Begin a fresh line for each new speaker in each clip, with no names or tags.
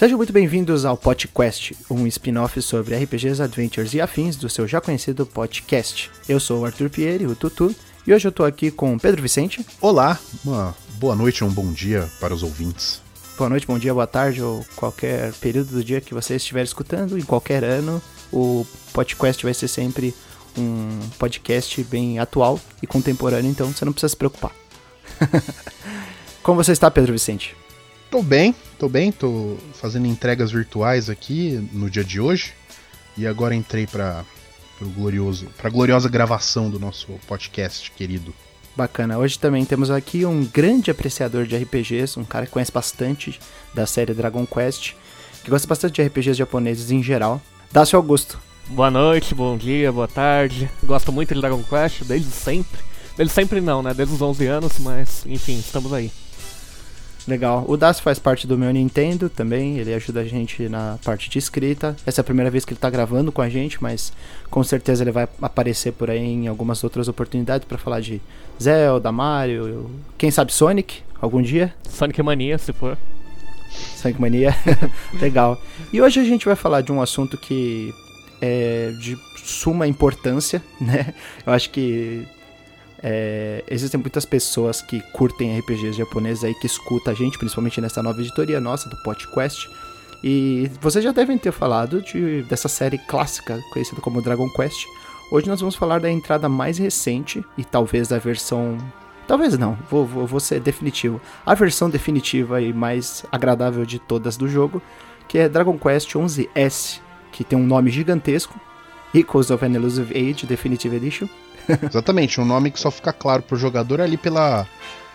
Sejam muito bem-vindos ao PodQuest, um spin-off sobre RPGs, Adventures e afins do seu já conhecido podcast. Eu sou o Arthur Pieri, o Tutu, e hoje eu tô aqui com o Pedro Vicente.
Olá, uma boa noite um bom dia para os ouvintes.
Boa noite, bom dia, boa tarde ou qualquer período do dia que você estiver escutando, em qualquer ano, o PodQuest vai ser sempre um podcast bem atual e contemporâneo, então você não precisa se preocupar. Como você está, Pedro Vicente?
Tô bem, tô bem, tô fazendo entregas virtuais aqui no dia de hoje. E agora entrei para o glorioso, pra gloriosa gravação do nosso podcast querido.
Bacana. Hoje também temos aqui um grande apreciador de RPGs, um cara que conhece bastante da série Dragon Quest, que gosta bastante de RPGs japoneses em geral. Dácio Augusto.
Boa noite, bom dia, boa tarde. Gosto muito de Dragon Quest, desde sempre. Desde sempre não, né? Desde os 11 anos, mas enfim, estamos aí.
Legal. O Das faz parte do meu Nintendo também, ele ajuda a gente na parte de escrita. Essa é a primeira vez que ele tá gravando com a gente, mas com certeza ele vai aparecer por aí em algumas outras oportunidades para falar de Zelda, Mario, quem sabe Sonic, algum dia.
Sonic Mania, se for.
Sonic Mania, legal. E hoje a gente vai falar de um assunto que é de suma importância, né? Eu acho que é, existem muitas pessoas que curtem RPGs japoneses aí, que escutam a gente, principalmente nessa nova editoria nossa, do PodQuest. E vocês já devem ter falado de, dessa série clássica, conhecida como Dragon Quest. Hoje nós vamos falar da entrada mais recente e talvez da versão. Talvez não, vou, vou, vou ser definitivo. A versão definitiva e mais agradável de todas do jogo, que é Dragon Quest 11S, que tem um nome gigantesco: Echoes of an Elusive Age Definitive Edition.
Exatamente, um nome que só fica claro pro jogador ali pela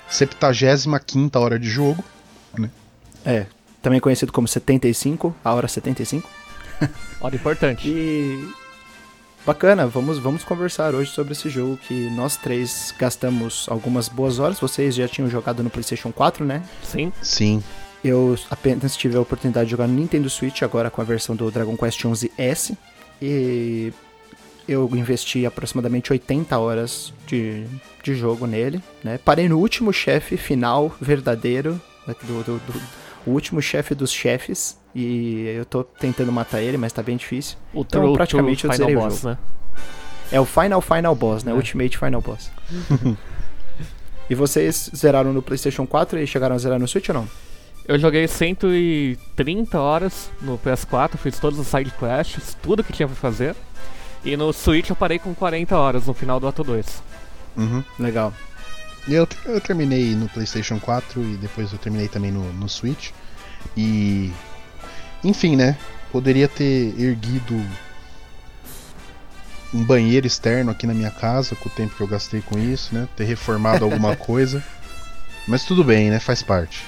75 hora de jogo. Né?
É, também conhecido como 75, a hora 75.
Hora importante.
E bacana, vamos, vamos conversar hoje sobre esse jogo que nós três gastamos algumas boas horas. Vocês já tinham jogado no PlayStation 4, né?
Sim.
Sim.
Eu apenas tive a oportunidade de jogar no Nintendo Switch agora com a versão do Dragon Quest 11S. E eu investi aproximadamente 80 horas de, de jogo nele, né? Parei no último chefe final verdadeiro, do, do, do o último chefe dos chefes, e eu tô tentando matar ele, mas tá bem difícil.
O
então,
true,
praticamente
true
eu zerei
final
o
boss,
jogo.
né?
É o Final Final Boss, né?
É.
Ultimate Final Boss. e vocês zeraram no PlayStation 4 e chegaram a zerar no Switch ou não?
Eu joguei 130 horas no PS4, fiz todos os side quests, tudo que tinha pra fazer. E no Switch eu parei com 40 horas no final do ato 2.
Uhum.
Legal.
E eu, eu terminei no PlayStation 4 e depois eu terminei também no, no Switch. E. Enfim, né? Poderia ter erguido um banheiro externo aqui na minha casa com o tempo que eu gastei com isso, né? Ter reformado alguma coisa. Mas tudo bem, né? Faz parte.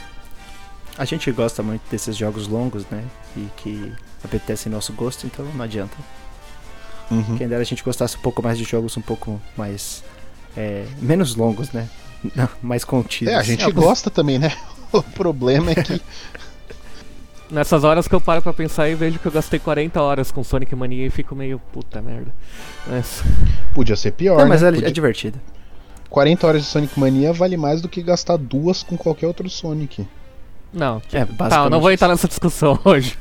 A gente gosta muito desses jogos longos, né? E que apetecem nosso gosto, então não adianta.
Uhum.
Quem dera a gente gostasse um pouco mais de jogos um pouco mais. é, menos longos, né? Não, mais contidos.
É, a gente gosta também, né? O problema é que.
Nessas horas que eu paro pra pensar e vejo que eu gastei 40 horas com Sonic Mania e fico meio puta merda. Mas,
Podia ser pior.
Não, mas
né?
é,
Podia-
é divertido.
40 horas de Sonic Mania vale mais do que gastar duas com qualquer outro Sonic.
Não,
É,
tá, eu não vou entrar nessa discussão hoje.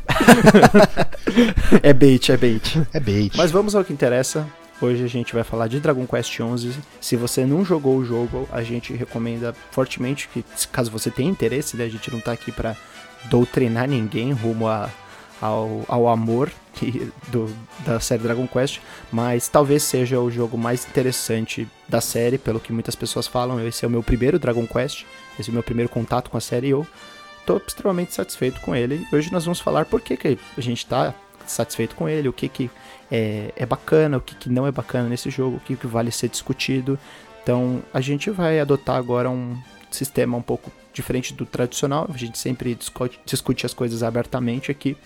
É bait, é bait.
É bait.
Mas vamos ao que interessa. Hoje a gente vai falar de Dragon Quest XI. Se você não jogou o jogo, a gente recomenda fortemente que, se- caso você tenha interesse, né, a gente não tá aqui pra doutrinar ninguém rumo a, ao, ao amor que- do, da série Dragon Quest, mas talvez seja o jogo mais interessante da série, pelo que muitas pessoas falam. Esse é o meu primeiro Dragon Quest, esse é o meu primeiro contato com a série e eu tô extremamente satisfeito com ele. Hoje nós vamos falar por que, que a gente tá satisfeito com ele, o que, que é, é bacana, o que, que não é bacana nesse jogo, o que, que vale ser discutido. Então a gente vai adotar agora um sistema um pouco diferente do tradicional, a gente sempre discute, discute as coisas abertamente aqui.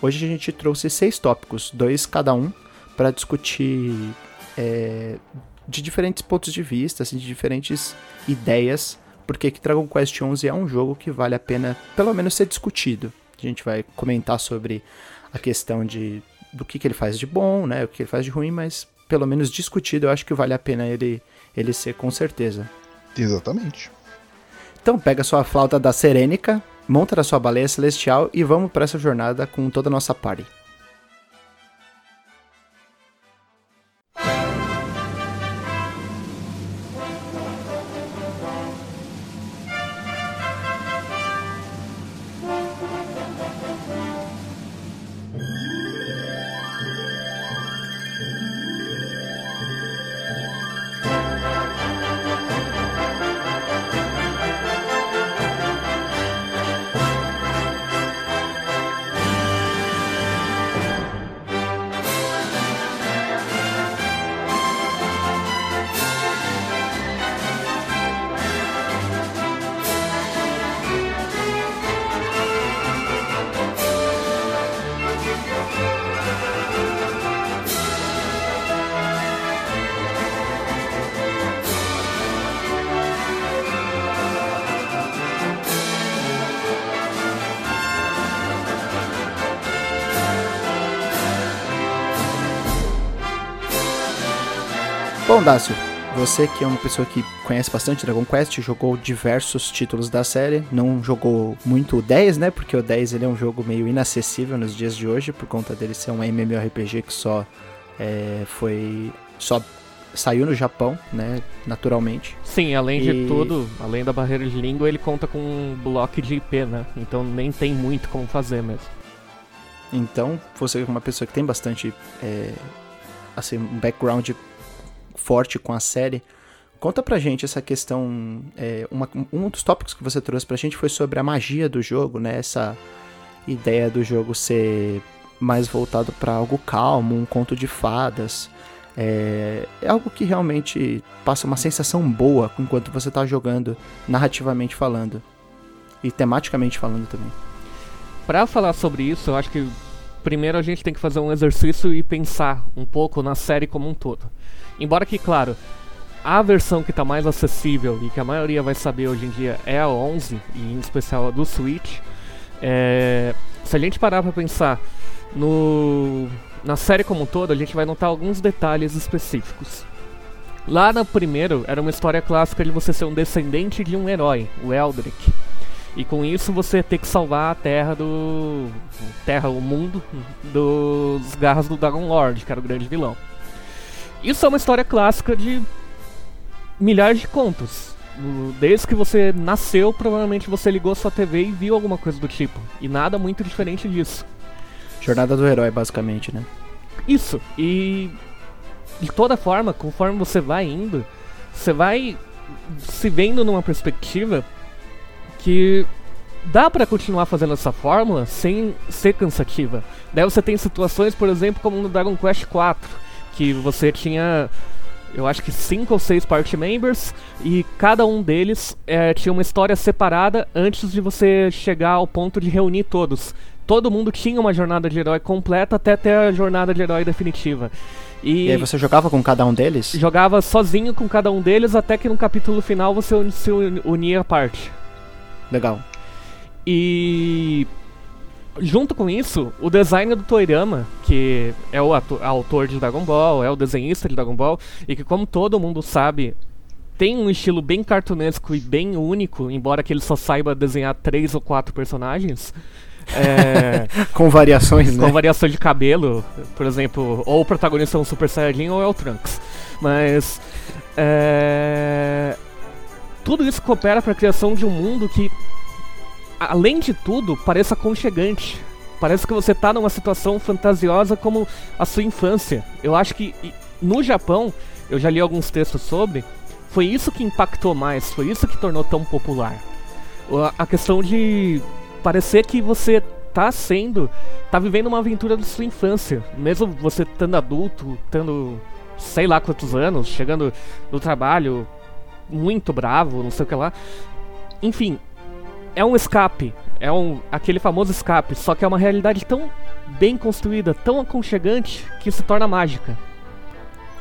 Hoje a gente trouxe seis tópicos, dois cada um, para discutir é, de diferentes pontos de vista, assim, de diferentes ideias, porque que Dragon Quest XI é um jogo que vale a pena, pelo menos, ser discutido. A gente vai comentar sobre a questão de do que, que ele faz de bom, né, o que ele faz de ruim, mas pelo menos discutido, eu acho que vale a pena ele, ele ser com certeza.
Exatamente.
Então pega sua flauta da Serênica, monta na sua baleia celestial e vamos para essa jornada com toda a nossa party. Bom, Dácio, você que é uma pessoa que conhece bastante Dragon Quest, jogou diversos títulos da série, não jogou muito o 10, né? Porque o 10 ele é um jogo meio inacessível nos dias de hoje, por conta dele ser um MMORPG que só é, foi. só saiu no Japão, né? Naturalmente.
Sim, além e... de tudo, além da barreira de língua, ele conta com um bloco de IP, né? Então nem tem muito como fazer mesmo.
Então, você é uma pessoa que tem bastante. É, assim, um background forte com a série. Conta pra gente essa questão. É, uma, um dos tópicos que você trouxe pra gente foi sobre a magia do jogo, né? Essa ideia do jogo ser mais voltado para algo calmo, um conto de fadas. É, é, algo que realmente passa uma sensação boa enquanto você tá jogando, narrativamente falando. E tematicamente falando também.
Para falar sobre isso, eu acho que primeiro a gente tem que fazer um exercício e pensar um pouco na série como um todo. Embora que, claro, a versão que está mais acessível e que a maioria vai saber hoje em dia é a 11, e em especial a do Switch, é, se a gente parar para pensar no, na série como um todo, a gente vai notar alguns detalhes específicos. Lá no primeiro, era uma história clássica de você ser um descendente de um herói, o Eldrick. E com isso você ter que salvar a Terra do. Terra, o mundo dos garras do Dragon Lord, que era o grande vilão. Isso é uma história clássica de milhares de contos. Desde que você nasceu, provavelmente você ligou sua TV e viu alguma coisa do tipo. E nada muito diferente disso.
Jornada do herói, basicamente, né?
Isso. E de toda forma, conforme você vai indo, você vai se vendo numa perspectiva que dá para continuar fazendo essa fórmula sem ser cansativa. Daí você tem situações, por exemplo, como no Dragon Quest 4 que você tinha eu acho que cinco ou seis party members e cada um deles é, tinha uma história separada antes de você chegar ao ponto de reunir todos. Todo mundo tinha uma jornada de herói completa até ter a jornada de herói definitiva.
E, e aí você jogava com cada um deles?
Jogava sozinho com cada um deles até que no capítulo final você se unia a parte.
Legal.
E junto com isso, o design do Toirama, que é o autor de Dragon Ball, é o desenhista de Dragon Ball, e que como todo mundo sabe, tem um estilo bem cartunesco e bem único, embora que ele só saiba desenhar três ou quatro personagens.
É, com variações,
né? Com variações de cabelo, por exemplo, ou o protagonista é um Super Saiyajin ou é o Trunks. Mas é, tudo isso coopera para a criação de um mundo que além de tudo, parece aconchegante. Parece que você tá numa situação fantasiosa como a sua infância. Eu acho que no Japão, eu já li alguns textos sobre, foi isso que impactou mais, foi isso que tornou tão popular. A questão de parecer que você tá sendo, tá vivendo uma aventura da sua infância, mesmo você estando adulto, estando sei lá quantos anos, chegando no trabalho muito bravo, não sei o que lá. Enfim, é um escape, é um aquele famoso escape, só que é uma realidade tão bem construída, tão aconchegante que se torna mágica.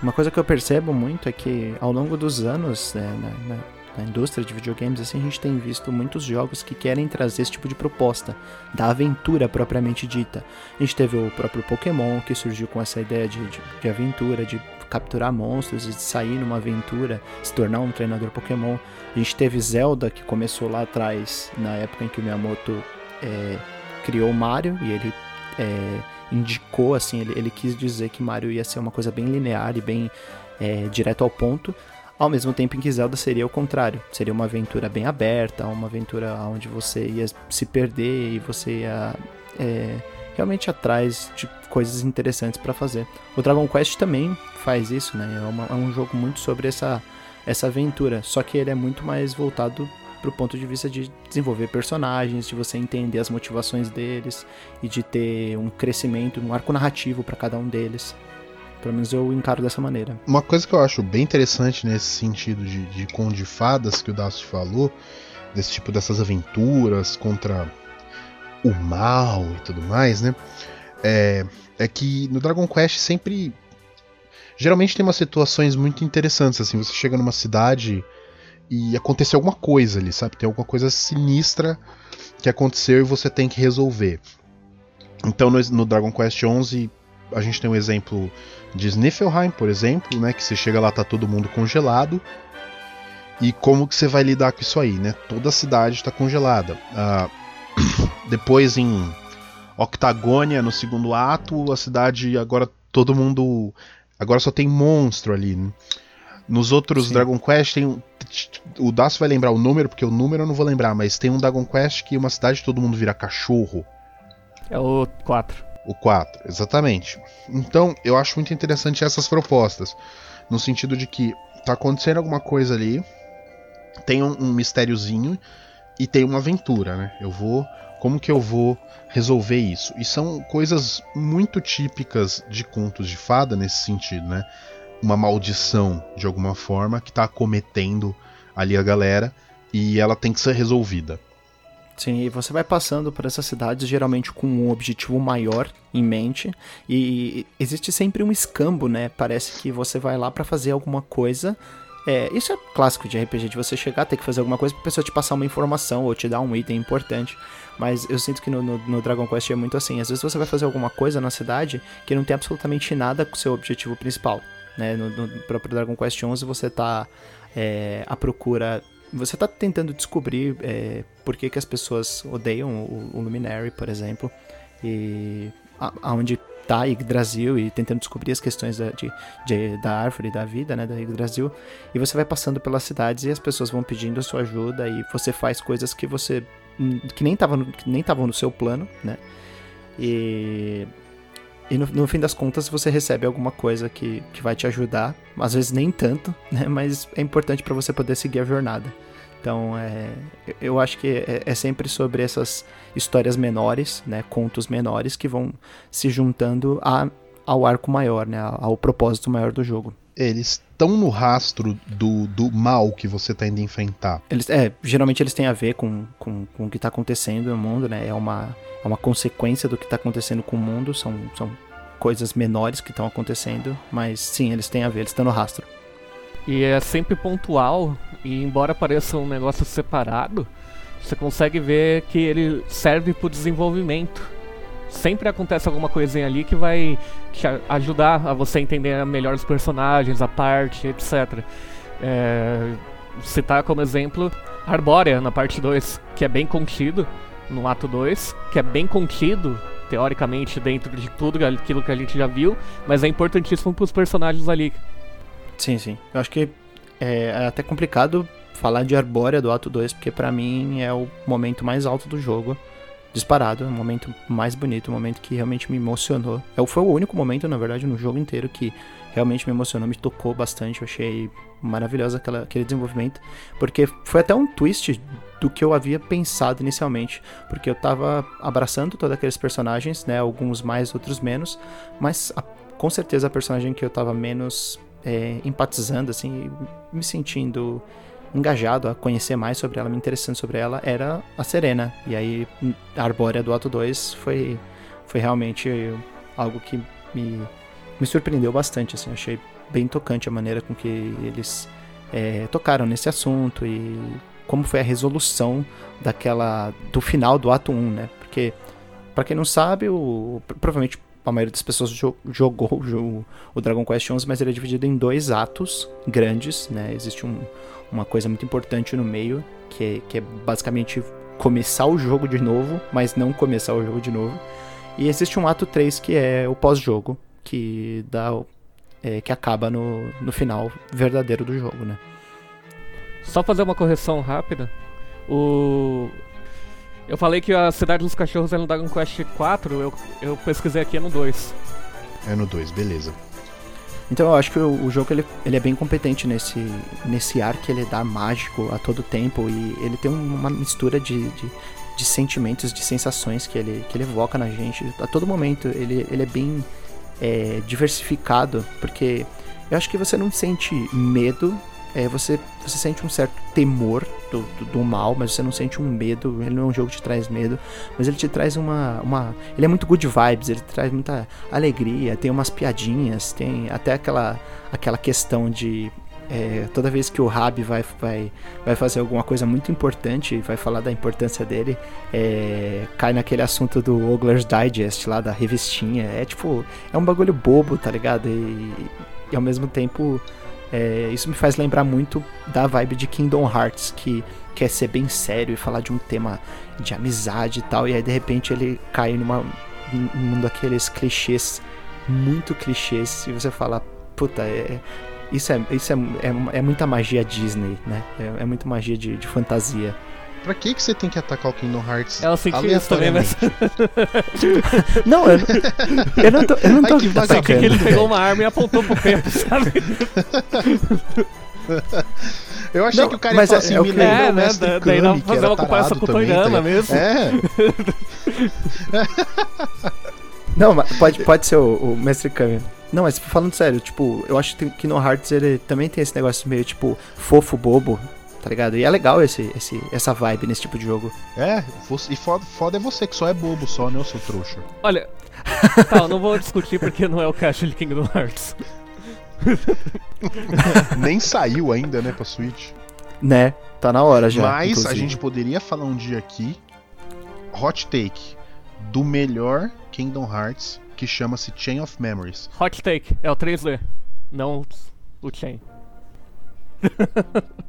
Uma coisa que eu percebo muito é que ao longo dos anos né, na, na, na, indústria de videogames, assim, a gente tem visto muitos jogos que querem trazer esse tipo de proposta, da aventura propriamente dita. A gente teve o próprio Pokémon, que surgiu com essa ideia de, de, de aventura, de capturar monstros e sair numa aventura, se tornar um treinador Pokémon. A gente teve Zelda, que começou lá atrás, na época em que o Miyamoto é, criou Mario, e ele é, indicou, assim, ele, ele, quis dizer que Mario ia ser uma coisa bem linear e bem é, direto ao ponto, ao mesmo tempo em que Zelda seria o contrário, seria uma aventura bem aberta, uma aventura onde você ia se perder e você ia é, realmente atrás de coisas interessantes para fazer. O Dragon Quest também faz isso, né? É, uma, é um jogo muito sobre essa, essa aventura, só que ele é muito mais voltado pro ponto de vista de desenvolver personagens, de você entender as motivações deles e de ter um crescimento, um arco narrativo para cada um deles. Pelo menos eu encaro dessa maneira.
Uma coisa que eu acho bem interessante nesse sentido de, de conto fadas que o Dust falou, desse tipo dessas aventuras contra o mal e tudo mais, né? É, é que no Dragon Quest sempre. Geralmente tem umas situações muito interessantes, assim, você chega numa cidade e aconteceu alguma coisa ali, sabe? Tem alguma coisa sinistra que aconteceu e você tem que resolver. Então no, no Dragon Quest XI a gente tem um exemplo de Sniffelheim, por exemplo, né? Que você chega lá, tá todo mundo congelado. E como que você vai lidar com isso aí, né? Toda a cidade está congelada. Uh, depois em Octagônia, no segundo ato, a cidade agora todo mundo. Agora só tem monstro ali. Né? Nos outros Sim. Dragon Quest tem. O Dacio vai lembrar o número, porque o número eu não vou lembrar, mas tem um Dragon Quest que uma cidade todo mundo vira cachorro.
É o 4.
O 4, exatamente. Então, eu acho muito interessante essas propostas. No sentido de que tá acontecendo alguma coisa ali, tem um, um mistériozinho e tem uma aventura, né? Eu vou. Como que eu vou resolver isso? E são coisas muito típicas de contos de fada nesse sentido, né? Uma maldição, de alguma forma, que tá acometendo ali a galera e ela tem que ser resolvida.
Sim, e você vai passando por essas cidades geralmente com um objetivo maior em mente e existe sempre um escambo, né? Parece que você vai lá para fazer alguma coisa. É, isso é clássico de RPG, de você chegar, ter que fazer alguma coisa pra pessoa te passar uma informação ou te dar um item importante. Mas eu sinto que no, no, no, Dragon Quest é muito assim. Às vezes você vai fazer alguma coisa na cidade que não tem absolutamente nada com o seu objetivo principal. Né? No, no próprio Dragon Quest XI você tá é, à procura você está tentando descobrir é, por que, que as pessoas odeiam o, o Luminary, por exemplo, e aonde está Yggdrasil e tentando descobrir as questões da, de, de, da árvore da vida, né, da Yggdrasil, e você vai passando pelas cidades e as pessoas vão pedindo a sua ajuda e você faz coisas que você que nem estavam nem estavam no seu plano, né? E e no, no, fim das contas você recebe alguma coisa que, que vai te ajudar, às vezes nem tanto, né? Mas é importante para você poder seguir a jornada. Então, é, eu acho que é, é, sempre sobre essas histórias menores, né? Contos menores que vão se juntando a, ao arco maior, né? Ao propósito maior do jogo.
Eles estão no rastro do, do mal que você está indo enfrentar.
Eles, é, geralmente eles têm a ver com, com, com o que está acontecendo no mundo, né? É uma, é uma consequência do que está acontecendo com o mundo. São, são coisas menores que estão acontecendo, mas sim, eles têm a ver, eles estão no rastro.
E é sempre pontual, e embora pareça um negócio separado, você consegue ver que ele serve para o desenvolvimento. Sempre acontece alguma coisinha ali que vai te ajudar a você entender melhor os personagens, a parte, etc. É, citar como exemplo Arbórea na parte 2, que é bem contido no ato 2, que é bem contido, teoricamente, dentro de tudo aquilo que a gente já viu, mas é importantíssimo para os personagens ali.
Sim, sim. Eu acho que é, é até complicado falar de Arbórea do ato 2, porque para mim é o momento mais alto do jogo. Disparado, é o momento mais bonito, o momento que realmente me emocionou. É, foi o único momento, na verdade, no jogo inteiro que realmente me emocionou, me tocou bastante. Eu achei maravilhoso aquela, aquele desenvolvimento, porque foi até um twist do que eu havia pensado inicialmente, porque eu tava abraçando todos aqueles personagens, né, alguns mais, outros menos, mas a, com certeza a personagem que eu tava menos é, empatizando, assim, me sentindo engajado a conhecer mais sobre ela, me interessando sobre ela, era a Serena. E aí a Arbórea do Ato 2 foi, foi realmente algo que me, me surpreendeu bastante, assim, achei bem tocante a maneira com que eles é, tocaram nesse assunto e como foi a resolução daquela do final do ato 1, né? Porque para quem não sabe, o, provavelmente a maioria das pessoas jo jogou o, o, Dragon Quest XI, mas ele é dividido em dois atos grandes, né? Existe um, uma coisa muito importante no meio, que é, que é basicamente começar o jogo de novo, mas não começar o jogo de novo. E existe um ato 3 que é o pós-jogo, que dá é, que acaba no, no final verdadeiro do jogo, né?
Só fazer uma correção rápida. O eu falei que a Cidade dos Cachorros é no Dragon Quest 4, eu, eu pesquisei aqui é no 2.
É no 2, beleza.
Então eu acho que o, o, jogo ele, ele é bem competente nesse, nesse ar que ele dá mágico a todo tempo e ele tem uma mistura de, de, de, sentimentos, de sensações que ele, que ele evoca na gente. A todo momento ele, ele é bem é, diversificado, porque eu acho que você não sente medo é, você, você sente um certo temor do, do, do, mal, mas você não sente um medo. Ele não é um jogo que te traz medo, mas ele te traz uma, uma. Ele é muito good vibes, ele traz muita alegria, tem umas piadinhas, tem até aquela, aquela questão de. É, toda vez que o Rabi vai, vai, vai fazer alguma coisa muito importante, vai falar da importância dele, é, cai naquele assunto do Ogler's Digest lá, da revistinha. É tipo, é um bagulho bobo, tá ligado? E, e ao mesmo tempo é, isso me faz lembrar muito da vibe de Kingdom Hearts, que quer ser bem sério e falar de um tema de amizade e tal, e aí de repente ele cai numa, num daqueles clichês, muito clichês, e você fala, puta, é, isso, é, isso é, é, é muita magia Disney, né? É, é muita magia de, de fantasia.
Pra que, que você tem que atacar o Kingdom Hearts?
Ela sentiu isso também, mas.
não, eu, eu não tô. Eu não tô Ai,
que atacando. que ele pegou uma arma e apontou pro peito, sabe?
Eu achei não, que o cara ia falar é, assim, é, me lembra
é, né? Da, daí não fazer uma comparação com o Toyama mesmo.
É.
não, mas pode, pode ser o, o Mestre Kami. Não, mas falando sério, tipo, eu acho que no Hearts ele também tem esse negócio meio, tipo, fofo, bobo, tá ligado? E é legal esse, esse, essa vibe nesse tipo de jogo.
É, e foda, foda é você, que só é bobo só, né, eu sou trouxa.
Olha, tá, eu não vou discutir porque não é o caixa de Kingdom Hearts.
Nem saiu ainda, né, pra Switch.
Né, tá na hora já.
Mas inclusive. a gente poderia falar um dia aqui, hot take, do melhor Kingdom Hearts, que chama-se Chain of Memories.
Hot take, é o 3D, não o Chain.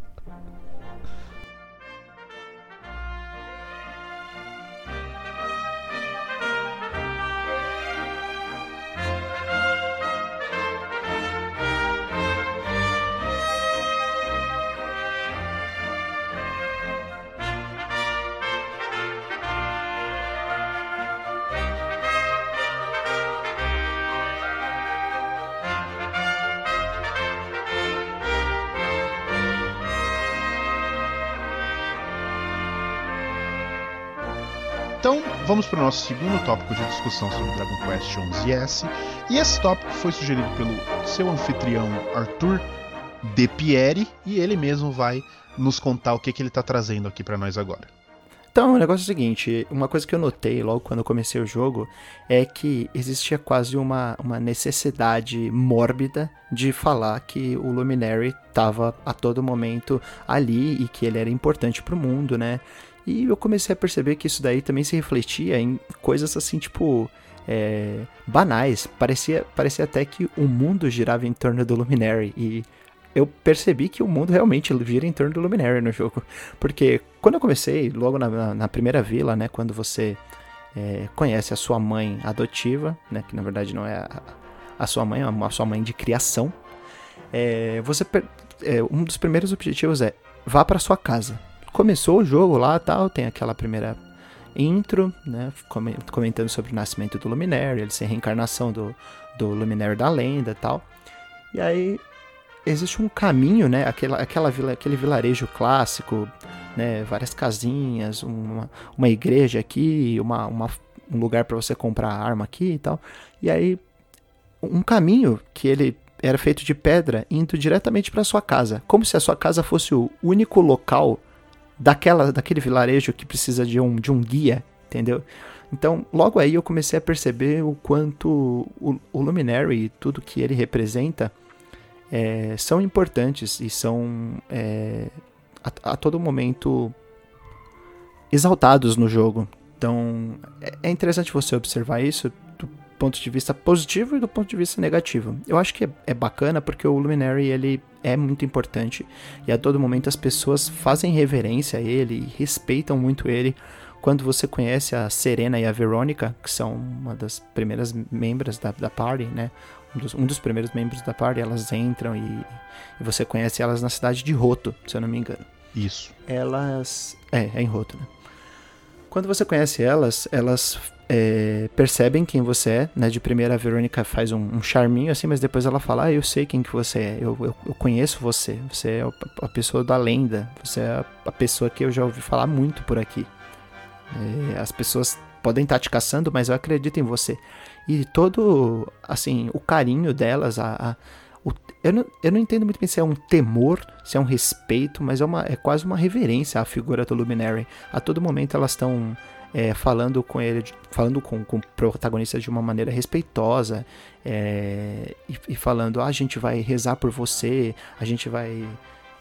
vamos para o nosso segundo tópico de discussão sobre Dragon Quest 11S. E esse tópico foi sugerido pelo seu anfitrião Arthur De Pieri e ele mesmo vai nos contar o que, que ele está trazendo aqui para nós agora.
Então, o negócio é o seguinte: uma coisa que eu notei logo quando eu comecei o jogo é que existia quase uma, uma necessidade mórbida de falar que o Luminary estava a todo momento ali e que ele era importante para o mundo, né? E eu comecei a perceber que isso daí também se refletia em coisas assim, tipo. É, banais. Parecia, parecia até que o mundo girava em torno do Luminary. E eu percebi que o mundo realmente gira em torno do Luminary no jogo. Porque quando eu comecei, logo na, na, primeira vila, né? Quando você é, conhece a sua mãe adotiva, né? Que na verdade não é a, a sua mãe, é a sua mãe de criação. É, você é, um dos primeiros objetivos é vá para sua casa começou o jogo lá tal, tem aquela primeira intro, né, comentando sobre o nascimento do Luminário, ele ser reencarnação do, do Luminário da lenda tal. E aí existe um caminho, né, aquela, aquela vila, aquele vilarejo clássico, né, várias casinhas, uma, uma igreja aqui, uma, uma um lugar para você comprar arma aqui e tal. E aí um caminho que ele era feito de pedra indo diretamente para sua casa, como se a sua casa fosse o único local daquela, daquele vilarejo que precisa de um, de um guia, entendeu? Então, logo aí eu comecei a perceber o quanto o, o Luminary e tudo que ele representa é, são importantes e são é, a, a, todo momento exaltados no jogo. Então, é, é interessante você observar isso ponto de vista positivo e do ponto de vista negativo. Eu acho que é, é bacana porque o Luminary ele é muito importante e a todo momento as pessoas fazem reverência a ele e respeitam muito ele. Quando você conhece a Serena e a Verônica, que são uma das primeiras membros da, da party, né? Um dos, um dos primeiros membros da party, elas entram e, e você conhece elas na cidade de Roto, se eu não me engano.
Isso.
Elas. É, é em Roto, né? Quando você conhece elas, elas é, percebem quem você é, né? De primeira a Verônica faz um, um, charminho assim, mas depois ela fala, ah, eu sei quem que você é, eu, eu, eu conheço você, você é a, pessoa da lenda, você é a, pessoa que eu já ouvi falar muito por aqui. É, as pessoas podem estar te caçando, mas eu acredito em você. E todo, assim, o carinho delas, a, a o, eu, não, eu não entendo muito bem se é um temor, se é um respeito, mas é, uma, é quase uma reverência à figura do Luminary. A todo momento elas estão é, falando com ele, falando com, com o protagonista de uma maneira respeitosa é, e, e, falando: ah, a gente vai rezar por você, a gente vai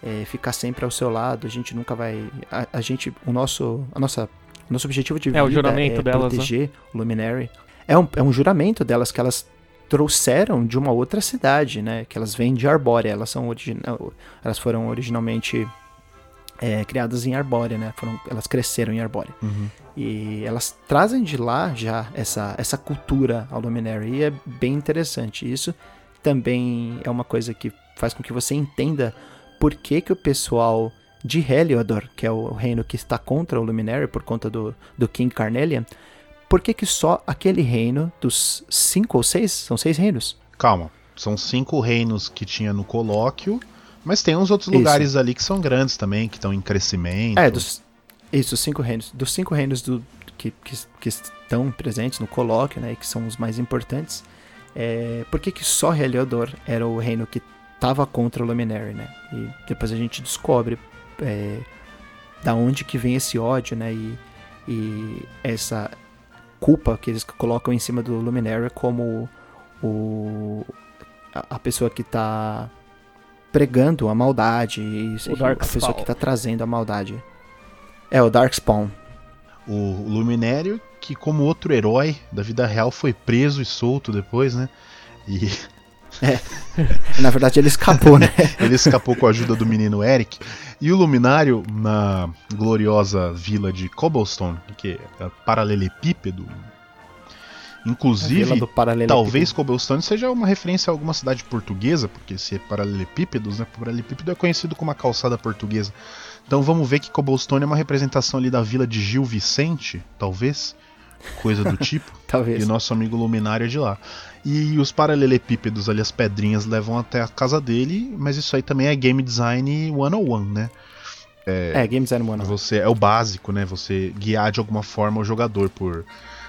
é, ficar sempre ao seu lado, a gente nunca vai. A, a gente, o nosso, a nossa, o nosso objetivo de vida
é, o juramento
é
delas, né?
proteger né? o Luminary. É um, é um juramento delas que elas trouxeram de uma outra cidade, né? Que elas vêm de Arbórea, elas são original, elas foram originalmente é, criadas em Arbórea, né? Foram, elas cresceram em Arbórea.
Uhum.
E elas trazem de lá já essa, essa cultura ao Luminary e é bem interessante. Isso também é uma coisa que faz com que você entenda por que, que o pessoal de Heliodor, que é o reino que está contra o Luminary por conta do, do King Carnelian, por que, que só aquele reino dos cinco ou seis? São seis reinos?
Calma. São cinco reinos que tinha no colóquio, mas tem uns outros isso. lugares ali que são grandes também, que estão em crescimento.
É, dos, isso, os cinco reinos. Dos cinco reinos do, que, que, que estão presentes no colóquio, né, que são os mais importantes, é, por que, que só Heliodor era o reino que estava contra o Luminary, né? E depois a gente descobre é, da onde que vem esse ódio, né? E, e essa culpa que eles colocam em cima do Luminary como o, a, a pessoa que está pregando a maldade,
Dark
a pessoa que está trazendo a maldade. É, o Darkspawn.
O Luminério, que como outro herói da vida real, foi preso e solto depois, né? E.
É. Na verdade, ele escapou, né?
ele escapou com a ajuda do menino Eric. E o Luminário, na gloriosa vila de Cobblestone, que é paralelepípedo. Inclusive, talvez Cobblestone seja uma referência a alguma cidade portuguesa, porque se é paralelepípedos, né? Paralelepípedo é conhecido como a calçada portuguesa. Então vamos ver que Cobblestone é uma representação ali da vila de Gil Vicente, talvez, coisa do tipo.
talvez.
E o nosso amigo Luminário é de lá. E os paralelepípedos ali, as pedrinhas, levam até a casa dele, mas isso aí também é game design 101, né?
É, é game design 101.
Você, é o básico, né? Você guiar de alguma forma o jogador por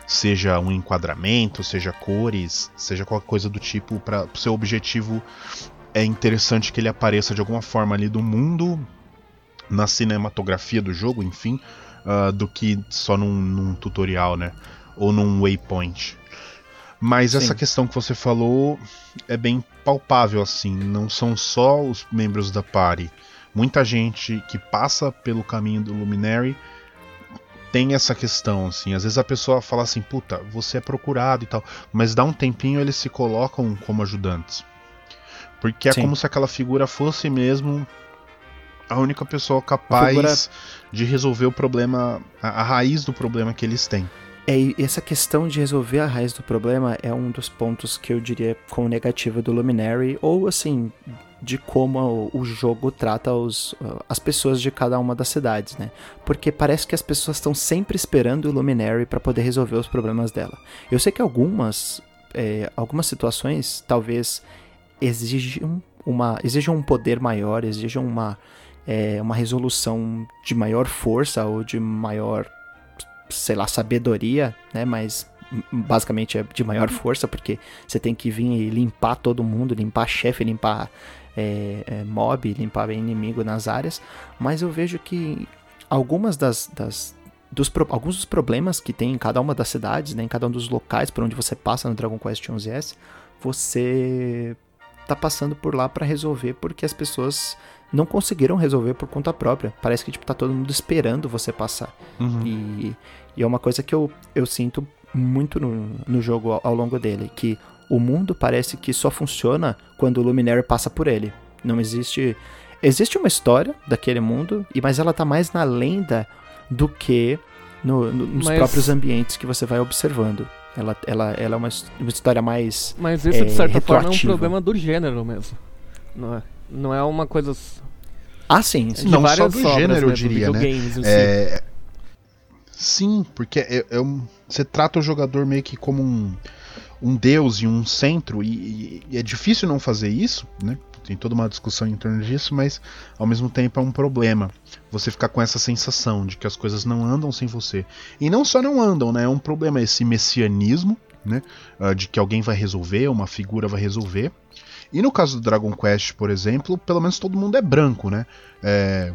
seja um enquadramento, seja cores, seja qualquer coisa do tipo, para o seu objetivo é interessante que ele apareça de alguma forma ali do mundo, na cinematografia do jogo, enfim, uh, do que só num, num, tutorial, né? Ou num waypoint. Mas Sim. essa questão que você falou é bem palpável, assim. Não são só os membros da party. Muita gente que passa pelo caminho do Luminary tem essa questão, assim. Às vezes a pessoa fala assim, puta, você é procurado e tal. Mas dá um tempinho eles se colocam como ajudantes. Porque é Sim. como se aquela figura fosse mesmo a única pessoa capaz figura... de resolver o problema, a, a, raiz do problema que eles têm.
É, e essa questão de resolver a raiz do problema é um dos pontos que eu diria como negativo do Luminary, ou assim, de como o jogo trata os, as pessoas de cada uma das cidades, né? Porque parece que as pessoas estão sempre esperando o Luminary para poder resolver os problemas dela. Eu sei que algumas, é, algumas situações talvez exijam uma exijam um poder maior, exijam uma é, uma resolução de maior força ou de maior, sei lá, sabedoria, né? Mas basicamente é de maior força, porque você tem que vir e limpar todo mundo, limpar chefe, limpar é, é, mob, limpar inimigo nas áreas. Mas eu vejo que algumas das, das dos alguns dos problemas que tem em cada uma das cidades, né, em cada um dos locais por onde você passa no Dragon Quest 11S, você tá passando por lá para resolver porque as pessoas não conseguiram resolver por conta própria. Parece que tipo, tá todo mundo esperando você passar.
Uhum.
E, E é uma coisa que eu, eu sinto muito no, no jogo ao, ao longo dele, que o mundo parece que só funciona quando o Luminary passa por ele. Não existe. Existe uma história daquele mundo, mas ela tá mais na lenda do que no, no, nos mas... próprios ambientes que você vai observando. Ela, ela, ela é uma, uma história mais.
Mas isso, é, de certa forma, é um problema do gênero mesmo. Não é, não é uma coisa.
Ah, sim. sim.
Não só do gênero, eu diria, né? É... Sim, porque é, é um... você trata o jogador meio que como um, um deus e um centro, e, e é difícil não fazer isso, né? tem toda uma discussão em torno disso, mas ao mesmo tempo é um problema você ficar com essa sensação de que as coisas não andam sem você. E não só não andam, né? É um problema esse messianismo, né? Uh, de que alguém vai resolver, uma figura vai resolver. E no caso do Dragon Quest, por exemplo, pelo menos todo mundo é branco, né? É,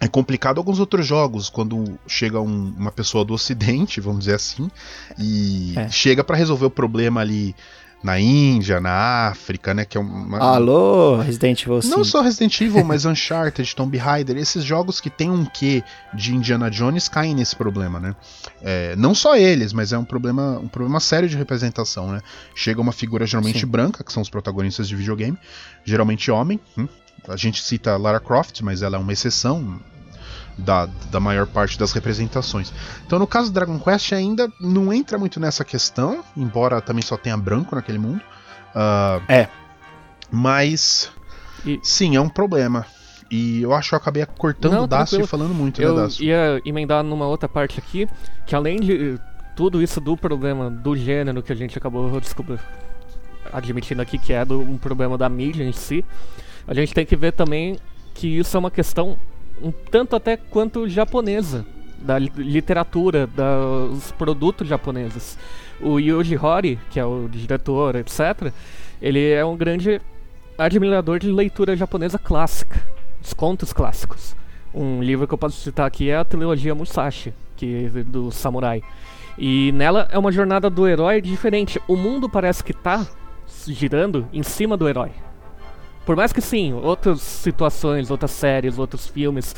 é complicado alguns outros jogos, quando chega um, uma pessoa do ocidente, vamos dizer assim, e é. chega para resolver o problema ali na Índia, na África, né? Que é uma...
Alô, Resident Evil 5.
Não só Resident Evil, mas Uncharted, Tomb Raider, esses jogos que tem um quê de Indiana Jones caem nesse problema, né? É, não só eles, mas é um problema, um problema sério de representação, né? Chega uma figura geralmente Sim. branca, que são os protagonistas de videogame, geralmente homem. Hum? A gente cita Lara Croft, mas ela é uma exceção da, da maior parte das representações. Então, no caso do Dragon Quest, ainda não entra muito nessa questão, embora também só tenha branco naquele mundo. Uh,
é.
Mas. E... Sim, é um problema. E eu acho que eu acabei cortando o Dacio e falando muito, eu né, Dacio?
ia emendar numa outra parte aqui, que além de tudo isso do problema do gênero que a gente acabou descobrindo, admitindo aqui que é do, um problema da mídia em si, a gente tem que ver também que isso é uma questão um tanto até quanto japonesa, da literatura, dos produtos japoneses. O Yuji Horii, que é o diretor, etc., ele é um grande admirador de leitura japonesa clássica, dos contos clássicos. Um livro que eu posso citar aqui é a trilogia Musashi, que é do samurai. E nela é uma jornada do herói diferente. O mundo parece que está girando em cima do herói. Por mais que sim, outras situações, outras séries, outros filmes,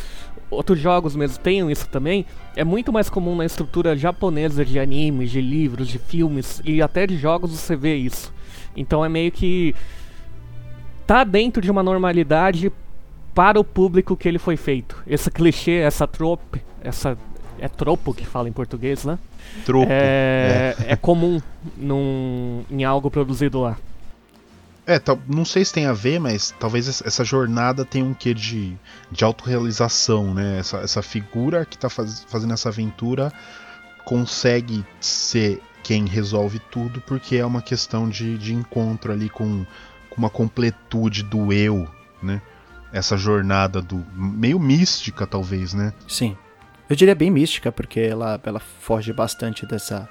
outros jogos mesmo tenham isso também, é muito mais comum na estrutura japonesa de animes, de livros, de filmes e até de jogos você vê isso. Então é meio que tá dentro de uma normalidade para o público que ele foi feito. Esse clichê, essa trope, essa é tropo que fala em português, né?
Tropo.
É, é. é comum num, em algo produzido lá.
É, não sei se tem a ver, mas talvez essa jornada tenha um quê de, de autorrealização, né? Essa, essa figura que está faz, fazendo essa aventura consegue ser quem resolve tudo porque é uma questão de, de encontro ali com, com uma completude do eu, né? Essa jornada do meio mística talvez, né?
Sim. Eu diria bem mística porque ela, ela foge bastante dessa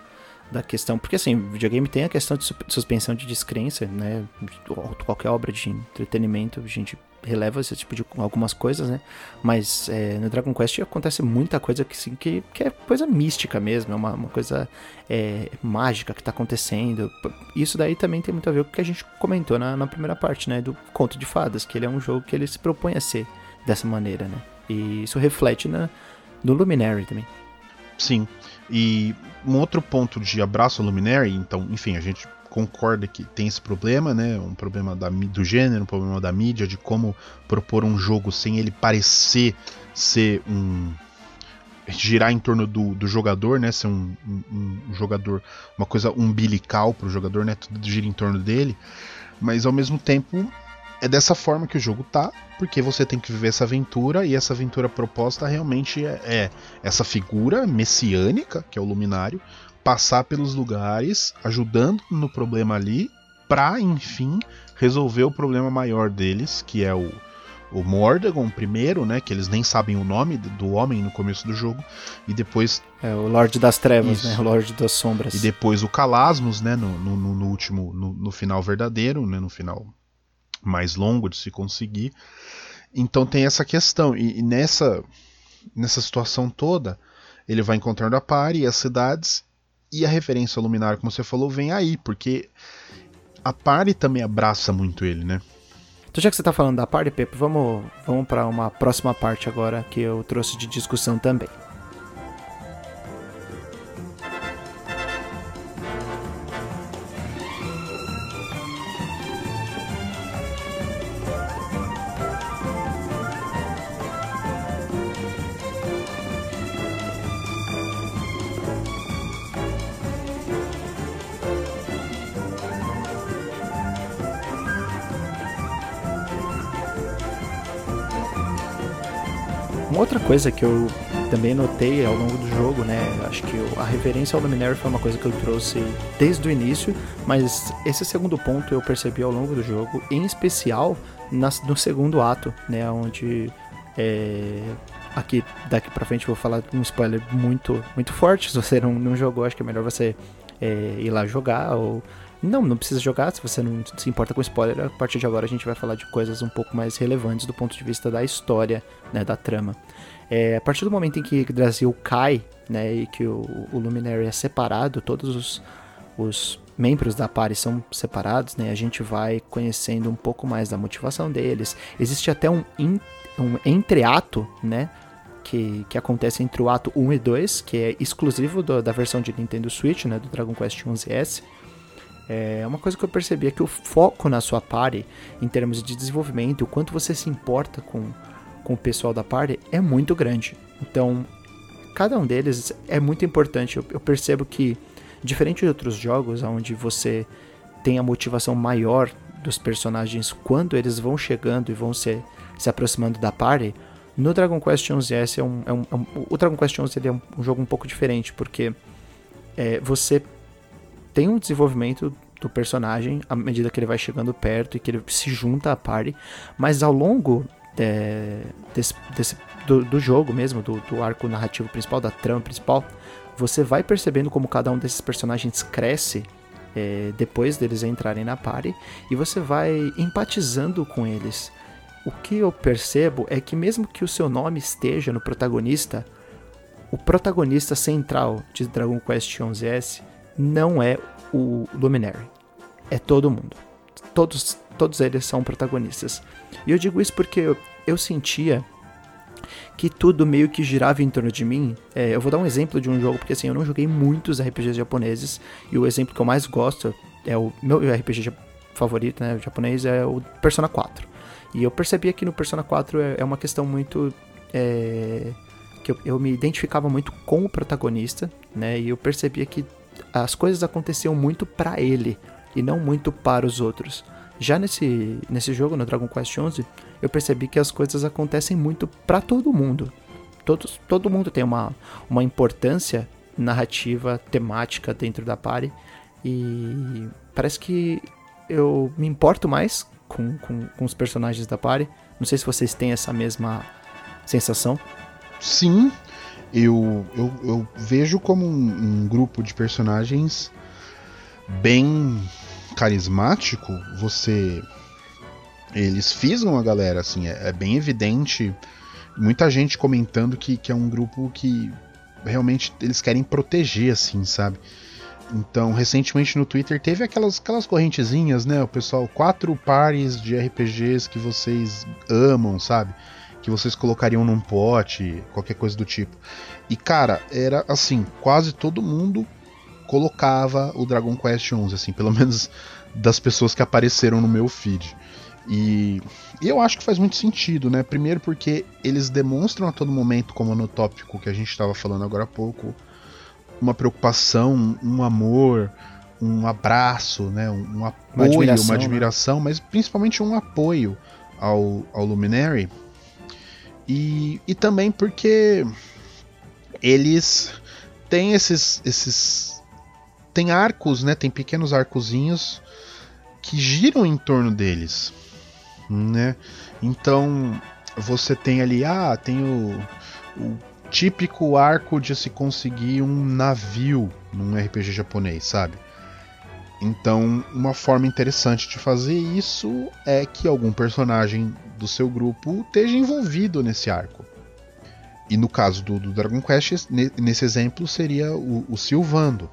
da questão, porque assim, videogame tem a questão de suspensão de descrença, né? Qualquer obra de entretenimento, a gente releva esse tipo de algumas coisas, né? Mas é, no Dragon Quest acontece muita coisa que, assim, que, que é coisa mística mesmo, é uma, uma coisa é, mágica que está acontecendo. Isso daí também tem muito a ver com o que a gente comentou na, na primeira parte, né? Do Conto de Fadas, que ele é um jogo que ele se propõe a ser dessa maneira, né? E isso reflete na, no Luminary também.
Sim. E um outro ponto de abraço ao Luminary, então, enfim, a gente concorda que tem esse problema, né? Um problema da, do gênero, um problema da mídia, de como propor um jogo sem ele parecer ser um. girar em torno do, do jogador, né? Ser um, um, um jogador, uma coisa umbilical para o jogador, né? Tudo gira em torno dele. Mas ao mesmo tempo é dessa forma que o jogo tá, porque você tem que viver essa aventura e essa aventura proposta realmente é, é essa figura messiânica, que é o Luminário, passar pelos lugares, ajudando no problema ali, pra enfim resolver o problema maior deles, que é o, o Mordagon primeiro, né? Que eles nem sabem o nome do homem no começo do jogo. E depois.
É, o Lorde das Trevas, Isso. né? O Lorde das Sombras.
E depois o Calasmos, né? No, no, no último. No, no, final verdadeiro, né? No final mais longo de se conseguir. Então tem essa questão. E, e nessa, nessa situação toda, ele vai encontrando a Pari e as cidades. E a referência ao Luminário, como você falou, vem aí, porque a Pari também abraça muito ele, né?
Então, já que você está falando da Pari, Pepe, vamos, vamos para uma próxima parte agora que eu trouxe de discussão também. Coisa que eu também notei ao longo do jogo, né? Acho que a referência ao Luminary foi uma coisa que eu trouxe desde o início, mas esse segundo ponto eu percebi ao longo do jogo, em especial no segundo ato, né? Onde é, aqui daqui para frente vou falar um spoiler muito muito forte. Se você não, não jogou, acho que é melhor você é, ir lá jogar ou não, não precisa jogar se você não se importa com spoiler. A partir de agora a gente vai falar de coisas um pouco mais relevantes do ponto de vista da história, né, da trama. É, a partir do momento em que Brasil cai, né, e que o, o Luminary é separado, todos os, os membros da party são separados, né, a gente vai conhecendo um pouco mais da motivação deles. Existe até um, in, um entreato, né, que, que acontece entre o ato 1 e 2, que é exclusivo do, da versão de Nintendo Switch, né, do Dragon Quest 11S. É uma coisa que eu percebi é que o foco na sua party, em termos de desenvolvimento, o quanto você se importa com, com o pessoal da party, é muito grande. Então, cada um deles é muito importante. Eu, eu percebo que, diferente de outros jogos, onde você tem a motivação maior dos personagens quando eles vão chegando e vão se, se aproximando da party, no Dragon Quest 11S é um, é um, é um o Dragon Quest 11 ele é um, um jogo um pouco diferente porque é, você tem um desenvolvimento do personagem à medida que ele vai chegando perto e que ele se junta à party, mas ao longo é, desse, desse do, do, jogo mesmo, do, do, arco narrativo principal, da trama principal, você vai percebendo como cada um desses personagens cresce é, depois deles entrarem na party e você vai empatizando com eles. O que eu percebo é que mesmo que o seu nome esteja no protagonista, o protagonista central de Dragon Quest 11S não é o Luminary. É todo mundo. Todos, todos eles são protagonistas. E eu digo isso porque eu, eu sentia que tudo meio que girava em torno de mim. É, eu vou dar um exemplo de um jogo, porque assim, eu não joguei muitos RPGs japoneses, e o exemplo que eu mais gosto é o meu RPG favorito, né, japonês, é o Persona 4. E eu percebia que no Persona 4 é, é uma questão muito. É, que eu, eu me identificava muito com o protagonista, né, e eu percebia que as coisas aconteciam muito para ele e não muito para os outros. Já nesse, nesse jogo, no Dragon Quest XI, eu percebi que as coisas acontecem muito para todo mundo. Todos, todo mundo tem uma, uma importância narrativa, temática dentro da party. E parece que eu me importo mais com, com, com os personagens da party. Não sei se vocês têm essa mesma sensação.
Sim, eu, eu, eu vejo como um, um grupo de personagens bem carismático. Você. Eles fisgam a galera, assim, é, é bem evidente. Muita gente comentando que, que é um grupo que realmente eles querem proteger, assim, sabe? Então, recentemente no Twitter teve aquelas, aquelas correntezinhas, né? O pessoal, quatro pares de RPGs que vocês amam, sabe? que vocês colocariam num pote, qualquer coisa do tipo. E cara, era assim, quase todo mundo colocava o Dragon Quest 11, assim, pelo menos das pessoas que apareceram no meu feed. E, e eu acho que faz muito sentido, né? Primeiro porque eles demonstram a todo momento, como no tópico que a gente estava falando agora há pouco, uma preocupação, um amor, um abraço, né? um, apoio, uma admiração, uma admiração né? mas principalmente um apoio ao, ao Luminary e, e também porque eles têm esses, esses. Tem arcos, né? Tem pequenos arcozinhos que giram em torno deles. Né? Então você tem ali, ah, tem o, o típico arco de se conseguir um navio num RPG japonês, sabe? Então, uma forma interessante de fazer isso é que algum personagem do seu grupo esteja envolvido nesse arco. E no caso do, do Dragon Quest, nesse exemplo, seria o, o Silvando.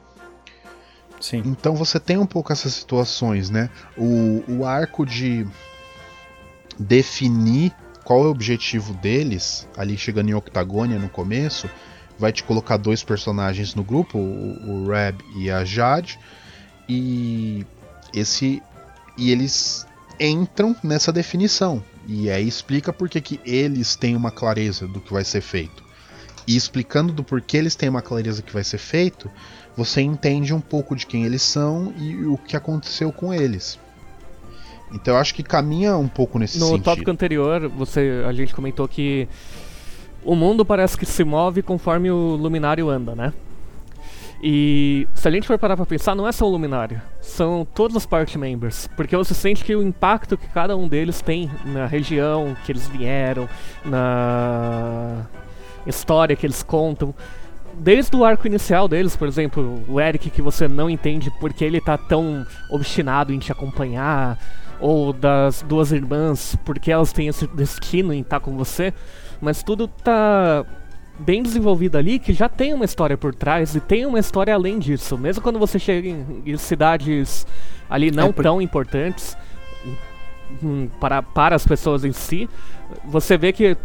Sim. Então você tem um pouco essas situações, né? O, o arco de definir qual é o objetivo deles, ali chegando em Octagônia no começo, vai te colocar dois personagens no grupo, o, o Reb e a Jade e esse e eles entram nessa definição. E aí explica por que, que eles têm uma clareza do que vai ser feito. E explicando do porquê eles têm uma clareza que vai ser feito, você entende um pouco de quem eles são e o que aconteceu com eles. Então eu acho que caminha um pouco nesse
no
sentido.
No tópico anterior, você, a gente comentou que o mundo parece que se move conforme o luminário anda, né? E se a gente for parar pra pensar, não é só o luminário, são todos os party members, porque você sente que o impacto que cada um deles tem na região que eles vieram, na história que eles contam, desde o arco inicial deles, por exemplo, o Eric que você não entende porque ele tá tão obstinado em te acompanhar, ou das duas irmãs porque elas têm esse destino em estar com você, mas tudo tá bem desenvolvido ali que já tem uma história por trás e tem uma história além disso. Mesmo quando você chega em, cidades ali não é por... tão importantes para, para as pessoas em si, você vê que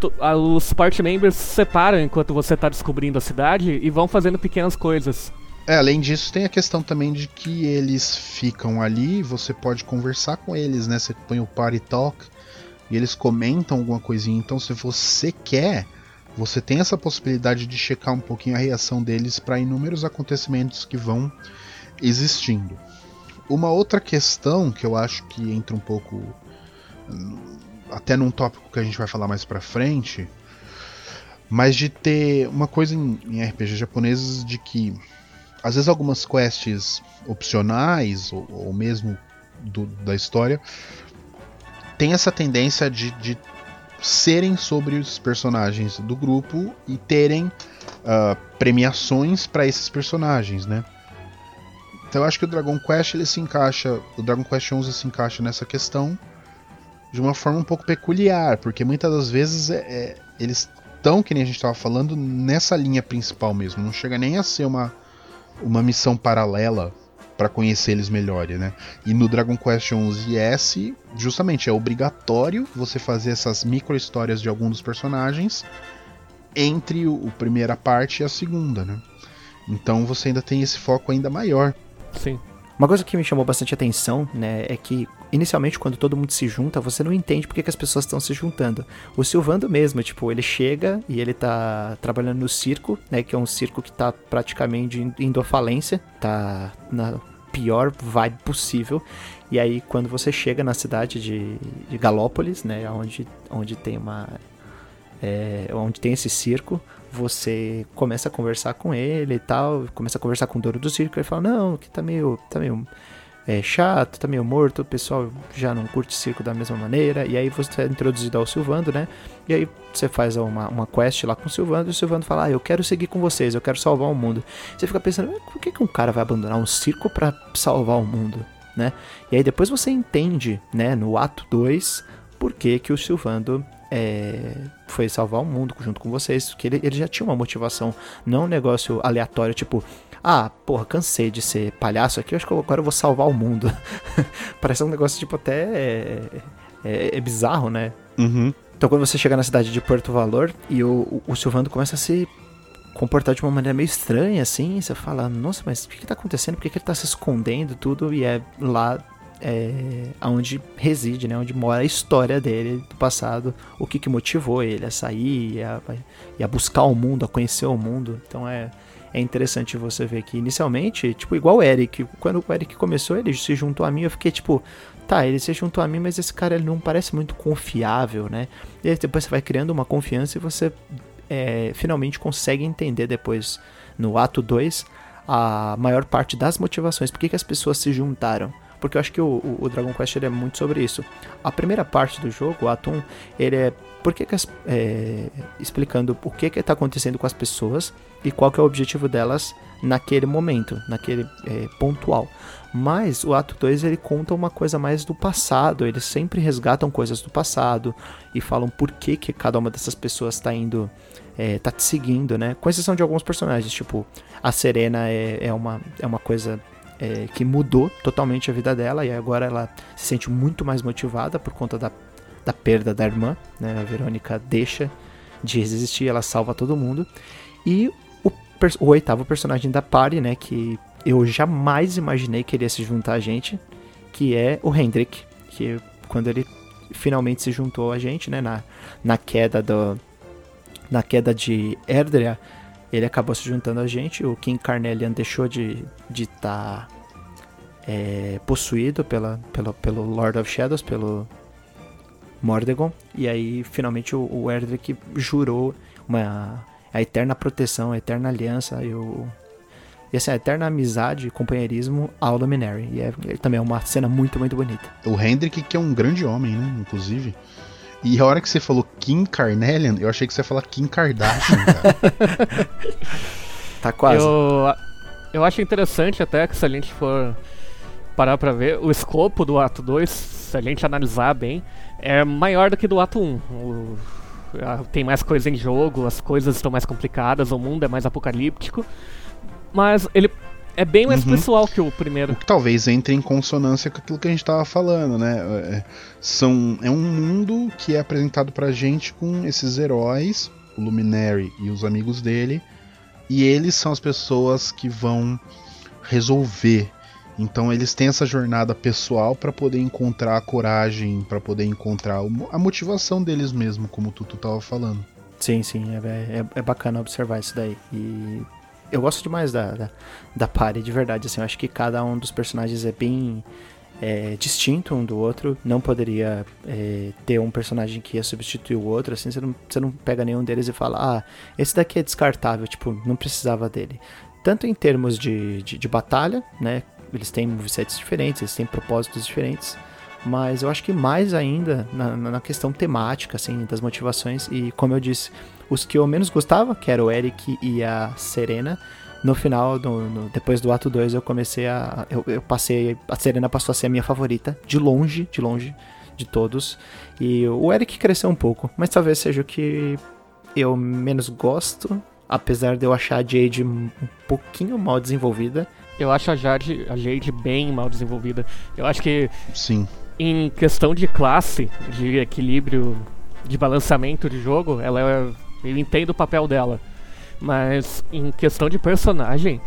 os party members se separam enquanto você está descobrindo a cidade e vão fazendo pequenas coisas.
É, além disso, tem a questão também de que eles ficam ali, você pode conversar com eles, né? Você põe o party talk e eles comentam alguma coisinha. Então, se você quer, você tem essa possibilidade de checar um pouquinho a reação deles para inúmeros acontecimentos que vão existindo. Uma outra questão que eu acho que entra um pouco até num tópico que a gente vai falar mais para frente, mas de ter uma coisa em, em RPG japoneses de que às vezes algumas quests opcionais ou, ou mesmo do, da história tem essa tendência de, de, serem sobre os personagens do grupo e terem uh, premiações para esses personagens, né? Então eu acho que o Dragon Quest ele se encaixa, o Dragon Quest 11 se encaixa nessa questão de uma forma um pouco peculiar, porque muitas das vezes é, é, eles estão, que nem a gente estava falando, nessa linha principal mesmo. Não chega nem a ser uma uma missão paralela para conhecer eles melhor, né? E no Dragon Quest 11 S, justamente é obrigatório você fazer essas micro histórias de algum dos personagens entre o, a primeira parte e a segunda, né? Então você ainda tem esse foco ainda maior.
Sim.
Uma coisa que me chamou bastante atenção, né, é que inicialmente quando todo mundo se junta, você não entende porque que as pessoas estão se juntando. O Silvando mesmo, tipo, ele chega e ele tá trabalhando no circo, né, que é um circo que tá praticamente indo à falência, tá na pior vibe possível. E aí quando você chega na cidade de, de Galópolis, né, onde, onde tem uma é, onde tem esse circo, você começa a conversar com ele e tal, começa a conversar com o dono do circo, ele fala, não, que tá meio, tá meio é, chato, tá meio morto, o pessoal já não curte circo da mesma maneira, e aí você é introduzido ao Silvando, né, e aí você faz uma, uma quest lá com o Silvando, e o Silvando fala, ah, eu quero seguir com vocês, eu quero salvar o mundo. Você fica pensando, por que, que um cara vai abandonar um circo para salvar o mundo, né? E aí depois você entende, né, no ato 2, por que que o Silvando é, foi salvar o mundo junto com vocês, que ele, ele já tinha uma motivação, não um negócio aleatório, tipo, ah, porra, cansei de ser palhaço aqui, acho que agora eu vou salvar o mundo. Parece um negócio, tipo, até é, é, é bizarro, né?
Uhum.
Então quando você chega na cidade de Porto Valor e o, o, o Silvando começa a se comportar de uma maneira meio estranha, assim, você fala, nossa, mas o que, que tá acontecendo? Por que, que ele tá se escondendo tudo? E é lá é, onde reside, né, onde mora a história dele do passado, o que, que motivou ele a sair e a, e a, buscar o mundo, a conhecer o mundo. Então é, é interessante você ver que inicialmente, tipo, igual o Eric, quando o Eric começou, ele se juntou a mim, eu fiquei tipo, tá, ele se juntou a mim, mas esse cara ele não parece muito confiável, né? E aí depois você vai criando uma confiança e você é, finalmente consegue entender depois, no ato 2, a maior parte das motivações, por que, que as pessoas se juntaram porque eu acho que o, o Dragon Quest é muito sobre isso. A primeira parte do jogo, o ato 1, ele é, por que que as, é explicando o que está acontecendo com as pessoas e qual que é o objetivo delas naquele momento, naquele é, pontual. Mas o ato 2 ele conta uma coisa mais do passado, eles sempre resgatam coisas do passado e falam por que, que cada uma dessas pessoas está indo é, tá te seguindo, né? Com exceção de alguns personagens, tipo, a Serena é, é, uma, é uma coisa é, que mudou totalmente a vida dela e agora ela se sente muito mais motivada por conta da, da perda da irmã. Né? A Verônica deixa de existir, ela salva todo mundo. E o, o oitavo personagem da party, né, que eu jamais imaginei que ele ia se juntar a gente, que é o Hendrik, que quando ele finalmente se juntou a gente, né, na, na queda do na queda de Erdrea, ele acabou se juntando a gente. O King Carnelian deixou de estar de tá, é, possuído pela, pelo Lord of Shadows, pelo Mordegon. E aí, finalmente, o, o Erdrick jurou uma a eterna proteção, a eterna aliança e o e assim, a eterna amizade e companheirismo ao Luminary. E é, é, também é uma cena muito, muito bonita.
O Hendrik, que é um grande homem, né? Inclusive. E a hora que você falou Kim Carnelian, eu achei que você ia falar Kim Kardashian, cara.
tá quase.
Eu, eu acho interessante até que se a gente for parar pra ver, o escopo do ato 2, se a gente analisar bem, é maior do que do ato 1. Um. O, tem mais coisa em jogo, as coisas estão mais complicadas, o mundo é mais apocalíptico. Mas ele é bem mais uhum. pessoal que o primeiro. O
que talvez entre em consonância com aquilo que a gente estava falando, né? É, são, é um mundo que é apresentado pra gente com esses heróis, o Luminary e os amigos dele, e eles são as pessoas que vão resolver. Então eles têm essa jornada pessoal para poder encontrar a coragem, para poder encontrar a motivação deles mesmo, como o Tutu tava falando.
Sim, sim, é, é, é bacana observar isso daí. E eu gosto demais da, da, da de verdade. Assim, eu acho que cada um dos personagens é bem é, distinto um do outro. Não poderia é, ter um personagem que ia substituir o outro. Assim, você não, você não pega nenhum deles e fala, ah, esse daqui é descartável. Tipo, não precisava dele. Tanto em termos de, de, de batalha, né? Eles têm movesets diferentes, eles têm propósitos diferentes. Mas eu acho que mais ainda na, na questão temática, assim, das motivações. E como eu disse, os que eu menos gostava, que era o Eric e a Serena, no final, no, no, depois do ato 2, eu comecei a. Eu, eu, passei. A Serena passou a ser a minha favorita, de longe, de longe, de todos. E o Eric cresceu um pouco, mas talvez seja o que eu menos gosto, apesar de eu achar a Jade um pouquinho mal desenvolvida.
Eu acho a Jade, a Jade bem mal desenvolvida. Eu acho que.
Sim.
Em questão de classe, de equilíbrio, de balanceamento de jogo, ela é eu entendo o papel dela. Mas em questão de personagem,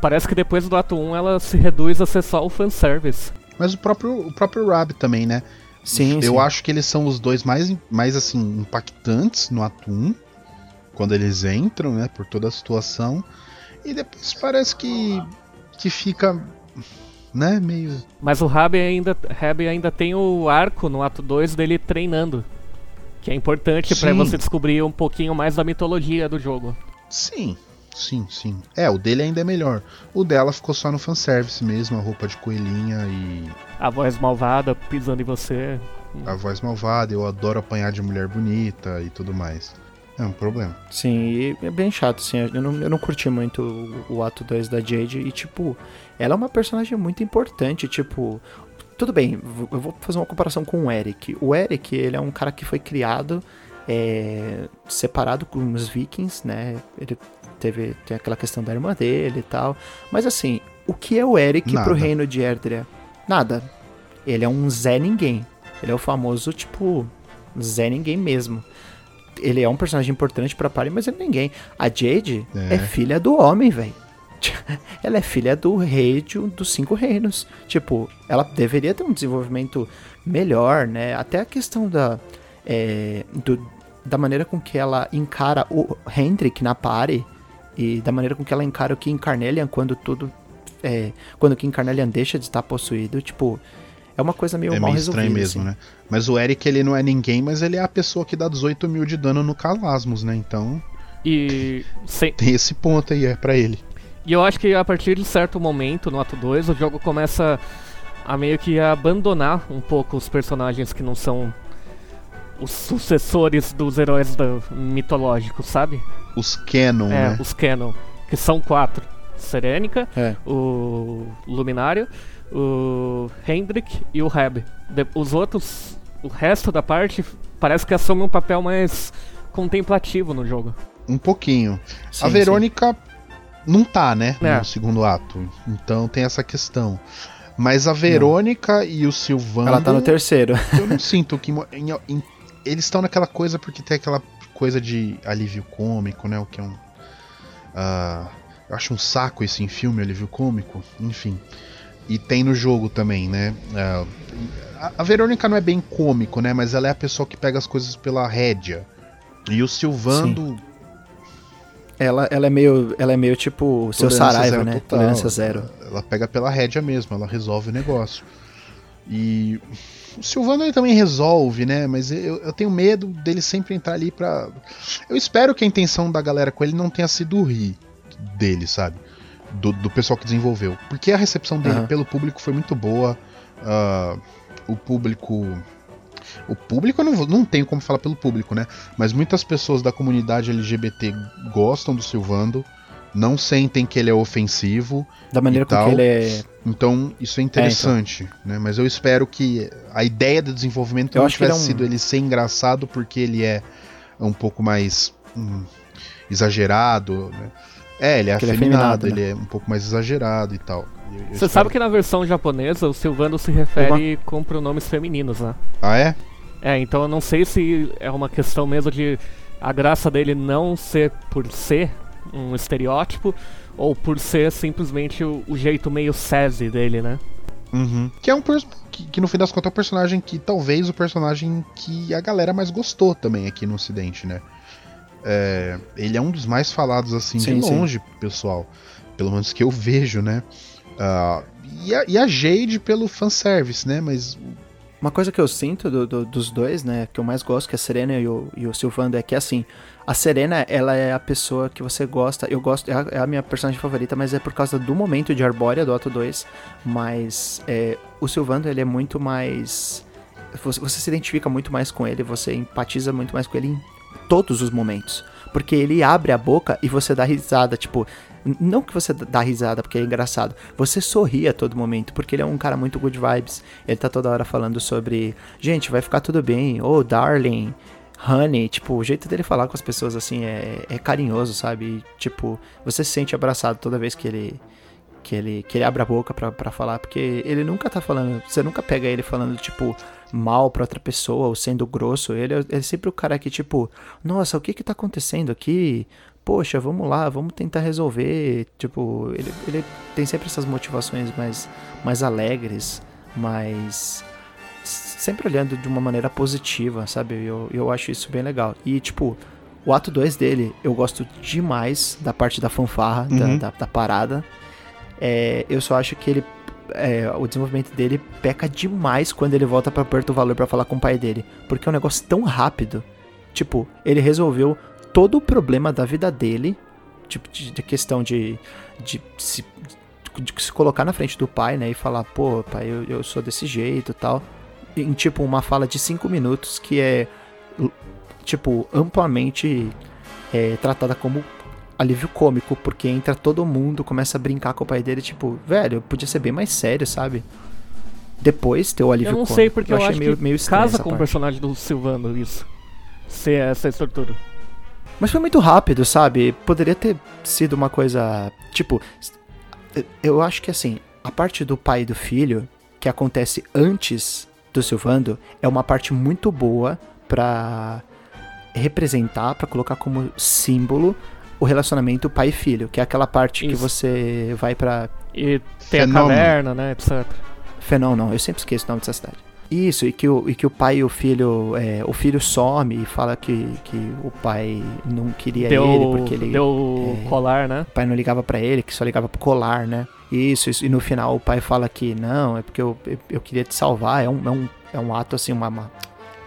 parece que depois do ato 1 ela se reduz a ser só o fanservice.
Mas o próprio, o próprio Rab também, né?
Sim,
Eu
sim.
acho que eles são os dois mais, mais assim, impactantes no ato 1. Quando eles entram, né? Por toda a situação. E depois parece que, que fica né, meio.
Mas o Rab ainda, Rab ainda tem o arco no ato 2 dele treinando. Que é importante para você descobrir um pouquinho mais da mitologia do jogo.
Sim, sim, sim. É, o dele ainda é melhor. O dela ficou só no fanservice mesmo, a roupa de coelhinha e.
A voz malvada pisando em você.
A voz malvada, eu adoro apanhar de mulher bonita e tudo mais. É um problema.
Sim, e é bem chato, assim. Eu não, eu não curti muito o, o ato 2 da Jade. E, tipo, ela é uma personagem muito importante. Tipo, tudo bem, eu vou fazer uma comparação com o Eric. O Eric, ele é um cara que foi criado é, separado com os vikings, né? Ele teve tem aquela questão da irmã dele e tal. Mas assim, o que é o Eric Nada. pro reino de Erdria? Nada. Ele é um Zé Ninguém. Ele é o famoso, tipo, Zé Ninguém mesmo. Ele é um personagem importante pra party, mas ele é ninguém. A Jade é, é filha do homem, velho. ela é filha do rei de, dos cinco reinos. Tipo, ela deveria ter um desenvolvimento melhor, né? Até a questão da, é, do, da maneira com que ela encara o Hendrik na party e da maneira com que ela encara o Kim Carnelian quando tudo. É, quando o Kim Carnelian deixa de estar possuído, tipo. É uma coisa meio
é
mal
meio
resolvida.
estranho mesmo,
assim.
né? Mas o Eric, ele não é ninguém, mas ele é a pessoa que dá 18 mil de dano no Calasmos, né? Então.
E. Sem...
Tem esse ponto aí, é para ele.
E eu acho que a partir de certo momento, no ato 2, o jogo começa a meio que abandonar um pouco os personagens que não são os sucessores dos heróis do, mitológicos, sabe?
Os canon,
é,
né?
os canon, que são quatro. Serenica,
é.
o Luminário, o Hendrik e o Reb. os outros, o resto da parte, parece que assume um papel mais contemplativo no jogo.
Um pouquinho. Sim, a Verônica sim não tá, né? É. No segundo ato. Então tem essa questão. Mas a Verônica não. e o Silvano.
Ela tá no terceiro.
Eu não sinto que. Em, em, eles estão naquela coisa porque tem aquela coisa de alívio cômico, né? O que é um. Uh, eu acho um saco esse em filme, alívio cômico. Enfim. E tem no jogo também, né? Uh, a, a Verônica não é bem cômico, né? Mas ela é a pessoa que pega as coisas pela rédea. E o Silvando. Sim
ela, ela, é meio, ela é meio tipo seu Saraiva, né?
Total.
Tolerância zero.
Ela pega pela rédea mesmo, ela resolve o negócio. E o Silvano ele também resolve, né? Mas eu, eu tenho medo dele sempre entrar ali pra. Eu espero que a intenção da galera com ele não tenha sido rir dele, sabe? Do, do pessoal que desenvolveu. Porque a recepção dele
Aham.
pelo público foi muito boa. ah, o público. O público eu não, não tenho como falar pelo público, né? Mas muitas pessoas da comunidade LGBT gostam do Silvando, não sentem que ele é ofensivo.
Da maneira com
tal.
que ele é.
Então, isso é interessante, né? Mas eu espero que a ideia do desenvolvimento
Eu
não
ele
tivesse
é um-
sido ele ser engraçado porque ele é um pouco mais hum, exagerado, né? É, ele é
Que ele é
afeminado,
afeminado,
ele é um pouco mais exagerado e tal. Eu- eu
Você
espero-
sabe que na versão japonesa o Silvando se refere com pronomes femininos, né?
Ah, é?
É, então eu não sei se é uma questão mesmo de a graça dele não ser por ser um estereótipo ou por ser simplesmente o, o jeito meio sassy dele, né?
Uhum. Que é um pers- que, que no fim das contas é um personagem que talvez o personagem que a galera mais gostou também aqui no ocidente, né? É, ele é um dos mais falados assim
Sim,
de
sim.
longe, pessoal. Pelo menos que eu vejo, né? Ah, e, a, e a Jade pelo fanservice, né? Mas
Uma coisa que eu sinto do- do- dos dois, né, que eu mais gosto, que é a Serena e o, e o Silvando, é que assim, a Serena, ela é a pessoa que você gosta, eu gosto, é a, é a minha personagem favorita, mas é por causa do momento de Arbórea do Ato 2, mas é, o Silvando, ele é muito mais... Você, você se identifica muito mais com ele, você empatiza muito mais com ele em todos os momentos. Porque ele abre a boca e você dá risada, tipo, não que você dá risada porque é engraçado, você sorri a todo momento, porque ele é um cara muito good vibes. Ele tá toda hora falando sobre, gente, vai ficar tudo bem, oh, darling, honey, tipo, o jeito dele falar com as pessoas assim é, é carinhoso, sabe? E, tipo, você se sente abraçado toda vez que ele que ele, que ele abre a boca pra falar, porque ele nunca tá falando, você nunca pega ele falando, tipo, mal pra outra pessoa ou sendo grosso. Ele, é- ele é sempre o cara que, tipo, nossa, o que que tá acontecendo aqui? Poxa, vamos lá, vamos tentar resolver. Tipo, ele, ele tem sempre essas motivações mais, mais alegres, mais. sempre olhando de uma maneira positiva, sabe? Eu, eu acho isso bem legal. E, tipo, o ato 2 dele, eu gosto demais da parte da fanfarra, da,
Uhum.
da, da parada. É, eu só acho que ele. é, o desenvolvimento dele peca demais quando ele volta pra Porto Valor pra falar com o pai dele. Porque é um negócio tão rápido. Tipo, ele resolveu todo o problema da vida dele. Tipo, de, de questão de, de, se, de se colocar na frente do pai, né? E falar, pô, pai, eu, eu sou desse jeito e tal. Em tipo, uma fala de cinco minutos que é, tipo, amplamente é, tratada como alívio cômico, porque entra todo mundo, começa a brincar com o pai dele, tipo, velho, podia ser bem mais sério, sabe? Depois ter o alívio
Eu não
cômico.
sei, porque eu,
achei
acho
meio,
que
meio
casa com o
parte.
personagem do Silvano isso. Ser essa estrutura.
Mas foi muito rápido, sabe? Poderia ter sido uma coisa. Tipo, eu acho que assim, a parte do pai e do filho, que acontece antes do Silvando, é uma parte muito boa pra representar, pra colocar como símbolo o relacionamento pai e filho, que é aquela parte que
Isso.
você vai pra.
E tem a
Fenômeno.
caverna, né, etc.
Fenão, não, eu sempre esqueço o nome dessa cidade. Isso, e que o, e que o pai e o filho. é, o filho some e fala que, que o pai não queria
Deu,
ele porque ele.
deu o
é,
colar, né?
o pai não ligava pra ele, que só ligava pro colar, né? Isso, isso, e no final o pai fala que não, é porque eu, eu, eu queria te salvar. É um, é um, é um ato assim, uma, uma-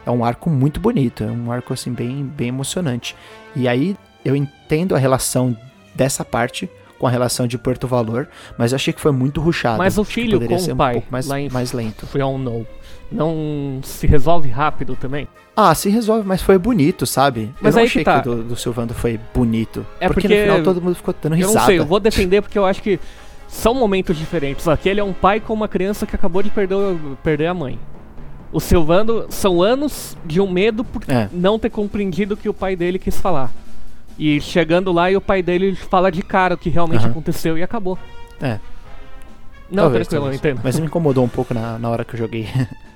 é um arco muito bonito, é um arco assim bem, bem emocionante. E aí eu entendo a relação dessa parte com a relação de Porto Valor, mas eu achei que foi muito ruchado.
Mas o filho com o
um
pai,
pouco mais,
lá em
mais lento.
From No, não se resolve rápido também?
Ah, se resolve, mas foi bonito, sabe?
Mas
eu não
aí que
achei
tá.
que o do, do Silvando foi bonito.
É
porque,
porque
no final todo mundo ficou dando
Eu
risada.
não sei, eu vou defender porque eu acho que são momentos diferentes. Aquele é um pai com uma criança que acabou de perder, perder a mãe. O Silvando são anos de um medo por
É.
não ter compreendido o que o pai dele quis falar. E chegando lá e o pai dele fala de cara o que realmente
Aham.
aconteceu e acabou.
É.
Não,
Talvez,
tranquilo, eu
talvez.
entendo.
Mas me incomodou um pouco na, na hora que eu joguei.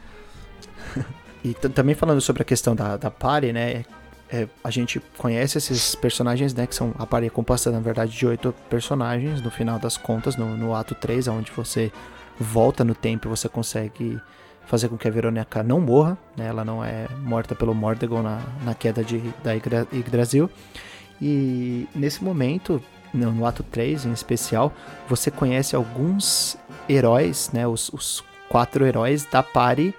e também falando sobre a questão da, da party, né? é, a gente conhece esses personagens, né? Que são a party é composta, na verdade, de oito personagens, no final das contas, no, no ato 3, onde você volta no tempo e você consegue fazer com que a Verônica não morra, né? Ela não é morta pelo Mordegon na, na queda de, da Yggdra- Yggdrasil. E nesse momento, no, no ato 3 em especial, você conhece alguns heróis, né? Os, os quatro heróis da pare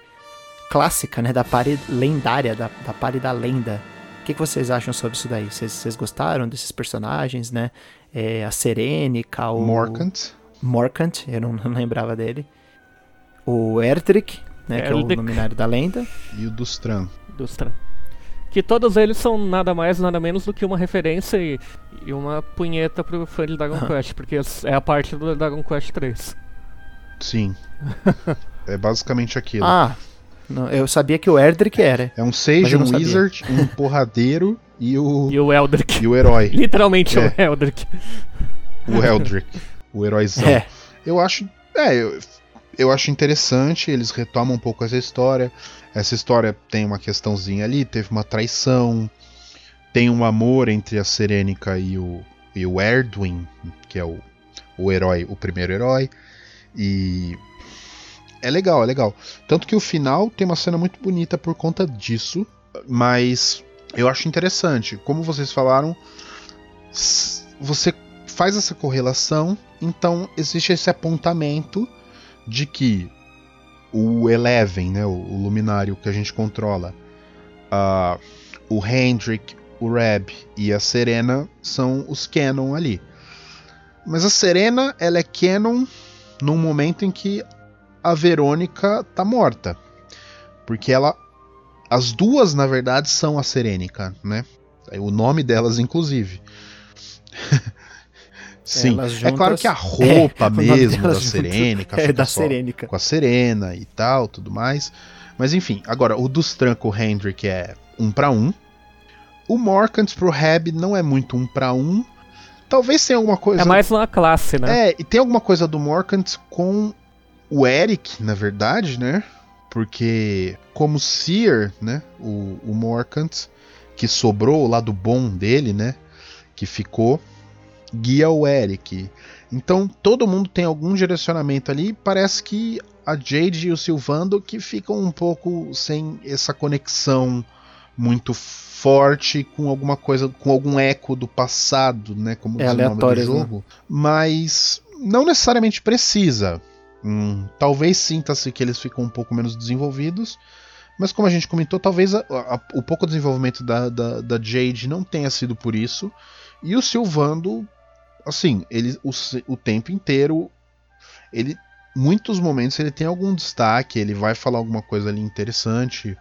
clássica, né? Da pare lendária, da, da pare da lenda. O que, que vocês acham sobre isso daí? Vocês gostaram desses personagens, né? É, a Serenica, o...
Morkant.
Morkant, eu não, não lembrava dele. O Erdrick, né? Que é o luminário da lenda.
E o Dustran.
Dustran. Que todos eles são nada mais, nada menos do que uma referência e, e uma punheta pro fã de Dragon Quest, porque é a parte do Dragon Quest 3.
Sim. é basicamente aquilo.
Ah, não, eu sabia que o Erdrick era.
É um Sage, um Wizard, um porradeiro e o.
E o Eldrick.
E o herói.
Literalmente é. o Eldrick.
O Eldrick. o heróizão. É. Eu acho. É, eu, eu acho interessante, eles retomam um pouco essa história. Essa história tem uma questãozinha ali, teve uma traição, tem um amor entre a Serenica e o, e o Erdwin, que é o, o herói, o primeiro herói. E é legal, é legal. Tanto que o final tem uma cena muito bonita por conta disso, mas eu acho interessante. Como vocês falaram, você faz essa correlação, então existe esse apontamento de que o Eleven, né, o, o luminário que a gente controla, uh, o Hendrik, o Reb e a Serena são os canon ali. Mas a Serena, ela é canon num momento em que a Verônica tá morta. Porque ela. As duas, na verdade, são a Serênica, né? O nome delas, inclusive. Sim, juntas, é claro que a roupa é, mesmo da Serênica
é da Serênica.
com a Serena e tal, tudo mais. Mas enfim, agora o Dustran com o Hendrik é um para um. O Morkant pro Reb não é muito um para um. Talvez tenha alguma coisa.
É mais uma classe, né?
É, e tem alguma coisa do Morkant com o Eric, na verdade, né? Porque, como Seer, né? O, o Morkant, que sobrou o lado bom dele, né? Que ficou, guia o Eric. Então, todo mundo tem algum direcionamento ali. Parece que a Jade e o Silvando que ficam um pouco sem essa conexão muito forte com alguma coisa, com algum eco do passado, né? Como
é aleatório do né? jogo. Né?
Mas não necessariamente precisa. Hum, talvez sinta-se que eles ficam um pouco menos desenvolvidos. Mas como a gente comentou, talvez a, a, o pouco desenvolvimento da, da, da, Jade não tenha sido por isso. E o Silvando, assim, ele o, o tempo inteiro, ele muitos momentos ele tem algum destaque, ele vai falar alguma coisa ali interessante.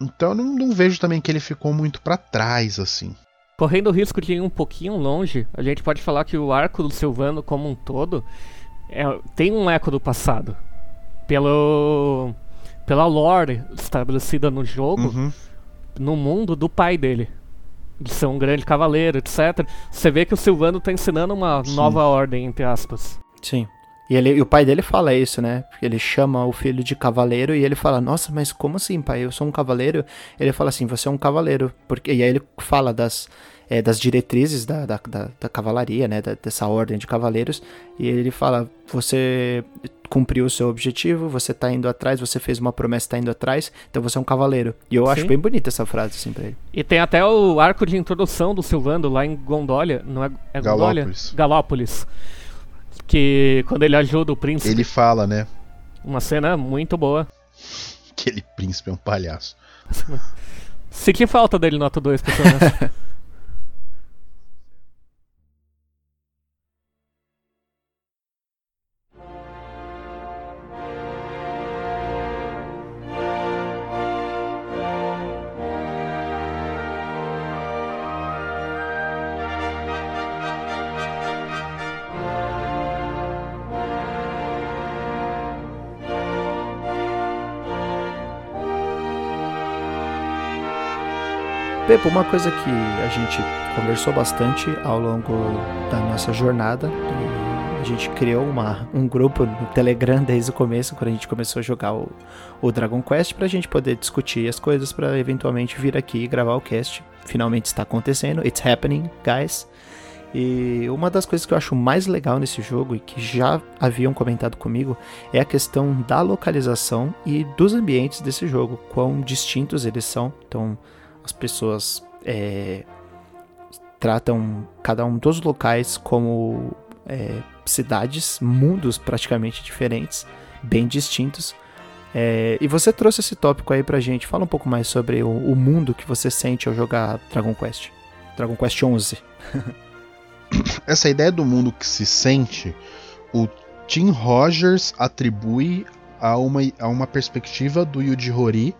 Então eu não, não vejo também que ele ficou muito para trás, assim.
Correndo o risco de ir um pouquinho longe, a gente pode falar que o arco do Silvano como um todo é, tem um eco do passado. Pelo, pela lore estabelecida no jogo, uhum. no mundo do pai dele. De ser um grande cavaleiro, etc. Você vê que o Silvano está ensinando uma Sim. nova ordem, entre aspas.
Sim. E, ele, e o pai dele fala isso, né? Ele chama o filho de cavaleiro e ele fala: Nossa, mas como assim, pai? Eu sou um cavaleiro. Ele fala assim: Você é um cavaleiro. Porque, e aí ele fala das, é, das diretrizes da, da, da, da cavalaria, né? Da, dessa ordem de cavaleiros. E ele fala: Você cumpriu o seu objetivo, você tá indo atrás, você fez uma promessa, tá indo atrás, então você é um cavaleiro. E eu Sim. acho bem bonita essa frase, assim, pra ele.
E tem até o arco de introdução do Silvando lá em Gondolia, não é, é Gondolia? Galópolis. Galópolis que quando ele ajuda o príncipe.
Ele fala, né?
Uma cena muito boa.
Aquele príncipe é um palhaço.
Senti falta dele no ato 2, pessoal.
Pepo, uma coisa que a gente conversou bastante ao longo da nossa jornada, a gente criou uma, um grupo no Telegram desde o começo, quando a gente começou a jogar o, o Dragon Quest, para a gente poder discutir as coisas, para eventualmente vir aqui e gravar o cast. Finalmente está acontecendo, it's happening, guys. E uma das coisas que eu acho mais legal nesse jogo e que já haviam comentado comigo é a questão da localização e dos ambientes desse jogo, quão distintos eles são. Então, as pessoas é, tratam cada um dos locais como é, cidades, mundos praticamente diferentes, bem distintos. É, e você trouxe esse tópico aí pra gente. Fala um pouco mais sobre o, o mundo que você sente ao jogar Dragon Quest. Dragon Quest 11.
Essa ideia do mundo que se sente, o Tim Rogers atribui a uma, a uma perspectiva do Yuji Horii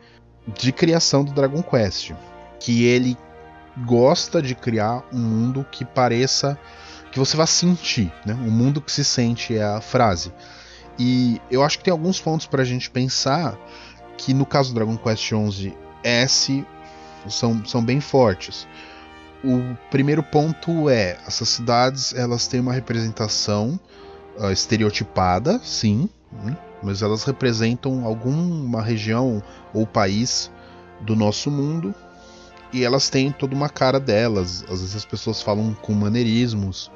de criação do Dragon Quest. Que ele gosta de criar um mundo que pareça que você vá sentir, né? Um mundo que se sente é a frase. E eu acho que tem alguns pontos para a gente pensar que no caso do Dragon Quest XI S são, são bem fortes. O primeiro ponto é essas cidades elas têm uma representação uh, estereotipada, sim, hum, mas elas representam alguma região ou país do nosso mundo e elas têm toda uma cara delas. Às vezes as pessoas falam com maneirismos.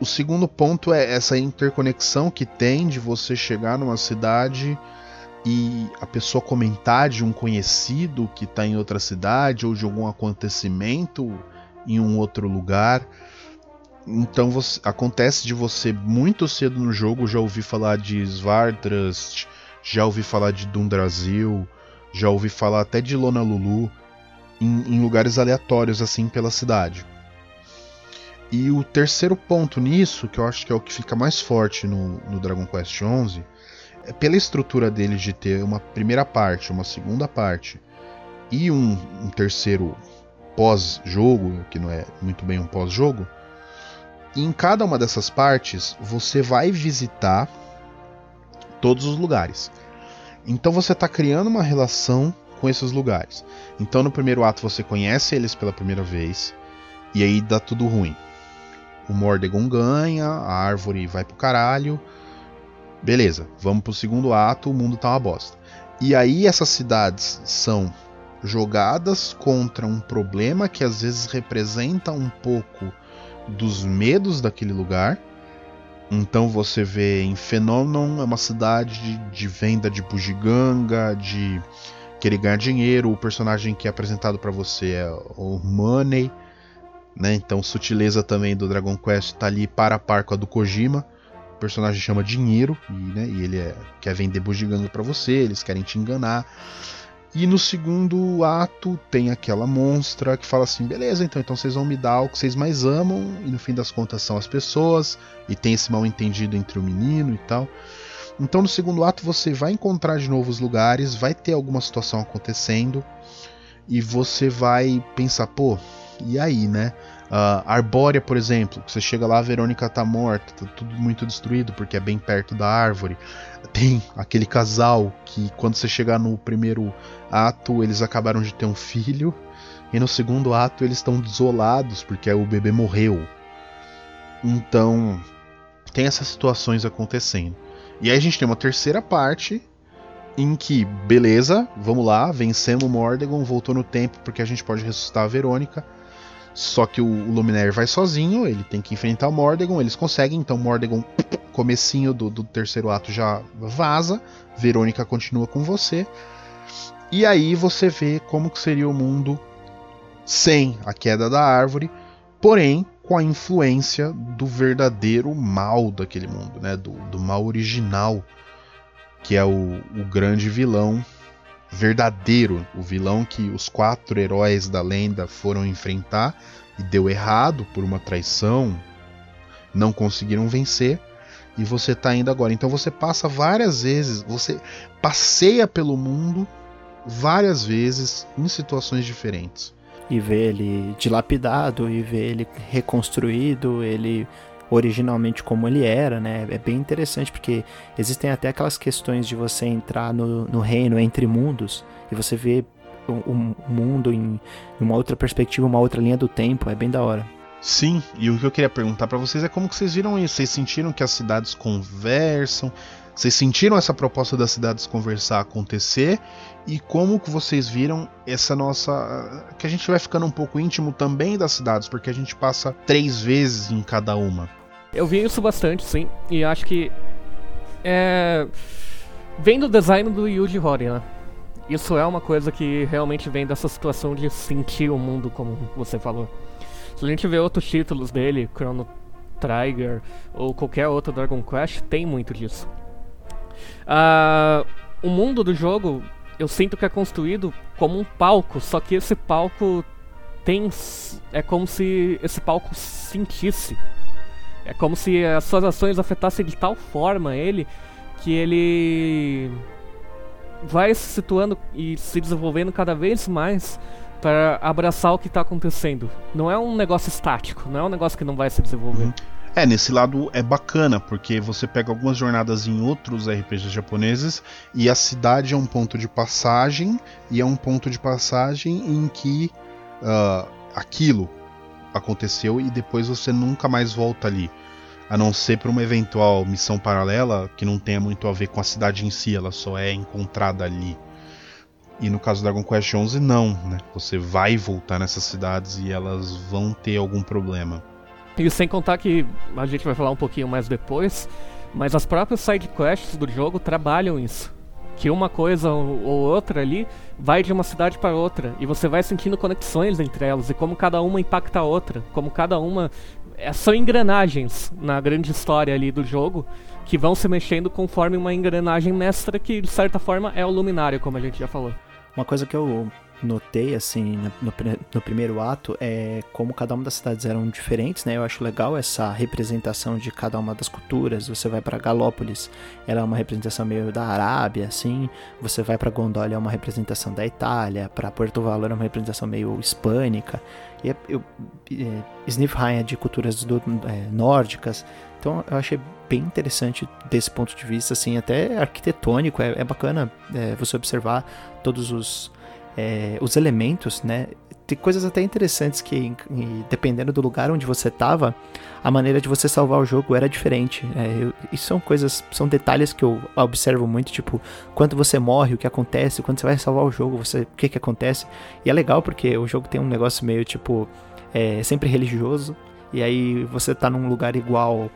O segundo ponto é essa interconexão que tem de você chegar numa cidade e a pessoa comentar de um conhecido que está em outra cidade ou de algum acontecimento em um outro lugar. Então você, acontece de você muito cedo no jogo já ouvir falar de Svartrust, já ouvi falar de Dundrasil, já ouvi falar até de Lona Lulu em, em lugares aleatórios assim pela cidade. E o terceiro ponto nisso, que eu acho que é o que fica mais forte no, no Dragon Quest XI, é pela estrutura dele de ter uma primeira parte, uma segunda parte e um, um terceiro pós-jogo, que não é muito bem um pós-jogo, e em cada uma dessas partes você vai visitar todos os lugares. Então você está criando uma relação com esses lugares. Então no primeiro ato você conhece eles pela primeira vez e aí dá tudo ruim. O Mordegon ganha, a árvore vai pro caralho. Beleza, vamos pro segundo ato, o mundo tá uma bosta. E aí essas cidades são jogadas contra um problema que às vezes representa um pouco dos medos daquele lugar. Então você vê em Phenomenon é uma cidade de, venda de bugiganga, de querer ganhar dinheiro. O personagem que é apresentado para você é o Money, né? Então sutileza também do Dragon Quest tá ali para a par com a do Kojima. O personagem chama dinheiro e, né, e ele é, quer vender bugiganga para você. Eles querem te enganar. E no segundo ato tem aquela monstra que fala assim: beleza, então, então vocês vão me dar o que vocês mais amam, e no fim das contas são as pessoas, e tem esse mal entendido entre o menino e tal. Então no segundo ato você vai encontrar de novo os lugares, vai ter alguma situação acontecendo, e você vai pensar, pô, e aí, né? Uh, Arbórea, por exemplo, você chega lá, a Verônica tá morta, tá tudo muito destruído porque é bem perto da árvore. Tem aquele casal que, quando você chegar no primeiro ato, eles acabaram de ter um filho, e no segundo ato eles estão desolados porque o bebê morreu. Então, tem essas situações acontecendo. E aí a gente tem uma terceira parte em que, beleza, vamos lá, vencemos o Mordegon, voltou no tempo porque a gente pode ressuscitar a Verônica só que o, Luminaire vai sozinho, ele tem que enfrentar o Mordegon, eles conseguem, então Mordegon, comecinho do, do terceiro ato já vaza, Verônica continua com você. E aí você vê como que seria o mundo sem a queda da árvore, porém com a influência do verdadeiro mal daquele mundo, né? do, do mal original, que é o, o grande vilão verdadeiro, o vilão que os quatro heróis da lenda foram enfrentar e deu errado por uma traição, não conseguiram vencer e você está indo agora. Então você passa várias vezes, você passeia pelo mundo várias vezes em situações diferentes.
E vê ele dilapidado, e vê ele reconstruído, ele originalmente como ele era, né? É bem interessante porque existem até aquelas questões de você entrar no, no reino entre mundos e você vê o, o mundo em uma outra perspectiva, uma outra linha do tempo. É bem da hora.
Sim, e o que eu queria perguntar para vocês é como que vocês viram isso? Vocês sentiram que as cidades conversam? Vocês sentiram essa proposta das cidades conversar acontecer? E como que vocês viram essa nossa. que a gente vai ficando um pouco íntimo também das cidades, porque a gente passa três vezes em cada uma.
Eu vi isso bastante, sim, e acho que é vem do design do Yuji Horii, né? Isso é uma coisa que realmente vem dessa situação de sentir o mundo como você falou. Se a gente vê outros títulos dele, Chrono Trigger ou qualquer outro Dragon Quest, tem muito disso. Uh, o mundo do jogo, eu sinto que é construído como um palco, só que esse palco tem. É como se esse palco sentisse. É como se as suas ações afetassem de tal forma ele que ele vai se situando e se desenvolvendo cada vez mais para abraçar o que está acontecendo. Não é um negócio estático, não é um negócio que não vai se desenvolver.
É, nesse lado é bacana, porque você pega algumas jornadas em outros RPGs japoneses e a cidade é um ponto de passagem, e é um ponto de passagem em que uh, aquilo aconteceu e depois você nunca mais volta ali. A não ser para uma eventual missão paralela que não tenha muito a ver com a cidade em si, ela só é encontrada ali. E no caso do Dragon Quest XI, não, né? Você vai voltar nessas cidades e elas vão ter algum problema.
E sem contar que a gente vai falar um pouquinho mais depois, mas as próprias side quests do jogo trabalham isso. Que uma coisa ou outra ali vai de uma cidade para outra e você vai sentindo conexões entre elas e como cada uma impacta a outra, como cada uma é, são engrenagens na grande história ali do jogo que vão se mexendo conforme uma engrenagem mestra que de certa forma é o luminário, como a gente já falou.
Uma coisa que eu notei, assim, no, no, primeiro ato, é como cada uma das cidades eram diferentes, né? Eu acho legal essa representação de cada uma das culturas. Você vai para Galópolis, ela é uma representação meio da Arábia, assim. Você vai para Gondolia, é uma representação da Itália. Para Porto Valor, é uma representação meio hispânica. E é, eu, é, é de culturas do, é, nórdicas. Então eu achei bem interessante desse ponto de vista, assim, até arquitetônico. É, é bacana é, você observar todos os é, os elementos, né? Tem coisas até interessantes que, dependendo do lugar onde você estava, a maneira de você salvar o jogo era diferente. É, eu, e são coisas, são detalhes que eu observo muito, tipo, quando você morre, o que acontece, quando você vai salvar o jogo, você, o que que acontece. E é legal porque o jogo tem um negócio meio, tipo, é, sempre religioso, e aí você tá num lugar igual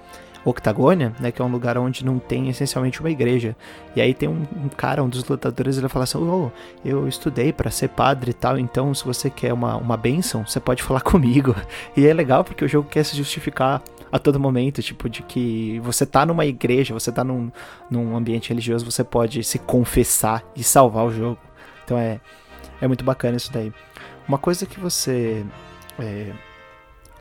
Octagônia, né, que é um lugar onde não tem essencialmente uma igreja. E aí tem um, um cara, um dos lutadores, ele fala assim: oh, eu estudei para ser padre e tal, então se você quer uma, uma bênção, você pode falar comigo. E é legal porque o jogo quer se justificar a todo momento, tipo, de que você tá numa igreja, você tá num, num ambiente religioso, você pode se confessar e salvar o jogo. Então é, é muito bacana isso daí. Uma coisa que você é,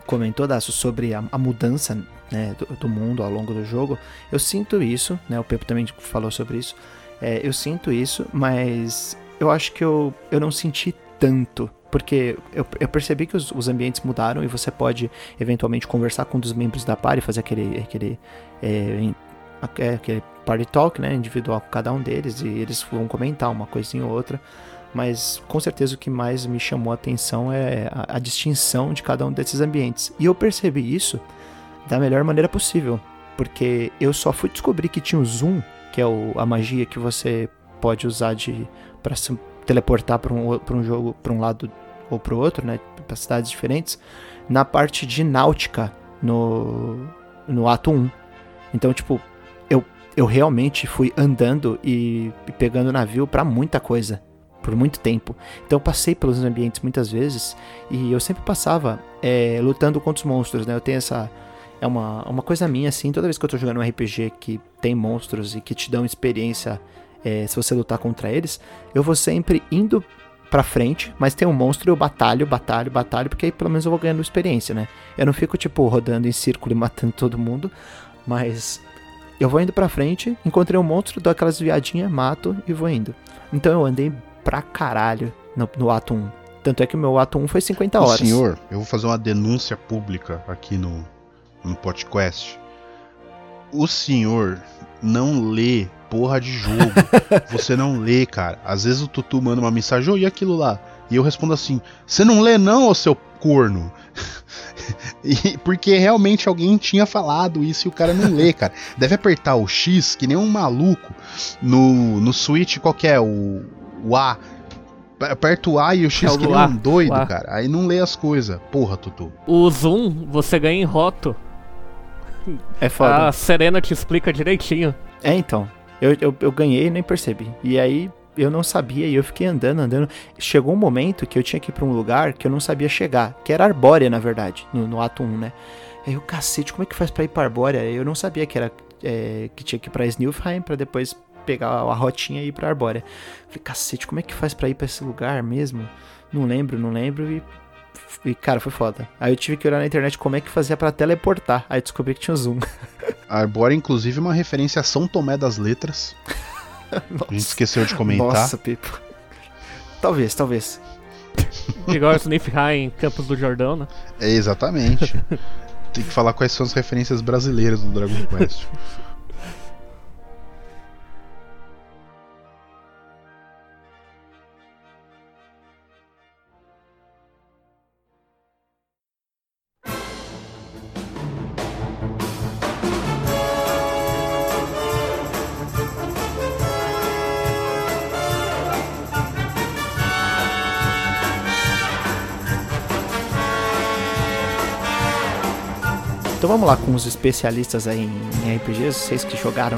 comentou, Daço, sobre a, a mudança né, do, do, mundo ao longo do jogo, eu sinto isso, né, o Pepo também falou sobre isso, é, eu sinto isso, mas eu acho que eu, eu não senti tanto, porque eu, eu percebi que os, os, ambientes mudaram e você pode eventualmente conversar com um dos membros da party, fazer aquele, aquele, é, aquele party talk, né, individual com cada um deles, e eles vão comentar uma coisinha ou outra, mas com certeza o que mais me chamou a atenção é a, a distinção de cada um desses ambientes. E eu percebi isso da melhor maneira possível, porque eu só fui descobrir que tinha o zoom, que é o, a magia que você pode usar de para se teleportar para um, um jogo, para um lado ou para o outro, né, para cidades diferentes, na parte de náutica no no ato 1. Então, tipo, eu eu realmente fui andando e, e pegando navio para muita coisa por muito tempo. Então eu passei pelos ambientes muitas vezes e eu sempre passava é, lutando contra os monstros, né? Eu tenho essa. É uma, uma coisa minha, assim, toda vez que eu tô jogando um RPG que tem monstros e que te dão experiência é, se você lutar contra eles, eu vou sempre indo pra frente, mas tem um monstro e eu batalho, batalho, batalho, porque aí pelo menos eu vou ganhando experiência, né? Eu não fico, tipo, rodando em círculo e matando todo mundo, mas eu vou indo pra frente, encontrei um monstro, dou aquelas viadinhas, mato e vou indo. Então eu andei pra caralho no, no ato 1. Tanto é que o meu ato 1 foi 50 horas.
Senhor, eu vou fazer uma denúncia pública aqui no, no podcast. O senhor não lê porra de jogo. Você não lê, cara. Às vezes o Tutu manda uma mensagem, oh, e aquilo lá? E eu respondo assim: Você não lê, não, ô seu corno? e, porque realmente alguém tinha falado isso e o cara não lê, cara. Deve apertar o X que nem um maluco no, no Switch qualquer, o, o A. Aperta o A e o X é que nem um doido, cara. Aí não lê as coisas. Porra, Tutu.
O zoom você ganha em roto.
É foda.
A Serena te explica direitinho.
É, então. Eu, eu, eu ganhei e nem percebi. E aí eu não sabia e eu fiquei andando, andando. Chegou um momento que eu tinha que ir pra um lugar que eu não sabia chegar, que era Arbórea, na verdade, no, no ato 1, né? Aí o cacete, como é que faz pra ir pra Arbórea? Eu não sabia que era é, que tinha que ir pra Snilfheim pra depois pegar a rotinha e ir pra Arbórea. Falei, cacete, como é que faz pra ir pra esse lugar mesmo? Não lembro, não lembro e. E, cara, foi foda. Aí eu tive que olhar na internet como é que fazia para teleportar. Aí descobri que tinha um zoom.
A Arbórea, inclusive, é uma referência a São Tomé das Letras. a gente esqueceu de comentar.
Nossa, Pipo. Talvez, talvez.
Igual o Sniff High em Campos do Jordão, né?
É, exatamente. Tem que falar quais são as referências brasileiras do Dragon Quest.
vamos lá com os especialistas aí em, em RPGs, vocês que jogaram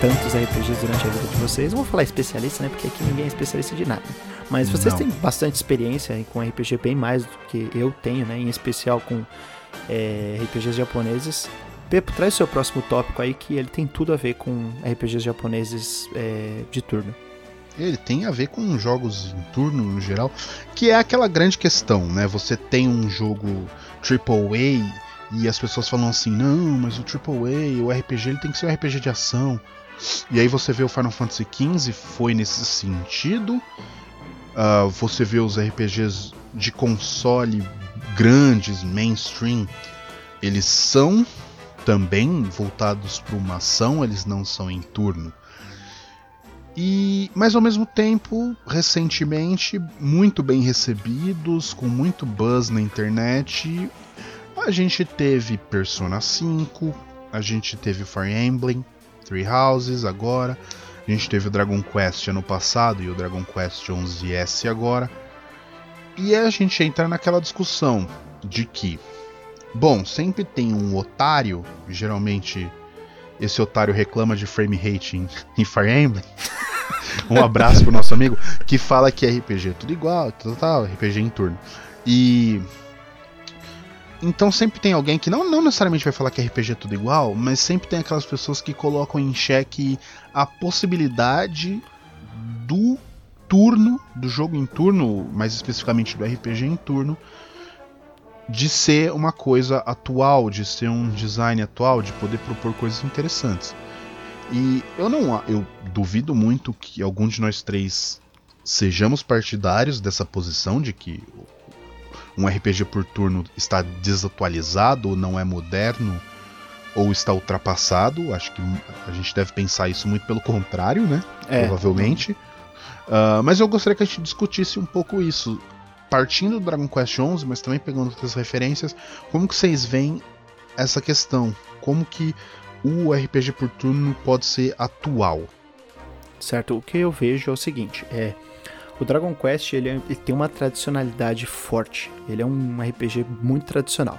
tantos RPGs durante a vida de vocês. Não vou falar especialista, né? Porque aqui ninguém é especialista de nada. Mas vocês
Não.
têm bastante experiência com RPG, bem mais do que eu tenho, né? Em especial com é, RPGs japoneses. Pepo, traz o seu próximo tópico aí, que ele tem tudo a ver com RPGs japoneses é, de turno.
Ele tem a ver com jogos em turno no geral, que é aquela grande questão, né? Você tem um jogo AAA e as pessoas falam assim: não, mas o AAA, o RPG, ele tem que ser um RPG de ação. E aí você vê o Final Fantasy XV, foi nesse sentido. Ah, você vê os RPGs de console grandes, mainstream, eles são também voltados para uma ação, eles não são em turno. E, mas ao mesmo tempo, recentemente, muito bem recebidos, com muito buzz na internet. A gente teve Persona 5, a gente teve Fire Emblem, Three Houses agora, a gente teve o Dragon Quest ano passado e o Dragon Quest 11S agora. E a gente entra naquela discussão de que, bom, sempre tem um otário, geralmente esse otário reclama de frame rate em, em Fire Emblem. um abraço pro nosso amigo que fala que RPG é tudo igual, tal, tal, RPG em turno. E então sempre tem alguém que não, não necessariamente vai falar que RPG é tudo igual, mas sempre tem aquelas pessoas que colocam em xeque a possibilidade do turno, do jogo em turno, mais especificamente do RPG em turno, de ser uma coisa atual, de ser um design atual, de poder propor coisas interessantes. E eu não, eu duvido muito que algum de nós três sejamos partidários dessa posição de que um RPG por turno está desatualizado ou não é moderno ou está ultrapassado. Acho que a gente deve pensar isso muito pelo contrário, né?
É.
Provavelmente. Uh, mas eu gostaria que a gente discutisse um pouco isso. Partindo do Dragon Quest XI, mas também pegando outras referências, como que vocês veem essa questão? Como que o RPG por turno pode ser atual?
Certo? O que eu vejo é o seguinte, é o Dragon Quest ele, é- ele tem uma tradicionalidade forte. Ele é um RPG muito tradicional.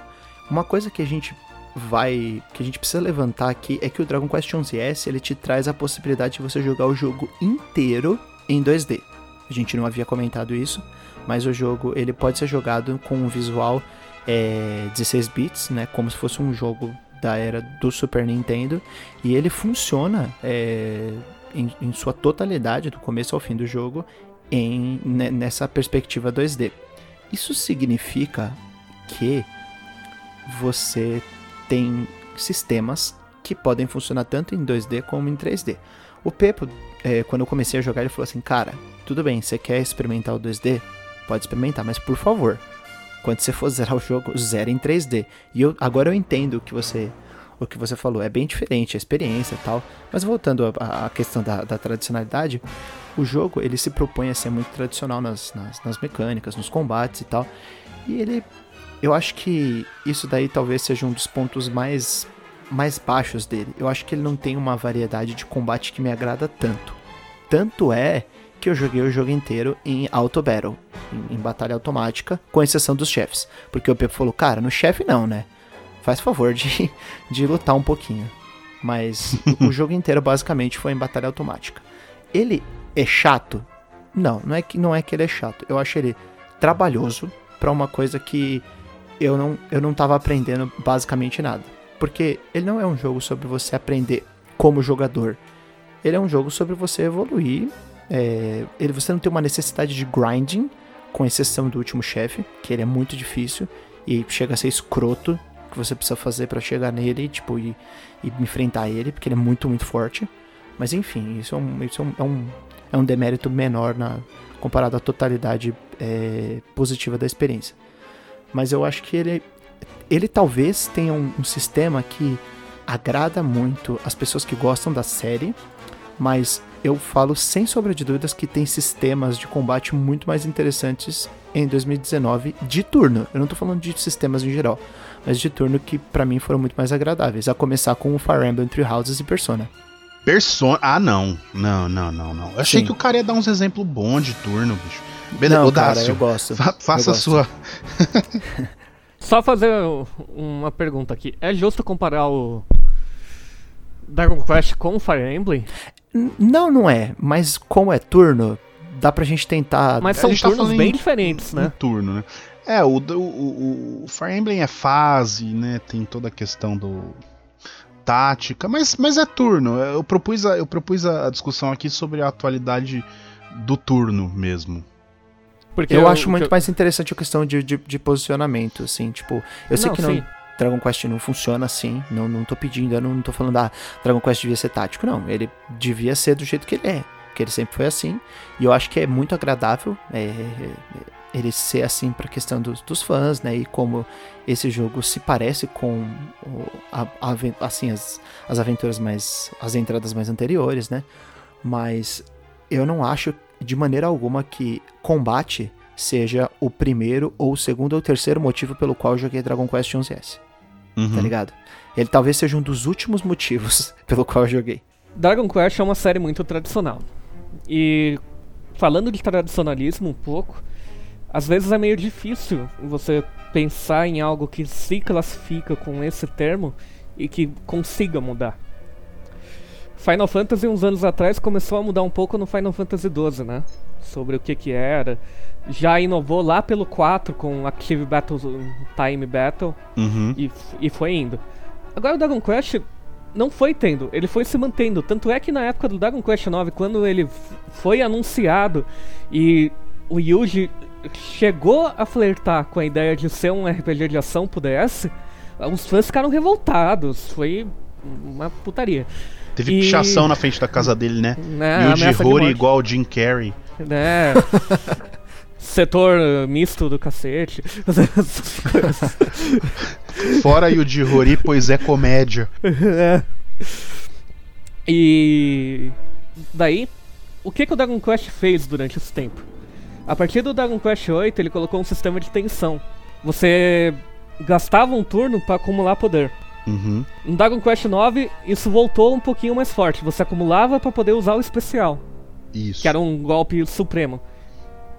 Uma coisa que a gente vai, que a gente precisa levantar aqui é que o Dragon Quest 11S ele te traz a possibilidade de você jogar o jogo inteiro em 2D. A gente não havia comentado isso, mas o jogo ele pode ser jogado com um visual é, 16 bits, né, como se fosse um jogo da era do Super Nintendo, e ele funciona é, em, em sua totalidade, do começo ao fim do jogo, em, ne- nessa perspectiva 2D. Isso significa que você tem sistemas que podem funcionar tanto em 2D como em 3D. O Pepo, é, quando eu comecei a jogar, ele falou assim: Cara, tudo bem, você quer experimentar o 2D? Pode experimentar, mas por favor, quando você for zerar o jogo, zere em 3D. E eu, agora eu entendo que você o que você falou. É bem diferente a experiência tal. Mas voltando à questão da, da tradicionalidade, o jogo ele se propõe a ser muito tradicional nas, nas, nas mecânicas, nos combates e tal. E ele. Eu acho que isso daí talvez seja um dos pontos mais, mais baixos dele. Eu acho que ele não tem uma variedade de combate que me agrada tanto. Tanto é que eu joguei o jogo inteiro em Auto Battle, em, em batalha automática, com exceção dos chefes. Porque o Pepo falou, cara, no chefe não, né? Faz favor de, de lutar um pouquinho. Mas o jogo inteiro basicamente foi em batalha automática. Ele é chato? Não, não é que não é que ele é chato. Eu acho ele trabalhoso pra uma coisa que eu não eu não tava aprendendo basicamente nada. Porque ele não é um jogo sobre você aprender como jogador. Ele é um jogo sobre você evoluir. É, ele, você não tem uma necessidade de grinding, com exceção do último chefe, que ele é muito difícil e chega a ser escroto que você precisa fazer para chegar nele tipo, e, e enfrentar ele, porque ele é muito, muito forte. Mas enfim, isso é um, isso é um, é um, é um demérito menor na, comparado à totalidade é, positiva da experiência. Mas eu acho que ele, ele talvez tenha um, um sistema que agrada muito as pessoas que gostam da série, mas eu falo sem sombra de dúvidas que tem sistemas de combate muito mais interessantes em 2019 de turno. Eu não tô falando de sistemas em geral, mas de turno que para mim foram muito mais agradáveis, a começar com o Fire Emblem Three Houses e Persona.
Persona. Ah, não. Não, não, não, não. Eu achei
Sim.
que o cara ia dar uns exemplos bons de turno, bicho.
não,
Ô,
cara, eu gosto.
fa- faça
eu
a
gosto.
sua.
Só fazer uma pergunta aqui. É justo comparar o Dragon Quest com o Fire Emblem?
Não, não é. Mas como é turno, dá pra gente tentar.
Mas
a
são
tá
turnos
falando
bem
em-
diferentes, né?
turno, né? É, o, o, o, Fire Emblem é fase, né? Tem toda a questão do. tática, mas, mas é turno. Eu propus, a, eu propus a, discussão aqui sobre a atualidade do turno mesmo.
Porque
eu
o-
acho muito
que
mais interessante a questão de, de, de posicionamento, assim, tipo, eu sei
Não,
que não,
sim.
Dragon Quest não funciona assim, não, não tô pedindo, eu não tô falando, ah, Dragon Quest devia ser tático, não, ele devia ser do jeito que ele é, que ele sempre foi assim, e eu acho que é muito agradável é, ele ser assim pra questão dos, dos fãs, né, e como esse jogo se parece com a- a assim, as, as aventuras mais, as entradas mais anteriores, né, mas eu não acho de maneira alguma que combate seja o primeiro ou o segundo ou terceiro motivo pelo qual eu joguei Dragon Quest 11S,
Uhum.
tá ligado? Ele talvez seja um dos últimos motivos pelo qual eu joguei.
Dragon Quest é uma série muito tradicional. E falando de tradicionalismo um pouco, às vezes é meio difícil você pensar em algo que se classifica com esse termo e que consiga mudar. Final Fantasy uns anos atrás começou a mudar um pouco no Final Fantasy XII, né? Sobre o que que era. Já inovou lá pelo 4 com Active Battle Time Battle
Uhum.
e, e foi indo. Agora o Dragon Quest não foi tendo, ele foi se mantendo. Tanto é que na época do Dragon Quest 9, quando ele foi anunciado e o Yuji chegou a flertar com a ideia de ser um RPG de ação pro DS, os fãs ficaram revoltados. Foi uma putaria.
Teve
E-
pichação na frente da casa dele, né?
De
Jihori
morte.
igual o Jim Carrey.
Né? Setor uh, misto do cacete. Essas coisas.
Fora o Jihori, pois é comédia.
É. E daí, o que, que o Dragon Quest fez durante esse tempo? A partir do Dragon Quest 8, ele colocou um sistema de tensão. Você gastava um turno para acumular poder.
Uhum.
No Dragon Quest 9, isso voltou um pouquinho mais forte. Você acumulava para poder usar o especial,
Isso.
que era um golpe supremo.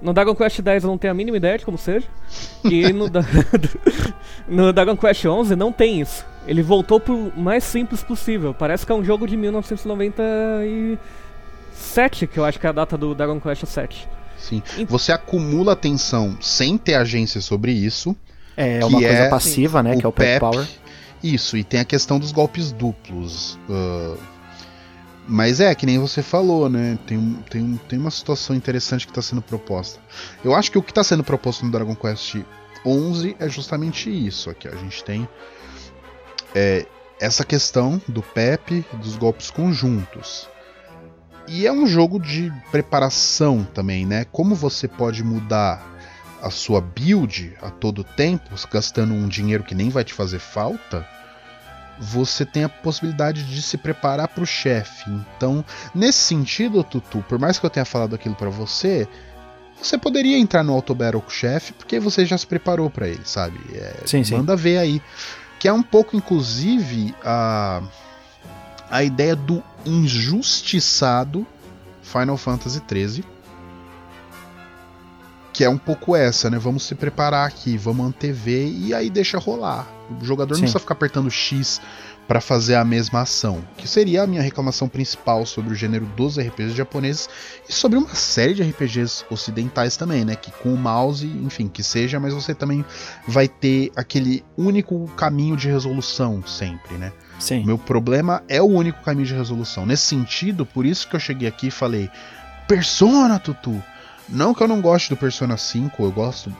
No Dragon Quest 10 eu não tenho a mínima ideia de como seja. E no, Da- no Dragon Quest 11 não tem isso. Ele voltou pro mais simples possível. Parece que é um jogo de 1997, que eu acho que é a data do Dragon Quest 7.
Sim.
Em-
Você acumula tensão sem ter agência sobre isso.
É
Que
uma coisa
é
passiva, né? que é o Pep Power.
Isso, e tem a questão dos golpes duplos. ah, mas é, que nem você falou, né? Tem, tem, tem uma situação interessante que está sendo proposta. Eu acho que o que está sendo proposto no Dragon Quest 11 é justamente isso aqui. A gente tem é, essa questão do Pepe, dos golpes conjuntos. E é um jogo de preparação também, né? Como você pode mudar a sua build a todo tempo, gastando um dinheiro que nem vai te fazer falta, você tem a possibilidade de se preparar para o chefe. Então, nesse sentido, Tutu, por mais que eu tenha falado aquilo para você, você poderia entrar no Auto Battle com o chefe porque você já se preparou para ele, sabe? É,
Sim, sim.
Manda ver aí. Que é um pouco, inclusive, a, a ideia do injustiçado Final Fantasy XIII que é um pouco essa, né? Vamos se preparar aqui, vamos antever e aí deixa rolar. O jogador Sim. não precisa ficar apertando X para fazer a mesma ação, que seria a minha reclamação principal sobre o gênero dos RPGs japoneses e sobre uma série de RPGs ocidentais também, né? Que com o mouse, enfim, que seja, mas você também vai ter aquele único caminho de resolução sempre, né?
Sim.
Meu problema é o único caminho de resolução. Nesse sentido, por isso que eu cheguei aqui e falei: Persona, Tutu! Não que eu não goste do Persona 5, eu gosto,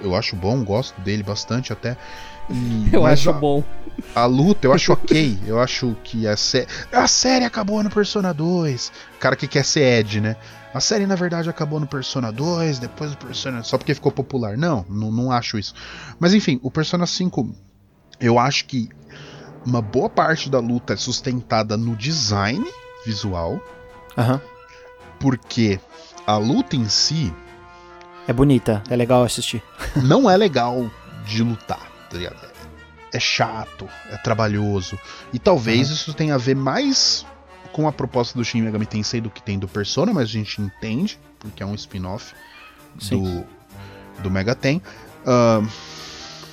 eu acho bom, gosto dele bastante até.
E, eu acho
a,
bom.
A luta, eu acho ok. Eu acho que a, sé a série acabou no Persona 2. cara que quer ser Ed, né? A série, na verdade, acabou no Persona 2, depois do Persona. Só porque ficou popular. Não, não, não acho isso. Mas enfim, o Persona 5, eu acho que uma boa parte da luta é sustentada no design visual.
Uhum.
Porque a luta em si.
É bonita, é legal assistir.
não é legal de lutar, tá ligado? É chato, é trabalhoso. E talvez uhum. isso tenha a ver mais com a proposta do Shin Megami Tensei do que tem do Persona, mas a gente entende, porque é um spin-off do, do Mega Ten. Uh,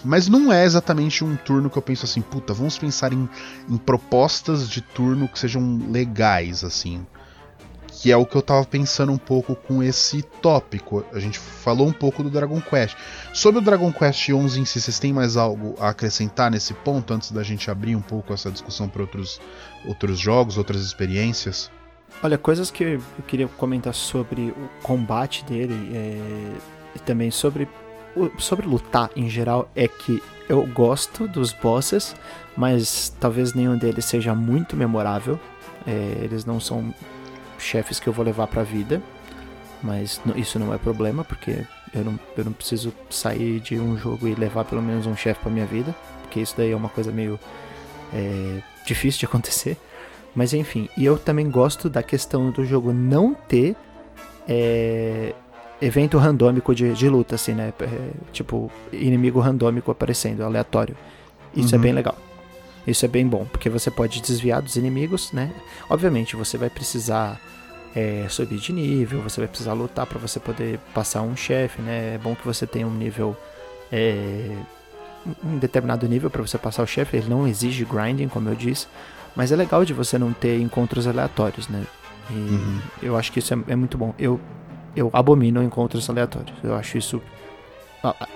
mas não é exatamente um turno que eu penso assim, puta, vamos pensar em, em propostas de turno que sejam legais, assim que é o que eu tava pensando um pouco com esse tópico. A gente falou um pouco do Dragon Quest. Sobre o Dragon Quest 11 em si, vocês têm mais algo a acrescentar nesse ponto antes da gente abrir um pouco essa discussão para outros, outros jogos, outras experiências?
Olha, coisas que eu queria comentar sobre o combate dele é, e também sobre, sobre lutar em geral é que eu gosto dos bosses, mas talvez nenhum deles seja muito memorável. É, eles não são chefes que eu vou levar para a vida, mas isso não é problema, porque eu não, eu não preciso sair de um jogo e levar pelo menos um chefe para minha vida, porque isso daí é uma coisa meio é, difícil de acontecer. Mas enfim, e eu também gosto da questão do jogo não ter é, evento randômico de, de luta, assim, né? É, tipo, inimigo randômico aparecendo, aleatório. Isso é uhum. é bem legal. Isso é bem bom, porque você pode desviar dos inimigos, né? Obviamente, você vai precisar é, subir de nível, você vai precisar lutar para você poder passar um chefe, né? É bom que você tenha um nível. É, um determinado nível para você passar o chefe, ele não exige grinding, como eu disse, mas é legal de você não ter encontros aleatórios, né? E uhum. eu acho que isso é, é, muito bom. Eu, eu abomino encontros aleatórios, eu acho isso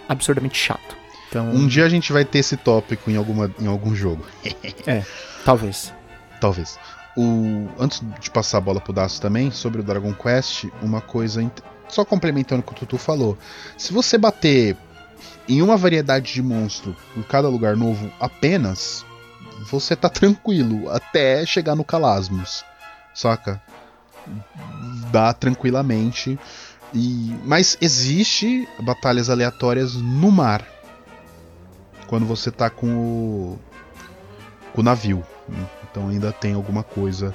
absurdamente chato.
Então... Um dia a gente vai ter esse tópico em, alguma, em algum jogo.
é, talvez.
Talvez. O, antes de passar a bola pro Daço também, sobre o Dragon Quest, uma coisa. Só complementando o que o Tutu falou. Se você bater em uma variedade de monstro em cada lugar novo apenas, você tá tranquilo até chegar no Calasmos. Saca? Dá tranquilamente. E, mas existe batalhas aleatórias no mar quando você tá com o, com o navio. Então ainda tem alguma coisa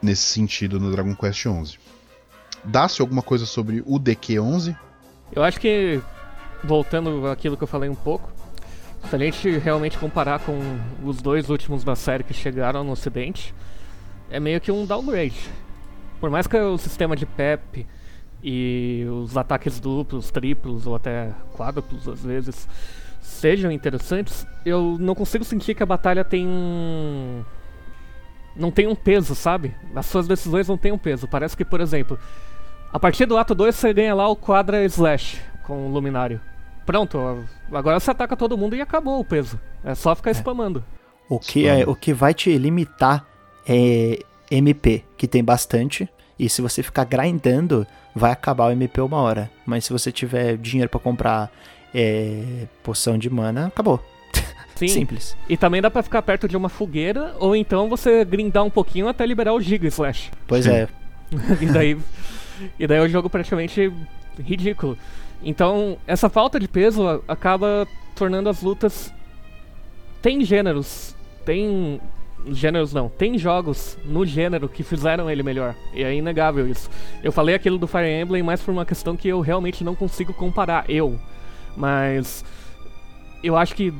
nesse sentido no Dragon Quest XI. Dá-se alguma coisa sobre o DQ11?
Eu acho que, voltando àquilo que eu falei um pouco, se a gente realmente comparar com os dois últimos da série que chegaram no ocidente, é meio que um downgrade. Por mais que o sistema de PEP e os ataques duplos, triplos ou até quádruplos às vezes sejam interessantes, eu não consigo sentir que a batalha tem um. Não tem um peso, sabe? As suas decisões não têm um peso. Parece que, por exemplo, a partir do ato 2 você ganha lá o quadra slash com o luminário. Pronto, agora você ataca todo mundo e acabou o peso. É só ficar é. spamando.
O que, é, o que vai te limitar é MP, que tem bastante. E se você ficar grindando, vai acabar o MP uma hora. Mas se você tiver dinheiro para comprar é, poção de mana, acabou.
Sim.
Simples.
E também dá pra ficar perto de uma fogueira, ou então você grindar um pouquinho até liberar o Giga Slash.
Pois Sim. é.
e daí. e daí é um jogo praticamente ridículo. Então, essa falta de peso acaba tornando as lutas. Tem gêneros. Tem. Gêneros não. Tem jogos no gênero que fizeram ele melhor. E é inegável isso. Eu falei aquilo do Fire Emblem mais por uma questão que eu realmente não consigo comparar. Eu. Mas eu acho que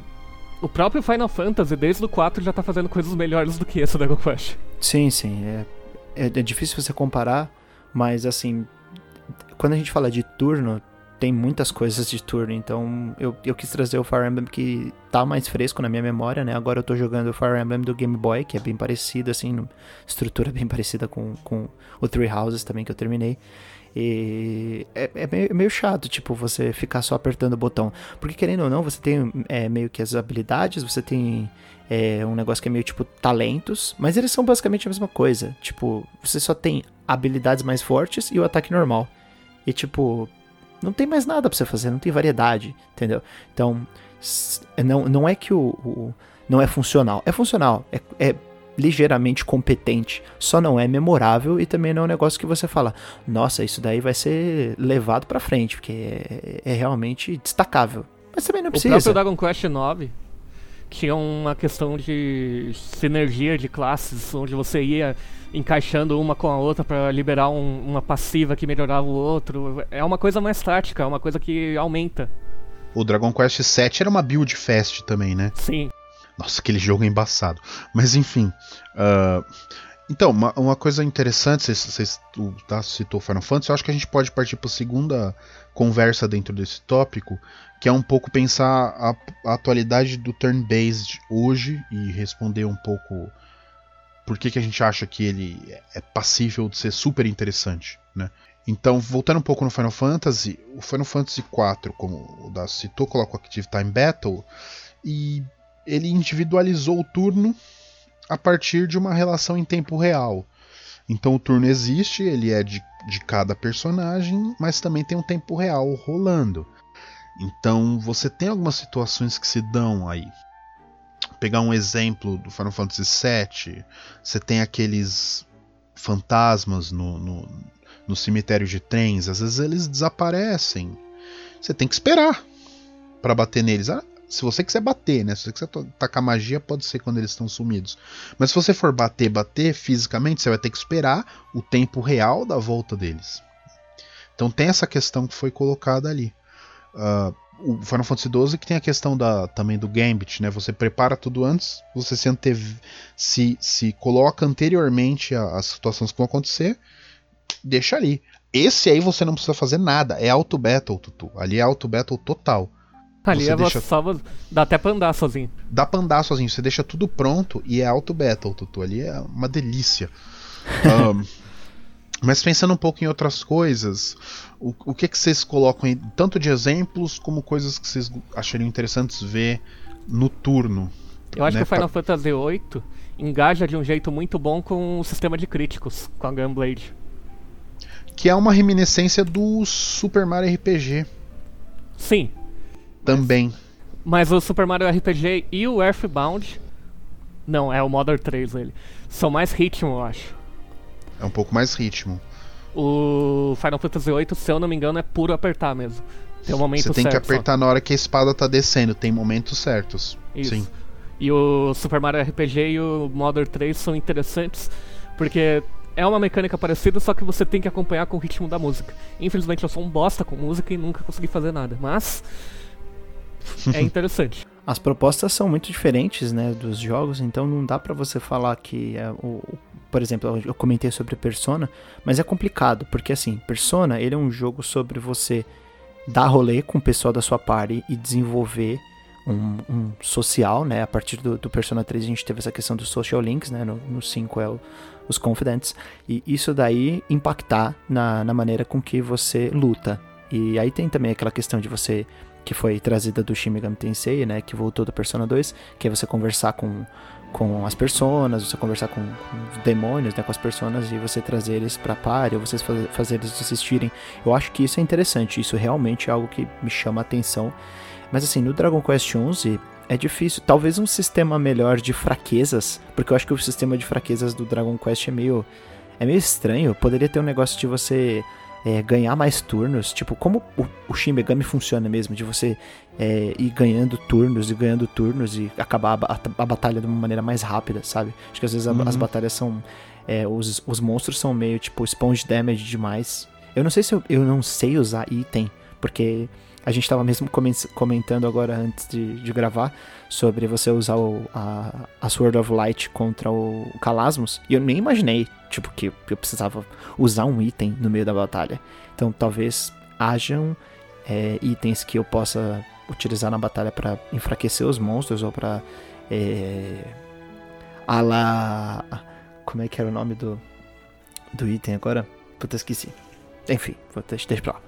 o próprio Final Fantasy, desde o 4, já tá fazendo coisas melhores do que esse Dragon Quest.
Sim, sim. É, é, é, difícil você comparar, mas assim, quando a gente fala de turno, tem muitas coisas de turno, então eu, eu quis trazer o Fire Emblem que tá mais fresco na minha memória, né? Agora eu tô jogando o Fire Emblem do Game Boy, que é bem parecido, assim, estrutura bem parecida com, com o Three Houses também, que eu terminei. E é, é meio, é meio, chato, tipo, você ficar só apertando o botão. Porque querendo ou não, você tem é, meio que as habilidades, você tem é, um negócio que é meio tipo talentos, mas eles são basicamente a mesma coisa. Tipo, você só tem habilidades mais fortes e o ataque normal. E tipo, não tem mais nada pra você fazer, não tem variedade, entendeu? Então, não, não é que o, o não é funcional. É funcional, é, é, ligeiramente competente, só não é memorável e também não é um negócio que você fala, nossa, isso daí vai ser levado pra frente, porque é, é realmente destacável. Mas também não precisa.
O próprio Dragon Quest 9 tinha uma questão de sinergia de classes, onde você ia encaixando uma com a outra para liberar um, uma passiva que melhorava o outro. É uma coisa mais tática, é uma coisa que aumenta.
O Dragon Quest VII era uma build fest também, né?
Sim.
Nossa, aquele jogo é embaçado. Mas enfim. Uh, então, uma, uma, coisa interessante, vocês tá, citou Final Fantasy, eu acho que a gente pode partir para a segunda conversa dentro desse tópico, que é um pouco pensar a, a atualidade do turn-based hoje e responder um pouco por que, que a gente acha que ele é passível de ser super interessante, né? Então, voltando um pouco no Final Fantasy, o Final Fantasy IV, como o da citou, coloca o Active Time Battle e ele individualizou o turno a partir de uma relação em tempo real. Então o turno existe, ele é de, de cada personagem, mas também tem um tempo real rolando. Então você tem algumas situações que se dão aí pegar um exemplo do Final Fantasy VII, você tem aqueles fantasmas no, no, no cemitério de trens, às vezes eles desaparecem. Você tem que esperar para bater neles. Ah, se você quiser bater, né? Se você quiser tacar magia, pode ser quando eles estão sumidos. Mas se você for bater, bater fisicamente, você vai ter que esperar o tempo real da volta deles. Então tem essa questão que foi colocada ali. Uh, o Final Fantasy XII que tem a questão da, também do Gambit, né? Você prepara tudo antes, você se, anteve, se, se coloca anteriormente às situações que vão acontecer, deixa ali. Esse aí você não precisa fazer nada, é auto battle, Tutu. Ali é auto battle total.
Ali é deixa... só, dá até pra andar sozinho.
Dá pra andar sozinho, você deixa tudo pronto e é auto battle, Tutu. Ali é uma delícia. um, Mas pensando um pouco em outras coisas, o, o que, que vocês colocam aí, tanto de exemplos como coisas que vocês achariam interessantes ver no turno?
Eu acho né? que o Final Fantasy VIII engaja de um jeito muito bom com o sistema de críticos, com a Gunblade.
Que é uma reminiscência do Super Mario RPG.
Sim.
Também.
Mas, o Super Mario RPG e o Earthbound. Não, é o Modern 3 ele. São mais ritmo, eu acho.
É um pouco mais ritmo.
O Final Fantasy VIII, se eu não me engano, é puro apertar mesmo. Tem um momento
Você tem
certo,
que apertar só. na hora que a espada tá descendo, tem momentos certos. Isso. Sim.
E o Super Mario RPG e o Modern 3 são interessantes porque é uma mecânica parecida, só que você tem que acompanhar com o ritmo da música. Infelizmente eu sou um bosta com música e nunca consegui fazer nada, mas é interessante.
As propostas são muito diferentes, né, dos jogos, então não dá para você falar que é o, por exemplo, eu comentei sobre Persona, mas é complicado, porque assim, Persona, ele é um jogo sobre você dar rolê com o pessoal da sua party e desenvolver um, um social, né? A partir do, do, Persona 3 a gente teve essa questão dos social links, né? No, no 5 é o, os confidents. E isso daí impactar na, na maneira com que você luta. E aí tem também aquela questão de você que foi trazida do Shin Megami Tensei, né, que voltou do Persona 2, que é você conversar com com as personas, você conversar com, com os demônios, né, com as personas e você trazer eles para par, ou vocês fazer, fazer eles assistirem. Eu acho que isso é interessante, isso realmente é algo que me chama a atenção. Mas assim, no Dragon Quest XI é difícil, talvez um sistema melhor de fraquezas, porque eu acho que o sistema de fraquezas do Dragon Quest é meio é meio estranho. Poderia ter um negócio de você é, ganhar mais turnos. Tipo, como o, o Shin Megami funciona mesmo, de você é, ir ganhando turnos e ganhando turnos e acabar a, a, batalha de uma maneira mais rápida, sabe? Acho que às vezes a, uhum. as batalhas são. É, os, os monstros são meio tipo sponge damage demais. Eu não sei se eu, eu não sei usar item, porque a gente estava mesmo comentando agora antes de, de, gravar sobre você usar o, a, a Sword of Light contra o, Calasmos. E eu nem imaginei, tipo, que eu precisava usar um item no meio da batalha. Então talvez hajam é, itens que eu possa utilizar na batalha para enfraquecer os monstros ou para é, a lá como é que era o nome do do item agora? Puta, esqueci. Enfim, vou deixar, deixa pra lá.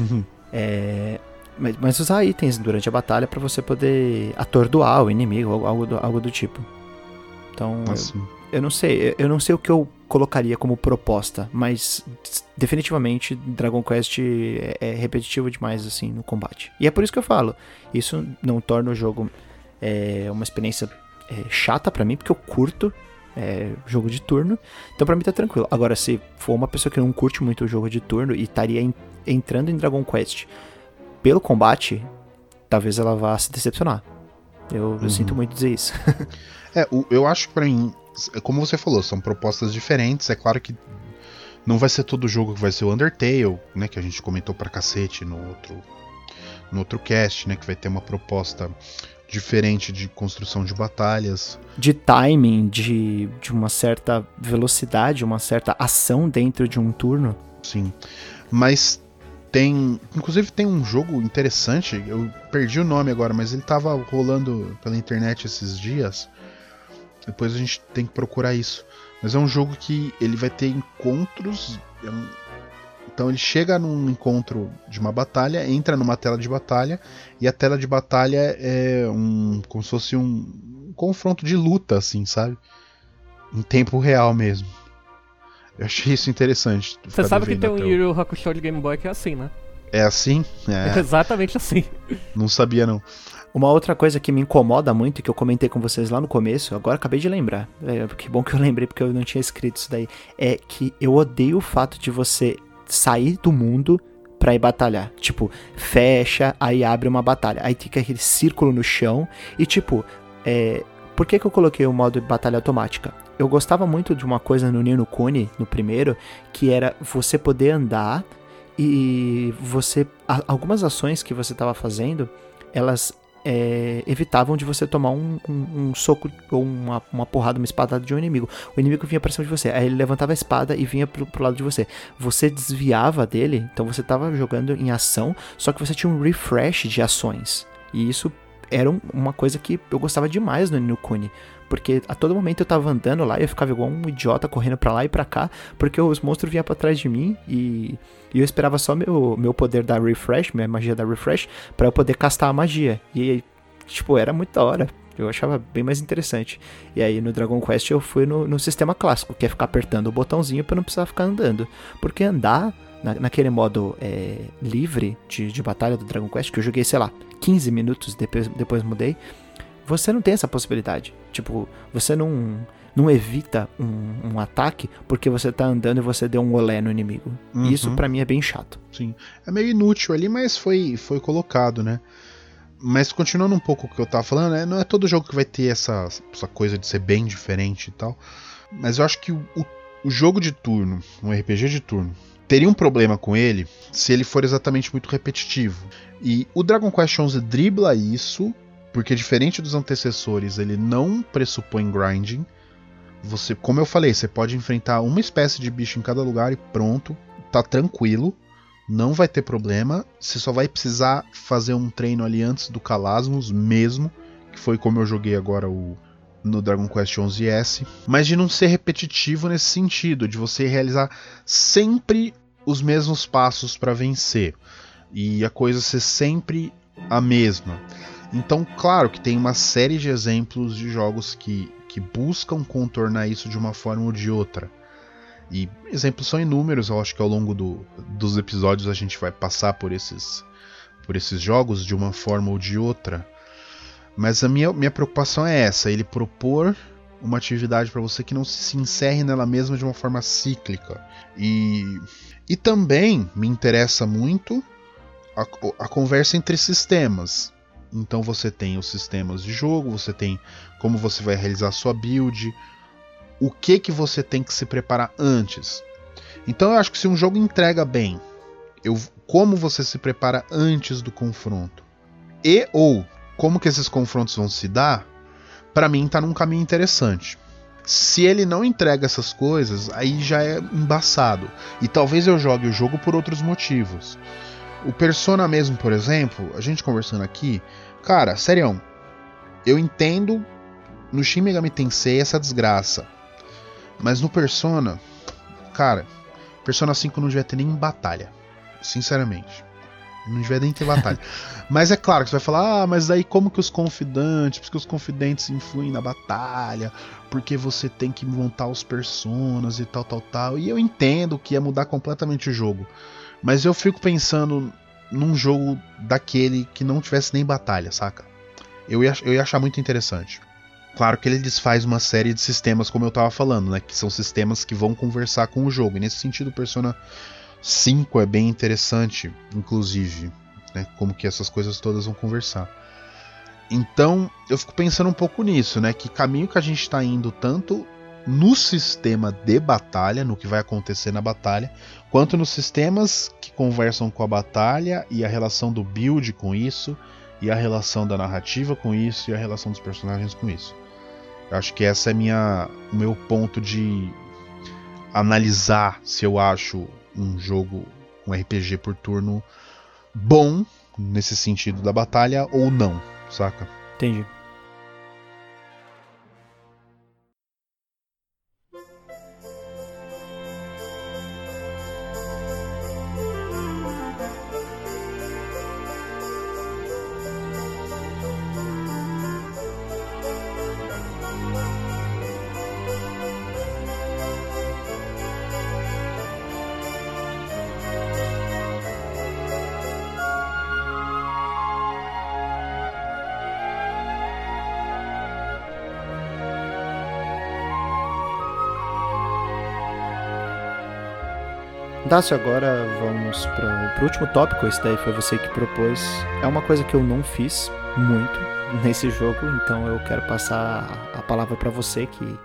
é, mas, mas, usar itens durante a batalha para você poder atordoar o inimigo, algo do, algo do tipo. Então, assim. eu, eu, não sei, eu não sei o que eu colocaria como proposta, mas definitivamente Dragon Quest é, é repetitivo demais assim no combate. E é por isso que eu falo, isso não torna o jogo é, uma experiência é, chata para mim, porque eu curto é, jogo de turno. Então pra mim tá tranquilo. Agora, se for uma pessoa que não curte muito o jogo de turno e estaria en entrando em Dragon Quest pelo combate, talvez ela vá se decepcionar. Eu, uhum. eu sinto muito dizer isso.
é, eu acho que pra mim, como você falou, são propostas diferentes. É claro que não vai ser todo jogo que vai ser o Undertale, né? Que a gente comentou pra cacete no outro, no outro cast, né? Que vai ter uma proposta diferente de construção de batalhas.
De timing, de, de uma certa velocidade, uma certa ação dentro de um turno.
Sim. Mas tem. Inclusive tem um jogo interessante, eu perdi o nome agora, mas ele tava rolando pela internet esses dias. Depois a gente tem que procurar isso. Mas é um jogo que ele vai ter encontros. É um, então ele chega num encontro de uma batalha, entra numa tela de batalha, e a tela de batalha é um. como se fosse um, um confronto de luta, assim, sabe? Em tempo real mesmo. Eu achei isso interessante.
Você sabe que tem um Yu Yu Hakusho de Game Boy que é assim, né?
É assim?
É. é exatamente assim.
Não sabia, não.
Uma outra coisa que me incomoda muito, que eu comentei com vocês lá no começo, agora acabei de lembrar. É, que bom que eu lembrei porque eu não tinha escrito isso daí. É que eu odeio o fato de você sair do mundo pra ir batalhar. Tipo, fecha, aí abre uma batalha. Aí fica aquele círculo no chão. E tipo, é, por que, que eu coloquei o modo de batalha automática? Eu gostava muito de uma coisa no Nino Kuni, no primeiro, que era você poder andar e você. Algumas ações que você estava fazendo, elas é, evitavam de você tomar um, um, um, soco ou uma, uma porrada, uma espadada de um inimigo. O inimigo vinha pra cima de você, aí ele levantava a espada e vinha pro, pro lado de você. Você desviava dele, então você tava jogando em ação, só que você tinha um refresh de ações. E isso era uma coisa que eu gostava demais no Nukuni. Porque a todo momento eu tava andando lá e eu ficava igual um idiota correndo para lá e para cá, porque os monstros vinham para trás de mim e, e, eu esperava só meu, meu poder da refresh, minha magia da refresh, para eu poder castar a magia. E, tipo, era muito da hora. Eu achava bem mais interessante. E aí no Dragon Quest eu fui no, no sistema clássico, que é ficar apertando o botãozinho para não precisar ficar andando. Porque andar na, naquele modo é, livre de, de batalha do Dragon Quest, que eu joguei, sei lá, 15 minutos, depois, depois mudei você não tem essa possibilidade. Tipo, você não, não evita um, um ataque porque você tá andando e você deu um olé no inimigo. Uhum. Isso para mim é bem chato.
Sim. É meio inútil ali, mas foi, foi colocado, né? Mas continuando um pouco o que eu tava falando, né? não é todo jogo que vai ter essa, essa coisa de ser bem diferente e tal. Mas eu acho que o, o, o jogo de turno, um RPG de turno, teria um problema com ele se ele for exatamente muito repetitivo. E o Dragon Quest XI dribla isso porque diferente dos antecessores, ele não pressupõe grinding. Você, como eu falei, você pode enfrentar uma espécie de bicho em cada lugar e pronto, tá tranquilo, não vai ter problema. Você só vai precisar fazer um treino ali antes do Calasmos mesmo, que foi como eu joguei agora o no Dragon Quest 11S, mas de não ser repetitivo nesse sentido, de você realizar sempre os mesmos passos para vencer e a coisa ser sempre a mesma. Então, claro que tem uma série de exemplos de jogos que, que buscam contornar isso de uma forma ou de outra. E exemplos são inúmeros, eu acho que ao longo do, dos episódios a gente vai passar por esses, por esses jogos de uma forma ou de outra. Mas a minha, minha preocupação é essa: ele propor uma atividade para você que não se encerre nela mesma de uma forma cíclica. E, e também me interessa muito a, a conversa entre sistemas. Então você tem os sistemas de jogo, você tem como você vai realizar sua build, o que que você tem que se preparar antes. Então eu acho que se um jogo entrega bem, eu, como você se prepara antes do confronto e ou como que esses confrontos vão se dar, para mim tá num caminho interessante. Se ele não entrega essas coisas, aí já é embaçado. E talvez eu jogue o jogo por outros motivos. O Persona mesmo, por exemplo, a gente conversando aqui, cara, sério, eu entendo no Shin Megami Tensei essa desgraça. Mas no Persona, cara, Persona 5 não devia ter nem batalha. Sinceramente. Não devia nem ter batalha. mas é claro que você vai falar, ah, mas aí como que os confidentes, porque os confidentes influem na batalha, porque você tem que montar os personas e tal, tal, tal. E eu entendo que ia mudar completamente o jogo. Mas eu fico pensando num jogo daquele que não tivesse nem batalha, saca? Eu ia, eu ia achar muito interessante. Claro que ele desfaz uma série de sistemas, como eu estava falando, né? Que são sistemas que vão conversar com o jogo. E nesse sentido, Persona 5 é bem interessante, inclusive, né? Como que essas coisas todas vão conversar. Então, eu fico pensando um pouco nisso, né? Que caminho que a gente está indo tanto no sistema de batalha, no que vai acontecer na batalha, quanto nos sistemas que conversam com a batalha e a relação do build com isso, e a relação da narrativa com isso, e a relação dos personagens com isso. Eu acho que essa é minha, o meu ponto de analisar se eu acho um jogo, um RPG por turno bom nesse sentido da batalha ou não, saca?
Entendi. Dácio, agora vamos para o último tópico. Esse daí foi você que propôs. É uma coisa que eu não fiz muito nesse jogo, então eu quero passar a palavra para você que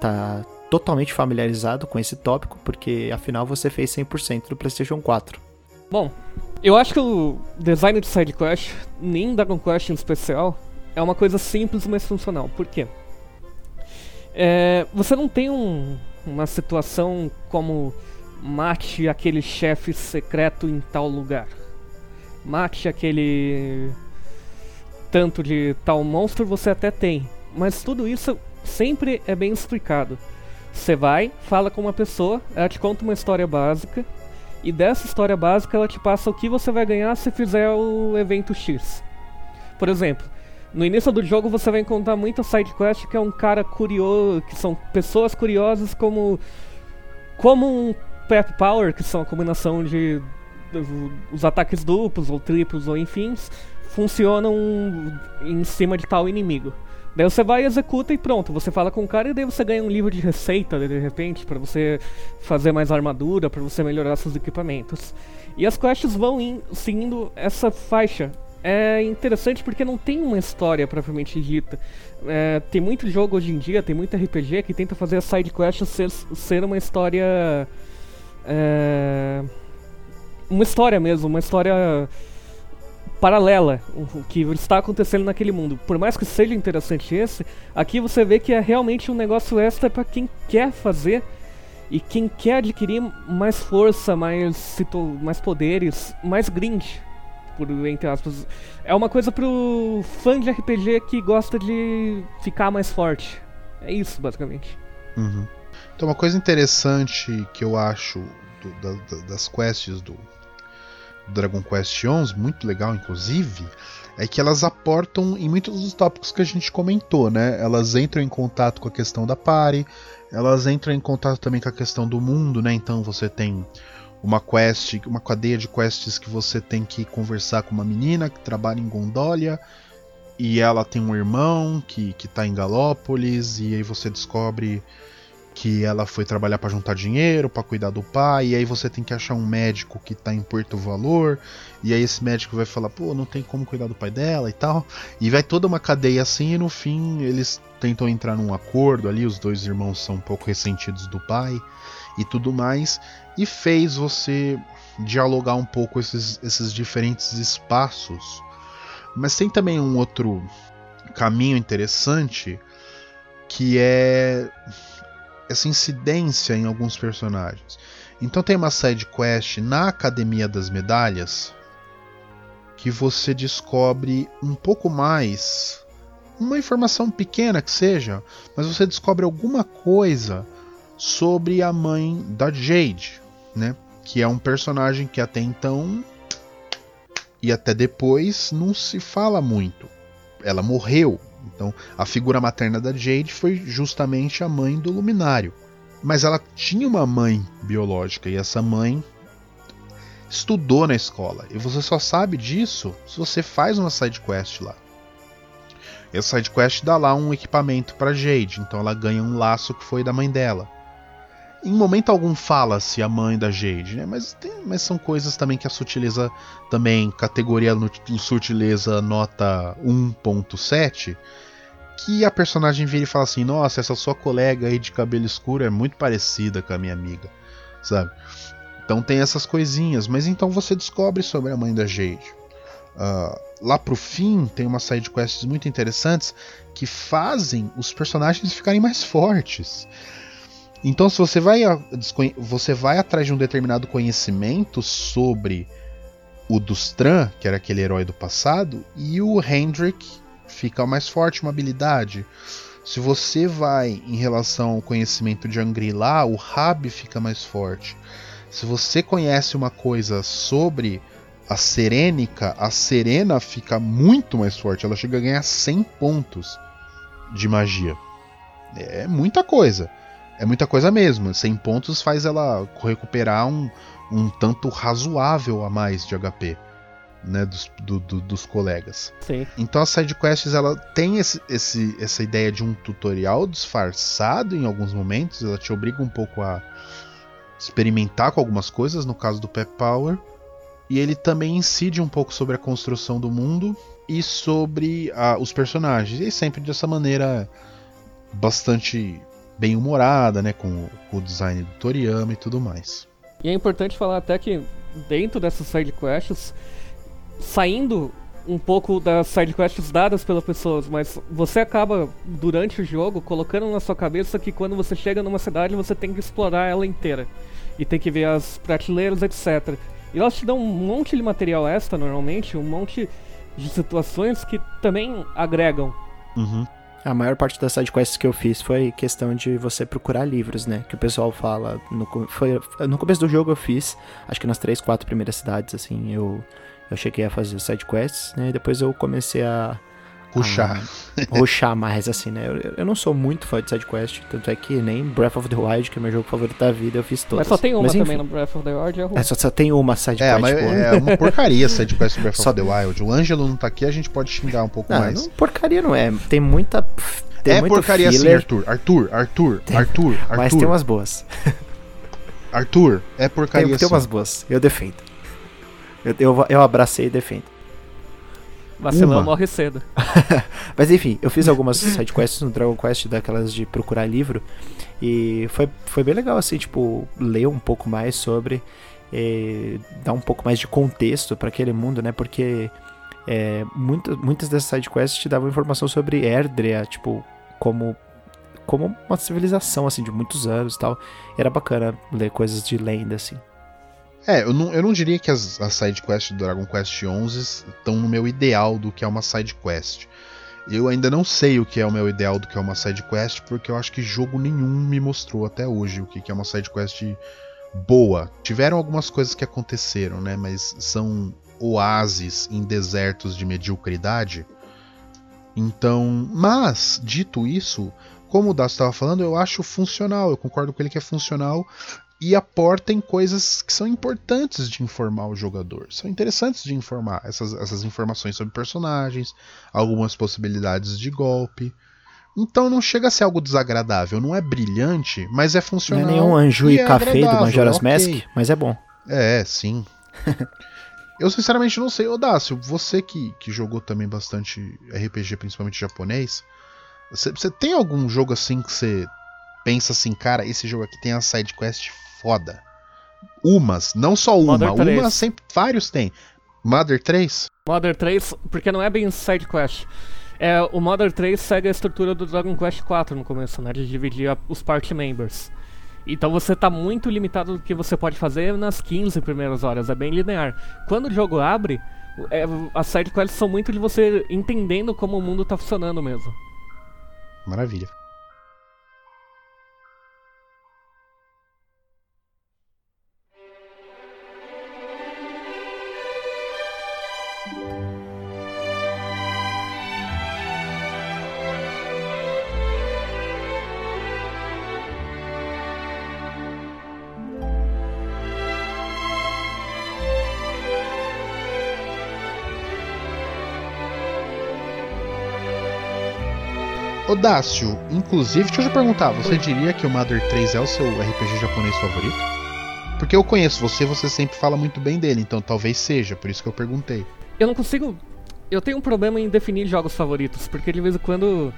tá totalmente familiarizado com esse tópico, porque afinal você fez 100% do PlayStation 4.
Bom, eu acho que o design de side quest, nem Dragon Quest em especial, é uma coisa simples, mas funcional. Por quê? É, você não tem um, uma situação como mate aquele chefe secreto em tal lugar. Mate aquele tanto de tal monstro você até tem, mas tudo isso sempre é bem explicado. Você vai, fala com uma pessoa, ela te conta uma história básica, e dessa história básica ela te passa o que você vai ganhar se fizer o evento X. Por exemplo, no início do jogo você vai encontrar muita side quest que é um cara curioso, que são pessoas curiosas como como um Pep Power, que são a combinação de os ataques duplos ou triplos ou enfim, funcionam em cima de tal inimigo. Daí você vai, executa e pronto, você fala com o cara e daí você ganha um livro de receita de repente para você fazer mais armadura, para você melhorar seus equipamentos. E as quests vão in, seguindo essa faixa. É interessante porque não tem uma história propriamente dita. É, tem muito jogo hoje em dia, tem muito RPG que tenta fazer a side quest ser, ser uma história é, uma história mesmo, uma história paralela, o que está acontecendo naquele mundo. Por mais que seja interessante esse, aqui você vê que é realmente um negócio extra para quem quer fazer e quem quer adquirir mais força, mais, mais poderes, mais grind, por entre aspas. É uma coisa pro fã de RPG que gosta de ficar mais forte. É isso, basicamente.
Uhum. Então, uma coisa interessante que eu acho do, da, das quests do Dragon Quest XI, muito legal inclusive, é que elas aportam em muitos dos tópicos que a gente comentou, né? Elas entram em contato com a questão da pare, elas entram em contato também com a questão do mundo, né? Então você tem uma quest, uma cadeia de quests que você tem que conversar com uma menina que trabalha em Gondolia e ela tem um irmão que, que tá em Galópolis e aí você descobre que ela foi trabalhar para juntar dinheiro, para cuidar do pai, e aí você tem que achar um médico que tá em Porto Valor, e aí esse médico vai falar, pô, não tem como cuidar do pai dela e tal. E vai toda uma cadeia assim, e no fim eles tentam entrar num acordo ali, os dois irmãos são um pouco ressentidos do pai e tudo mais, e fez você dialogar um pouco esses, esses diferentes espaços. Mas tem também um outro caminho interessante que é essa incidência em alguns personagens. Então tem uma side quest na Academia das Medalhas que você descobre um pouco mais, uma informação pequena que seja, mas você descobre alguma coisa sobre a mãe da Jade, né? Que é um personagem que até então e até depois não se fala muito. Ela morreu, então a figura materna da Jade foi justamente a mãe do Luminário. Mas ela tinha uma mãe biológica e essa mãe estudou na escola. E você só sabe disso se você faz uma side quest lá. E a side quest dá lá um equipamento para Jade, então ela ganha um laço que foi da mãe dela. Em momento algum fala-se a mãe da Jade, né? Mas, tem, mas são coisas também que a Sutileza também, categoria Sutileza nota 1.7, que a personagem vira e fala assim: Nossa, essa sua colega aí de cabelo escuro é muito parecida com a minha amiga, sabe? Então tem essas coisinhas, mas então você descobre sobre a mãe da Jade. Uh, lá pro fim tem umas side quests muito interessantes que fazem os personagens ficarem mais fortes. Então se você vai você vai atrás de um determinado conhecimento sobre o Dustran, que era aquele herói do passado, e o Hendrik fica mais forte uma habilidade. Se você vai em relação ao conhecimento de Angri-lá, o Rab fica mais forte. Se você conhece uma coisa sobre a Serênica, a Serena fica muito mais forte. Ela chega a ganhar 100 pontos de magia. É muita coisa. É muita coisa mesmo. 100 pontos faz ela recuperar um, um tanto razoável a mais de HP. Né, dos, do, do, dos colegas.
Sim.
Então a sidequests ela tem esse, esse, essa ideia de um tutorial disfarçado em alguns momentos, ela te obriga um pouco a, experimentar com algumas coisas, no caso do Pep Power. E ele também incide um pouco sobre a construção do mundo e sobre uh, os personagens. E sempre dessa maneira bastante bem humorada, né? Com, com o design do Toriyama e tudo mais.
E é importante falar até que dentro dessas sidequests, saindo um pouco das sidequests dadas pelas pessoas, mas você acaba, durante o jogo, colocando na sua cabeça que quando você chega numa cidade você tem que explorar ela inteira. E tem que ver as prateleiras, etc. E elas te dão um monte de material extra, normalmente, um monte de situações que também agregam.
Uhum. A maior parte das sidequests que eu fiz foi questão de você procurar livros, né? Que o pessoal fala. No, foi, no começo do jogo eu fiz, acho que nas três, quatro primeiras cidades, assim, eu eu cheguei a fazer side quests, né? E depois eu comecei a
ruxar.
ruxar mais, assim, né? Eu, eu, não sou muito fã de side quest, tanto é que nem Breath of the Wild, que é meu jogo favorito da vida, eu fiz todas.
Mas só tem uma mas, também no Breath of the Wild, é,
é só, só, tem uma side
é. Mas é uma porcaria side quest do Breath só... of the Wild. O Ângelo não tá aqui, a gente pode xingar um pouco
não,
mais.
Não, porcaria não é. Tem muita. Tem
é porcaria filler. sim, Arthur. Arthur, Arthur, tem, Arthur, Arthur.
Mas tem umas boas.
Arthur, é porcaria
tem, tem umas boas, eu defendo. Eu, eu, eu abracei e defendo.
Vacilão morre cedo.
Mas enfim, eu fiz algumas sidequests no Dragon Quest, daquelas de procurar livro. E foi, foi bem legal, assim, tipo, ler um pouco mais sobre. Dar um pouco mais de contexto para aquele mundo, né? Porque é, muitas, muitas dessas sidequests te davam informação sobre Erdrea, tipo, como como uma civilização, assim, de muitos anos e tal. Era bacana ler coisas de lenda, assim.
É, eu não, eu não diria que as, as sidequests do Dragon Quest XI estão no meu ideal do que é uma sidequest. Eu ainda não sei o que é o meu ideal do que é uma sidequest, porque eu acho que jogo nenhum me mostrou até hoje o que é uma sidequest boa. Tiveram algumas coisas que aconteceram, né? Mas são oásis em desertos de mediocridade. Então, mas, dito isso, como o Dacio estava falando, eu acho funcional, eu concordo com ele que é funcional e aportem coisas que são importantes de informar o jogador. São interessantes de informar essas, essas informações sobre personagens, algumas possibilidades de golpe. Então não chega a ser algo desagradável, não é brilhante, mas é funcional.
Não é nenhum anjo e, é café do Majora's okay. Mask, mas é bom.
É, sim. Eu sinceramente não sei, Odácio, você que, que jogou também bastante RPG, principalmente japonês, você, você tem algum jogo assim que você pensa assim, cara, esse jogo aqui tem a side quest foda. Umas, não só uma, uma sempre vários tem. Mother 3?
Mother 3, porque não é bem side quest. É, o Modern 3 segue a estrutura do Dragon Quest 4 no começo, né? De dividir os party members. Então você tá muito limitado do que você pode fazer nas 15 primeiras horas, é bem linear. Quando o jogo abre, é, as sidequests são muito de você entendendo como o mundo tá funcionando mesmo.
Maravilha. Dácio, inclusive, deixa eu te perguntar, você diria que o Mother 3 é o seu RPG japonês favorito? Porque eu conheço você, você sempre fala muito bem dele, então talvez seja, por isso que eu perguntei.
Eu não consigo. Eu tenho um problema em definir jogos favoritos, porque de vez em quando.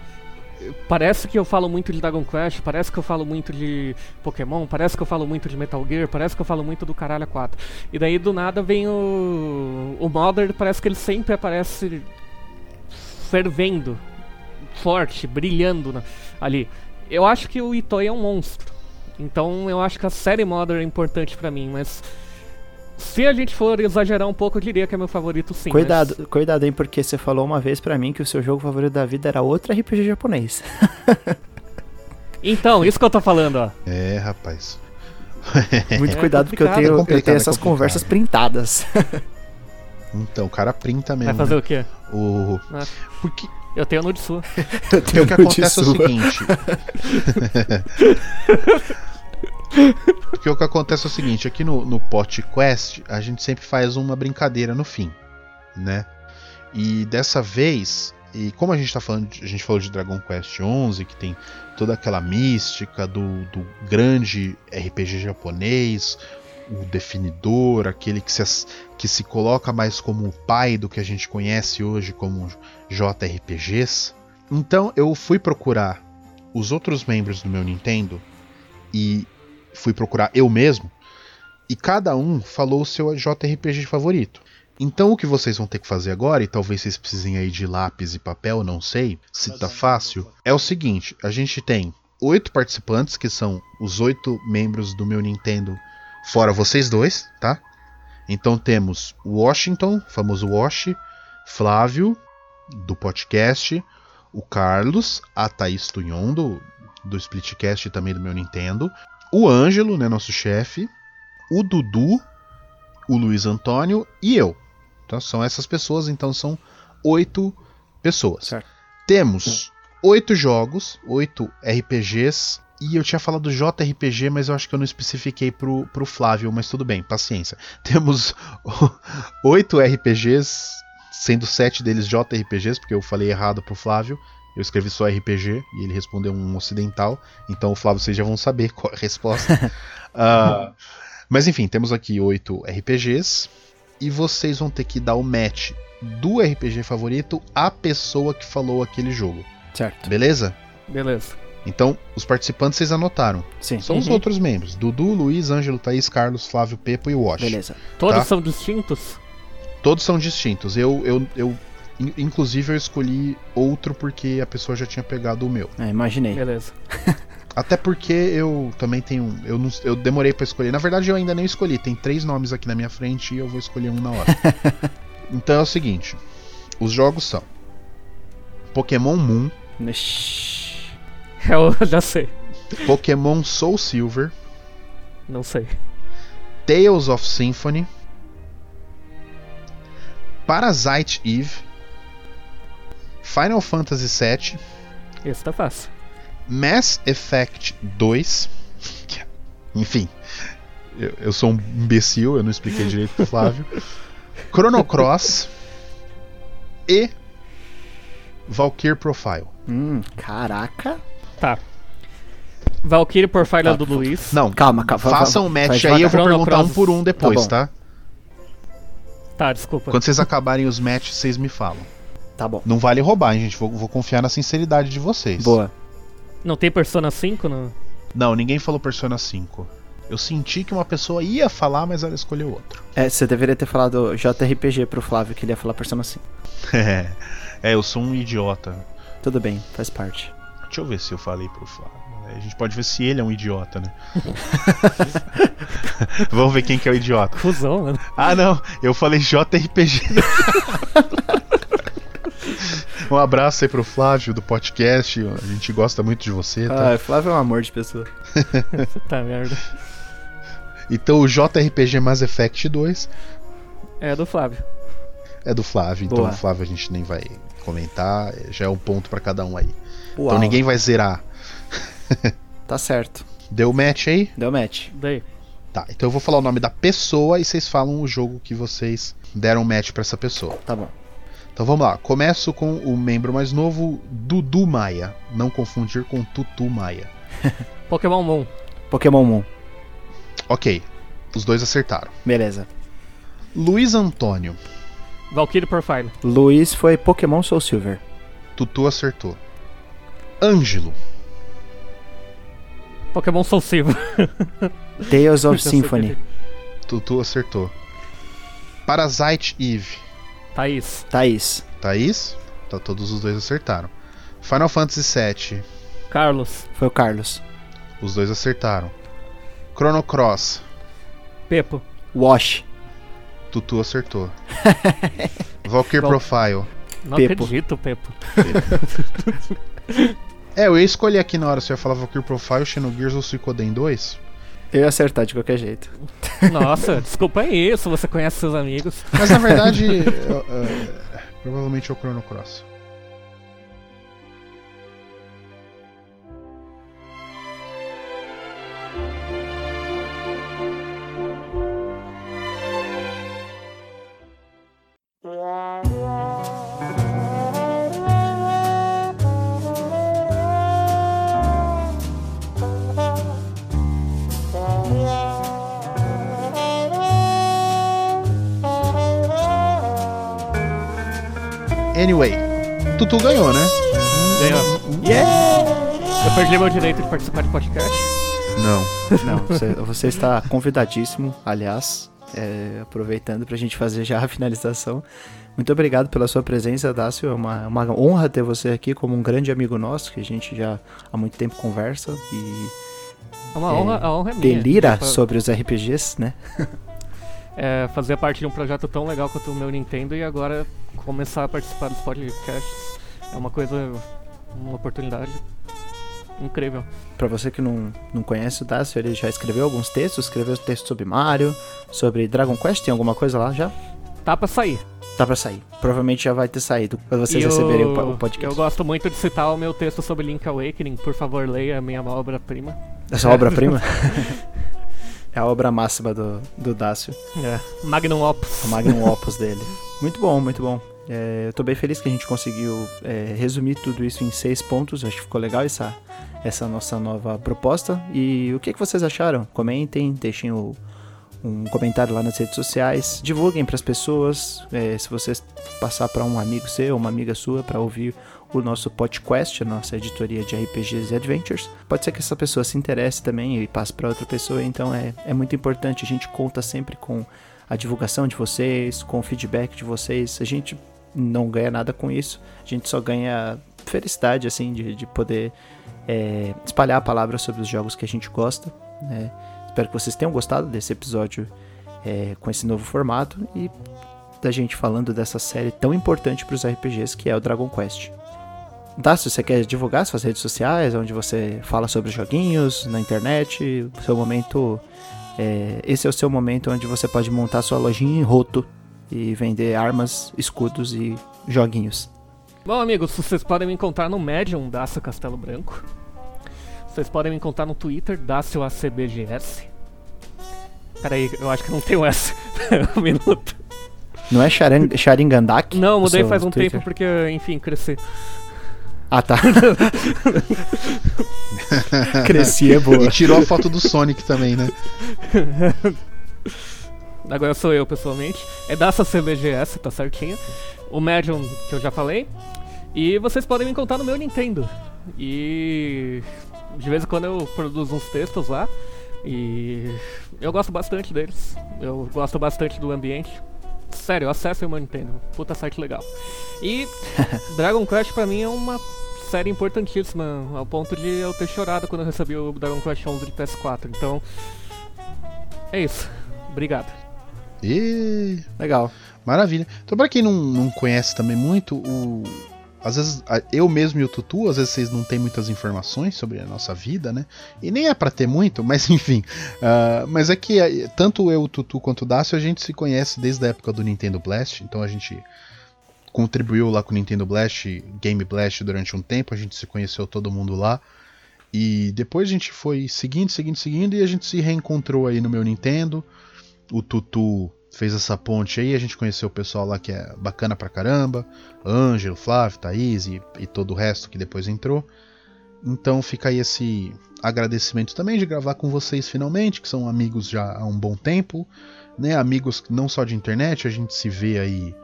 Parece que eu falo muito de Dragon Quest, parece que eu falo muito de Pokémon, parece que eu falo muito de Metal Gear, parece que eu falo muito do Caralho 4. E daí do nada vem o. O Modern, parece que ele sempre aparece fervendo forte, brilhando na, ali. Eu acho que o Itoi é um monstro. Então eu acho que a série Modern é importante para mim, mas se a gente for exagerar um pouco, eu diria que é meu favorito sim.
Cuidado,
mas...
cuidado hein, porque você falou uma vez para mim que o seu jogo favorito da vida era outro RPG japonês.
então, isso que eu tô falando, ó.
É, rapaz.
Muito cuidado, é porque eu tenho, é eu tenho essas é conversas printadas.
então, o cara printa mesmo.
Vai fazer
né?
o quê?
O... Ah. Porque
eu tenho no de sua.
eu tenho o que acontece é o seguinte. Porque o que acontece é o seguinte, aqui no, no Pot Quest, a gente sempre faz uma brincadeira no fim, né? E dessa vez, e como a gente tá falando, a gente falou de Dragon Quest 11, que tem toda aquela mística do, do grande RPG japonês, o definidor, aquele que se, que se coloca mais como o pai do que a gente conhece hoje como JRPGs. Então eu fui procurar os outros membros do meu Nintendo e fui procurar eu mesmo, e cada um falou o seu JRPG favorito. Então o que vocês vão ter que fazer agora, e talvez vocês precisem aí de lápis e papel, não sei se tá fácil, é o seguinte: a gente tem oito participantes, que são os oito membros do meu Nintendo fora vocês dois, tá? Então temos Washington, famoso Wash, Flávio, do podcast, o Carlos, a Thaís Tunhon, do, do Splitcast e também do meu Nintendo, o Ângelo, né, nosso chefe, o Dudu, o Luiz Antônio e eu. Então são essas pessoas, então são oito pessoas.
Certo.
Temos oito jogos, oito RPGs e eu tinha falado JRPG, mas eu acho que eu não especifiquei pro, pro Flávio, mas tudo bem, paciência. Temos oito RPGs, sendo sete deles JRPGs, porque eu falei errado pro Flávio. Eu escrevi só RPG e ele respondeu um ocidental. Então, o Flávio, vocês já vão saber qual é a resposta. uh, mas enfim, temos aqui oito RPGs. E vocês vão ter que dar o match do RPG favorito à pessoa que falou aquele jogo.
Certo.
Beleza?
Beleza.
Então, os participantes vocês anotaram.
Sim.
São uhum. os outros membros: Dudu, Luiz, Ângelo, Thaís, Carlos, Flávio, Pepo e Wash.
Beleza.
Todos
tá?
são distintos?
Todos são distintos. Eu, eu, eu, inclusive, eu escolhi outro porque a pessoa já tinha pegado o meu.
É, imaginei.
Beleza.
Até porque eu também tenho. Eu, não, eu demorei para escolher. Na verdade, eu ainda nem escolhi. Tem três nomes aqui na minha frente e eu vou escolher um na hora. então é o seguinte: os jogos são Pokémon Moon.
Eu já sei.
Pokémon Soul Silver.
Não sei.
Tales of Symphony. Parasite Eve. Final Fantasy VII.
Esse tá fácil.
Mass Effect 2. Enfim, eu, eu, sou um imbecil, eu não expliquei direito pro Flávio. Chrono Cross e Valkyrie Profile.
Hum, caraca.
Tá. Valkyrie Profile tá. do Luiz.
Não,
calma, calma.
Façam um match aí, eu vou perguntar um por um depois, tá?
Tá, tá desculpa.
Quando vocês acabarem os matches, vocês me falam.
Tá bom.
Não vale roubar, hein, gente. Vou, vou confiar na sinceridade de vocês.
Boa.
Não tem Persona 5 no...
Não, ninguém falou Persona 5. Eu senti que uma pessoa ia falar, mas ela escolheu outro.
É, você deveria ter falado JRPG pro Flávio, que ele ia falar Persona 5.
É. É, eu sou um idiota.
Tudo bem, faz parte.
Deixa eu ver se eu falei pro Flávio. né? A gente pode ver se ele é um idiota, né? Vamos ver quem que é o idiota.
Fusão, mano.
Ah, não, eu falei JRPG. um abraço aí pro Flávio do podcast. A gente gosta muito de você, tá?
Ah, Flávio é um amor de pessoa.
Tá merda.
Então o JRPG Mass Effect 2
É do Flávio.
é do Flávio. Então
Boa.
o Flávio a gente nem vai comentar. Já é um ponto pra cada um aí.
Uau,
Então ninguém vai zerar.
Tá certo.
Deu match aí?
Deu match.
Daí.
Tá, então eu vou falar o nome da pessoa e vocês falam o jogo que vocês deram match pra essa pessoa.
Tá bom.
Então vamos lá. Começo com o membro mais novo, Dudu Maia. Não confundir com Tutu Maia.
Pokémon Moon.
Pokémon Moon.
Ok, os dois acertaram.
Beleza.
Luiz Antônio,
Valkyrie Profile.
Luiz foi Pokémon Soul Silver.
Tutu acertou. Ângelo,
Pokémon Soul Silver.
Tales of Symphony.
que-
Tutu acertou. Parasite Eve,
Thaís.
Thaís.
Thaís, tá, todos os dois acertaram. Final Fantasy VII,
Carlos.
Foi o Carlos.
os dois acertaram. Chrono Cross,
Pepo.
Wash.
Tutu acertou. Valkyrie
Val-
Profile.
Não
Pepo.
acredito, Pepo.
É, eu ia escolher aqui na hora se eu ia falar Valkyrie Profile, Xenogears ou Suicoden 2.
Eu ia acertar de qualquer jeito.
Nossa, desculpa aí se você conhece seus amigos.
Mas na verdade, eu- é, provavelmente é o Chrono Cross. Anyway, Tutu ganhou, né?
Ganhou.
Yeah!
Eu perdi meu direito de participar de podcast.
Não.
Não, você, você está convidadíssimo, aliás, é, aproveitando pra gente fazer já a finalização. Muito obrigado pela sua presença, Dácio. É uma, uma honra ter você aqui como um grande amigo nosso, que a gente já há muito tempo conversa e
É uma
É,
honra, a honra é minha.
delira
Fa-
sobre os RPGs, né?
é, fazer parte de um projeto tão legal quanto o meu Nintendo e agora começar a participar dos podcasts. É uma coisa, uma oportunidade incrível.
Pra você que não, não conhece o Dácio, ele já escreveu alguns textos, escreveu textos sobre Mario, sobre Dragon Quest, tem alguma coisa lá já?
Tá pra sair.
Tá pra sair. Provavelmente já vai ter saído quando vocês receberem o, o podcast.
Eu gosto muito de citar o meu texto sobre Link Awakening. Por favor, leia a minha obra-prima.
Essa obra-prima? é a obra máxima do, do Dácio.
É, Magnum Opus.
o magnum opus dele. Muito bom, muito bom. É, eu tô bem feliz que a gente conseguiu é, resumir tudo isso em seis pontos. Acho que ficou legal essa, essa nossa nova proposta. E o que, que vocês acharam? Comentem, deixem o- um comentário lá nas redes sociais. Divulguem para as pessoas. é, se vocês passar para um amigo seu, uma amiga sua, para ouvir o nosso podcast, a nossa editoria de RPGs e Adventures, pode ser que essa pessoa se interesse também e passe para outra pessoa. Então é, é muito importante. A gente conta sempre com a divulgação de vocês, com o feedback de vocês. A gente não ganha nada com isso. A gente só ganha felicidade, assim, de, de poder é, espalhar a palavra sobre os jogos que a gente gosta. né? Espero que vocês tenham gostado desse episódio é, com esse novo formato e da gente falando dessa série tão importante para os RPGs que é o Dragon Quest. Dácio, você quer divulgar suas redes sociais, onde você fala sobre joguinhos na internet, seu momento é, esse é o seu momento onde você pode montar sua lojinha em roto e vender armas, escudos e joguinhos.
Bom, amigos, vocês podem me encontrar no Medium, Dácio Castelo Branco. Vocês podem me encontrar no Twitter, Dácio ACBGS. Peraí, eu acho que não tem o S. um minuto.
Não é Sharing- Sharingandak?
Não, mudei faz um
Twitter?
tempo porque, enfim, cresci.
Ah, tá. Cresci é boa.
E tirou a foto do Sonic também, né?
Agora sou eu pessoalmente. É Daça CBGS, tá certinho. O Medium que eu já falei. E vocês podem me encontrar no meu Nintendo. E de vez em quando eu produzo uns textos lá. E eu gosto bastante deles. Eu gosto bastante do ambiente. sério, acessem o meu Nintendo. Puta site legal. E Dragon Quest pra mim é uma série importantíssima, ao ponto de eu ter chorado quando eu recebi o Dragon Quest 11 de PS4. Então, é isso. Obrigado.
E
Legal.
maravilha. Então, pra quem não, não conhece também muito, o às vezes eu mesmo e o Tutu, às vezes vocês não têm muitas informações sobre a nossa vida, né? E nem é pra ter muito, mas enfim. Ah, mas é que eh, tanto eu, o Tutu quanto o Dácio, a gente se conhece desde a época do Nintendo Blast, então a gente contribuiu lá com o Nintendo Blast, Game Blast durante um tempo, a gente se conheceu todo mundo lá. E depois a gente foi seguindo, seguindo, seguindo, e a gente se reencontrou aí no meu Nintendo. O Tutu fez essa ponte aí, a gente conheceu o pessoal lá que é bacana pra caramba. Ângelo, Flávio, Thaís e, e todo o resto que depois entrou. Então fica aí esse agradecimento também de gravar com vocês finalmente, que são amigos já há um bom tempo, né? Amigos não só de internet, a gente se vê aí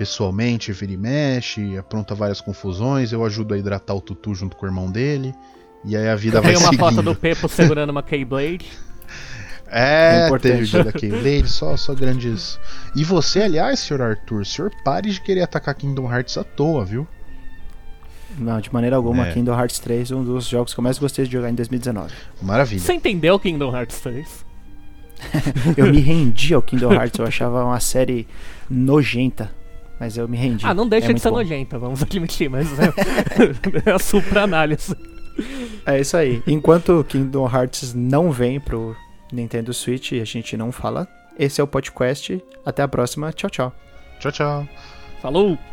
pessoalmente, vira e mexe, apronta várias confusões, eu ajudo a hidratar o Tutu junto com o irmão dele. E aí a vida vai
Tem uma
seguindo.
foto do Pepo segurando uma Keyblade.
É,
É importante.
teve o dia da Keyblade, só, só grandes. E você, aliás, senhor Arthur, senhor pare de querer atacar Kingdom Hearts à toa, viu?
Não, de maneira alguma,
É.
Kingdom Hearts 3 é um dos jogos que eu mais gostei de jogar em 2019.
Maravilha.
Você entendeu Kingdom Hearts 3?
Eu me rendi ao Kingdom Hearts, eu achava uma série nojenta. Mas eu me rendi.
Ah, não deixa
É
de ser
bom.
nojenta, vamos admitir, mas é, é a supra-análise.
É isso aí. Enquanto Kingdom Hearts não vem pro Nintendo Switch e a gente não fala, esse é o podcast. Até a próxima. Tchau, tchau.
Tchau, tchau.
Falou!